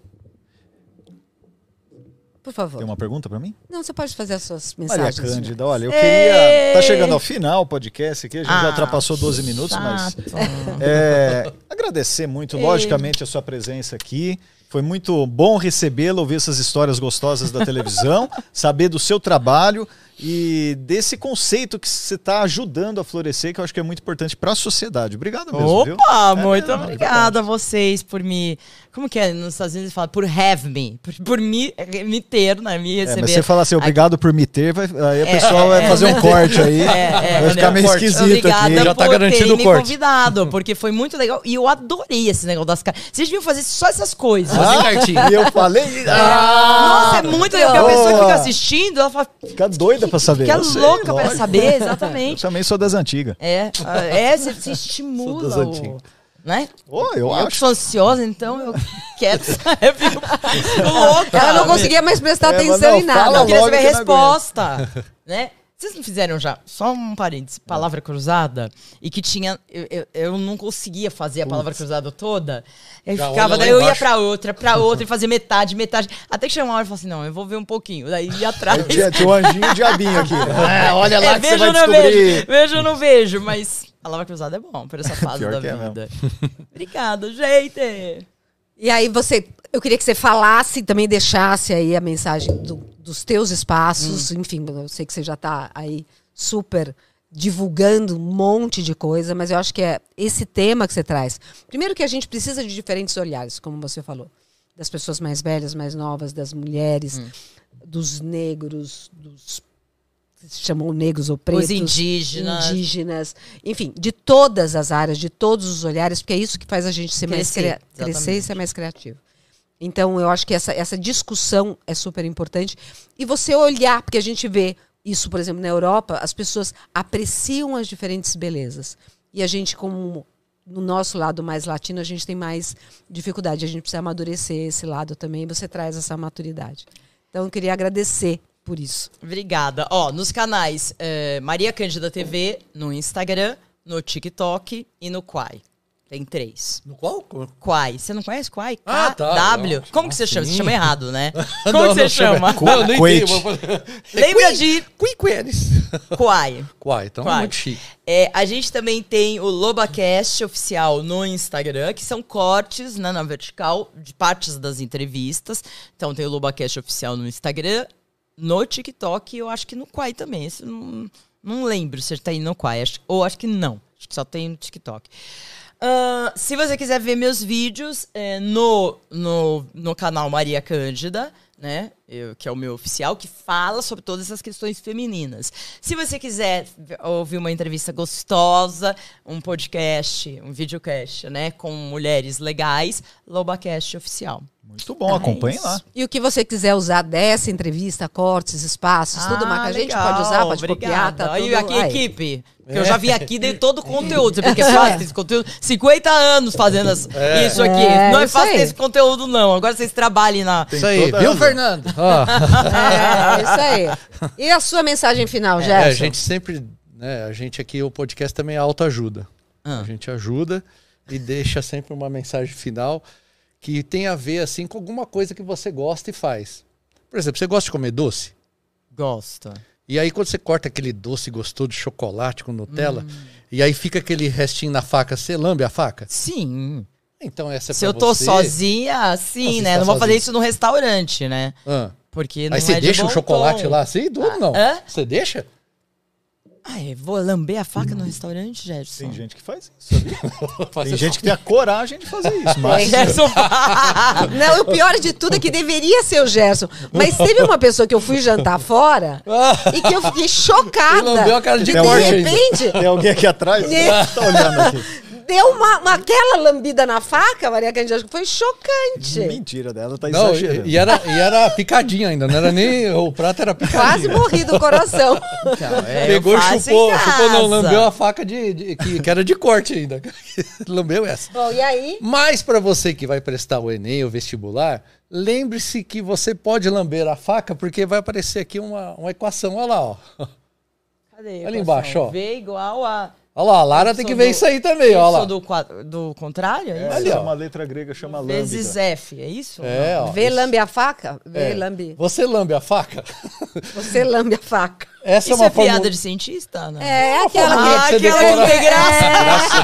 Por favor. Tem uma pergunta pra mim? Não, você pode fazer as suas Maria mensagens. Cândida, olha, eu Ei. queria. Tá chegando ao final o podcast aqui, a gente já Ah, ultrapassou 12 minutos, mas. chato. É, agradecer muito, logicamente, a sua presença aqui. Foi muito bom recebê-la, ouvir essas histórias gostosas da televisão, saber do seu trabalho e desse conceito que você está ajudando a florescer, que eu acho que é muito importante para a sociedade. Obrigado mesmo, viu? Opa, É, muito é obrigada a vocês por me. Como que é? Nos Estados Unidos fala por have me. Por, por me, me ter, né? Me É, receber. mas você falar assim, obrigado por me ter, vai, aí a É, pessoa é, vai é. fazer um corte aí. É, é, vai ficar meio corte. esquisito Obrigada aqui. Já tá por garantido o me corte. convidado, porque foi muito legal. E eu adorei esse negócio das caras. Vocês deviam fazer só essas coisas. Fazer cartinha. E eu falei, ah, Nossa, é muito legal. Porque a pessoa que fica assistindo, ela fala. fica doida pra saber. Que é Eu sei, louca pra lógico. saber, Eu exatamente. também sou das antigas. É, ah, é, você, Sou estimula das o. antigas. Né? Oh, eu Eu que acho. sou ansiosa, então eu quero saber. Louca. Ela não conseguia mais prestar É, atenção não, em nada. Eu queria saber a que resposta. né? Vocês não fizeram já, só um parênteses, palavra cruzada, e que tinha. Eu, eu, eu não conseguia fazer a palavra cruzada toda. Eu Já ficava, daí eu ia pra outra, pra outra, e fazia metade, metade. Até que chegou uma hora e falei assim: não, eu vou ver um pouquinho. Daí ia atrás. Tinha, o anjinho e diabinho aqui. né? olha lá É, que você vejo ou não descobrir. vejo, vejo ou não vejo, mas palavra cruzada é bom por essa fase da é vida. Obrigada, gente. E aí você, eu queria que você falasse e também deixasse aí a mensagem do- dos teus espaços, Hum. enfim, eu sei que você já está aí super divulgando um monte de coisa, mas eu acho que é esse tema que você traz. Primeiro que a gente precisa de diferentes olhares, como você falou, das pessoas mais velhas, mais novas, das mulheres, dos negros, dos se chamam negros ou pretos, Os indígenas. indígenas, enfim, de todas as áreas, de todos os olhares, porque é isso que faz a gente ser mais Crescer, cria- crescer e ser mais criativo. Então, eu acho que essa, essa discussão é super importante. E você olhar, porque a gente vê isso, por exemplo, na Europa, as pessoas apreciam as diferentes belezas. E a gente, como no nosso lado mais latino, a gente tem mais dificuldade. A gente precisa amadurecer esse lado também. E você traz essa maturidade. Então, eu queria agradecer por isso. Obrigada. Ó, nos canais eh, Maria Cândida TV, no Instagram, no TikTok e no Quai. Tem três. No qual? Quai. Você não conhece Quai? Ah, tá. W. Não. Como que você Ah, chama? Você chama errado, né? Como Não, que você não, chama? Não, eu não entendi. fazer- Lembra de Quiquenes. Quai. Quai, então é Quai. muito chique. É, a gente também tem o LobaCast oficial no Instagram, que são cortes né, na vertical de partes das entrevistas. Então tem o LobaCast oficial no Instagram, no TikTok eu acho que no Quai também. Esse não, não lembro se tem no Quai, acho- ou acho que não. Acho que só tem no TikTok. Ah, se você quiser ver meus vídeos é, no, no, no canal Maria Cândida, né? eu- que é o meu oficial, que fala sobre todas essas questões femininas. Se você quiser ouvir uma entrevista gostosa, um podcast, um videocast, né? Com mulheres legais, LobaCast oficial. Muito bom, acompanhe isso. lá. E o que você quiser usar dessa entrevista, cortes, espaços, tudo mais que a gente pode usar, pode copiar, tá Aí tudo aqui, aí. equipe. Porque eu já vim aqui e dei todo o conteúdo. Você vê que é fácil ter esse conteúdo. 50 anos fazendo as- isso aqui. É, não é fácil esse conteúdo, não. Agora vocês trabalhem na. Isso aí, viu, razão. Fernando? Ó. É, isso aí. E a sua mensagem final, É, Gerson? a gente sempre, né, a gente aqui, o podcast também é autoajuda. Ah. A gente ajuda e deixa sempre uma mensagem final que tem a ver, assim, com alguma coisa que você gosta e faz. Por exemplo, você gosta de comer doce? Gosto. E aí quando você corta aquele doce gostoso de chocolate com Nutella, Hum. e aí fica aquele restinho na faca, você lambe a faca? Sim. Então essa é Se eu tô você. sozinha, Não, sim, né? está Não vou fazer sozinha. isso no restaurante, né? Ah. Porque não Aí você é de deixa o chocolate tom. lá assim? Tudo não. hã? Você deixa? Ai, vou lamber a faca no restaurante, Gerson? Tem gente que faz isso, sabia? Tem gente que tem a coragem de fazer isso, mas Gerson. Não, o pior de tudo é que deveria ser o Gerson. Mas teve uma pessoa que eu fui jantar fora e que eu fiquei chocada. E lambeu a cara de de ainda. repente, tem alguém aqui atrás É. tá olhando aqui. Deu uma, uma- aquela lambida na faca, Maria Cândida, que foi chocante. Mentira dela, tá Não, exagerando. e, e era, e era picadinho ainda, não era nem. O prato era Quase picadinho. morri do coração. É, Pegou e chupou, chupou, não, lambeu a faca de, de- que, que era de corte ainda. lambeu essa. Bom, e aí? Mas para você que vai prestar o Enem ou vestibular, lembre-se que você pode lamber a faca, porque vai aparecer aqui uma, uma equação. Olha lá, ó. Cadê? a Ali equação? embaixo, ó. V igual a. Olha lá, a Lara Eu tem que ver do- isso aí também, eu olha sou lá. do, do contrário, é É, isso? Ali, ó. uma letra grega chama lambda. Vezes F, é isso? É, ó. Vê isso- lambe a faca? Vê é. lambe. Você lambe a faca? Você lambe a faca. Essa Isso é uma é piada de cientista, né? É aquela Ah, que... você aquela decora- que tem graça.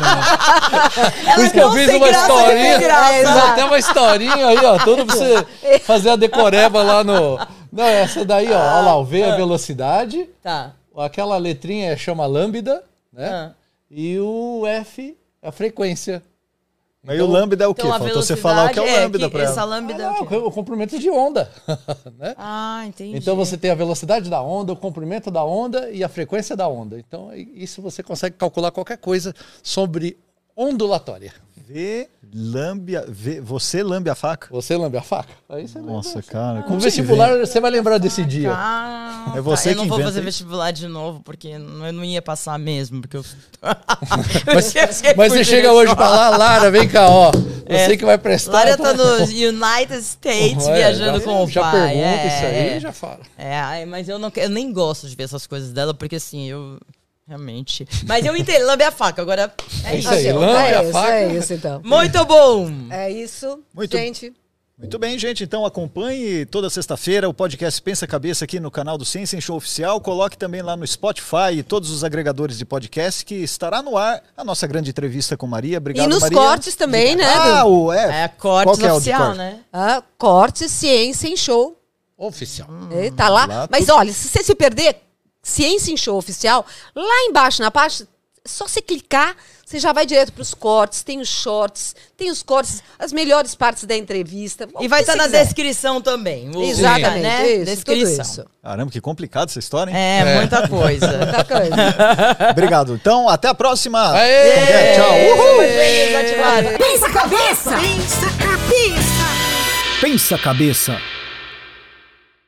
Por isso que eu fiz uma graça, historinha. graça. Fiz até uma historinha aí, ó. Tudo pra você fazer a decoreba lá no. Não, essa daí, ó. Olha lá, o V é a velocidade. Tá. Aquela letrinha é- chama lambda, né? Ah. E o F é a frequência. Aí o lambda é o quê? Então Faltou você falar o que é o velocidade lambda Essa ela. lambda é Ah, o quê? o comprimento de onda. né? Ah, entendi. Então você tem a velocidade da onda, o comprimento da onda e a frequência da onda. Então isso você consegue calcular qualquer coisa sobre ondulatória. Vê, lambe, a- vê, você lambe a faca? Você lambe a faca? Aí você lembra. Nossa, cara. Como você vestibular inventa? você vai lembrar desse dia. Ah, É você tá. Eu não que vou fazer isso. vestibular de novo, porque eu não ia passar mesmo, porque eu... Mas, Eu mas você chega hoje pra lá, Lara, vem cá, ó. Você que vai prestar. Lara tá nos United States É, viajando já, com o já pai. pergunta é, isso aí, é. já fala. É, mas eu, não, eu nem gosto de ver essas coisas dela, porque assim, eu realmente... Mas eu entendo, lambe a faca, agora é É isso. isso aí, Assim, lambe é a isso, faca. é isso então. Muito bom! É isso, Muito- gente. Muito bem, gente. Então acompanhe toda sexta-feira o podcast Pensa Cabeça aqui no canal do Ciência em Show Oficial. Coloque também lá no Spotify e todos os agregadores de podcast que estará no ar a nossa grande entrevista com Maria. Obrigado, e nos Maria. cortes também, né? Ah, o é. É Qual cortes que é oficial, corte? né? Ah, corte, ciência em show. Oficial. É, tá lá. Lá Mas olha, se você se perder, Ciência em Show Oficial, lá embaixo na página, é só você clicar, você já vai direto para os cortes, tem os shorts, tem os cortes, as melhores partes da entrevista. E vai estar você na quiser. descrição também. o- Exatamente, né? isso, descrição. tudo isso. Caramba, que complicado essa história, hein? É, muita coisa. Muita coisa. Obrigado. Então, até a próxima. Aê! É? Tchau. Uhul. Pensa cabeça! Pensa cabeça! Pensa cabeça.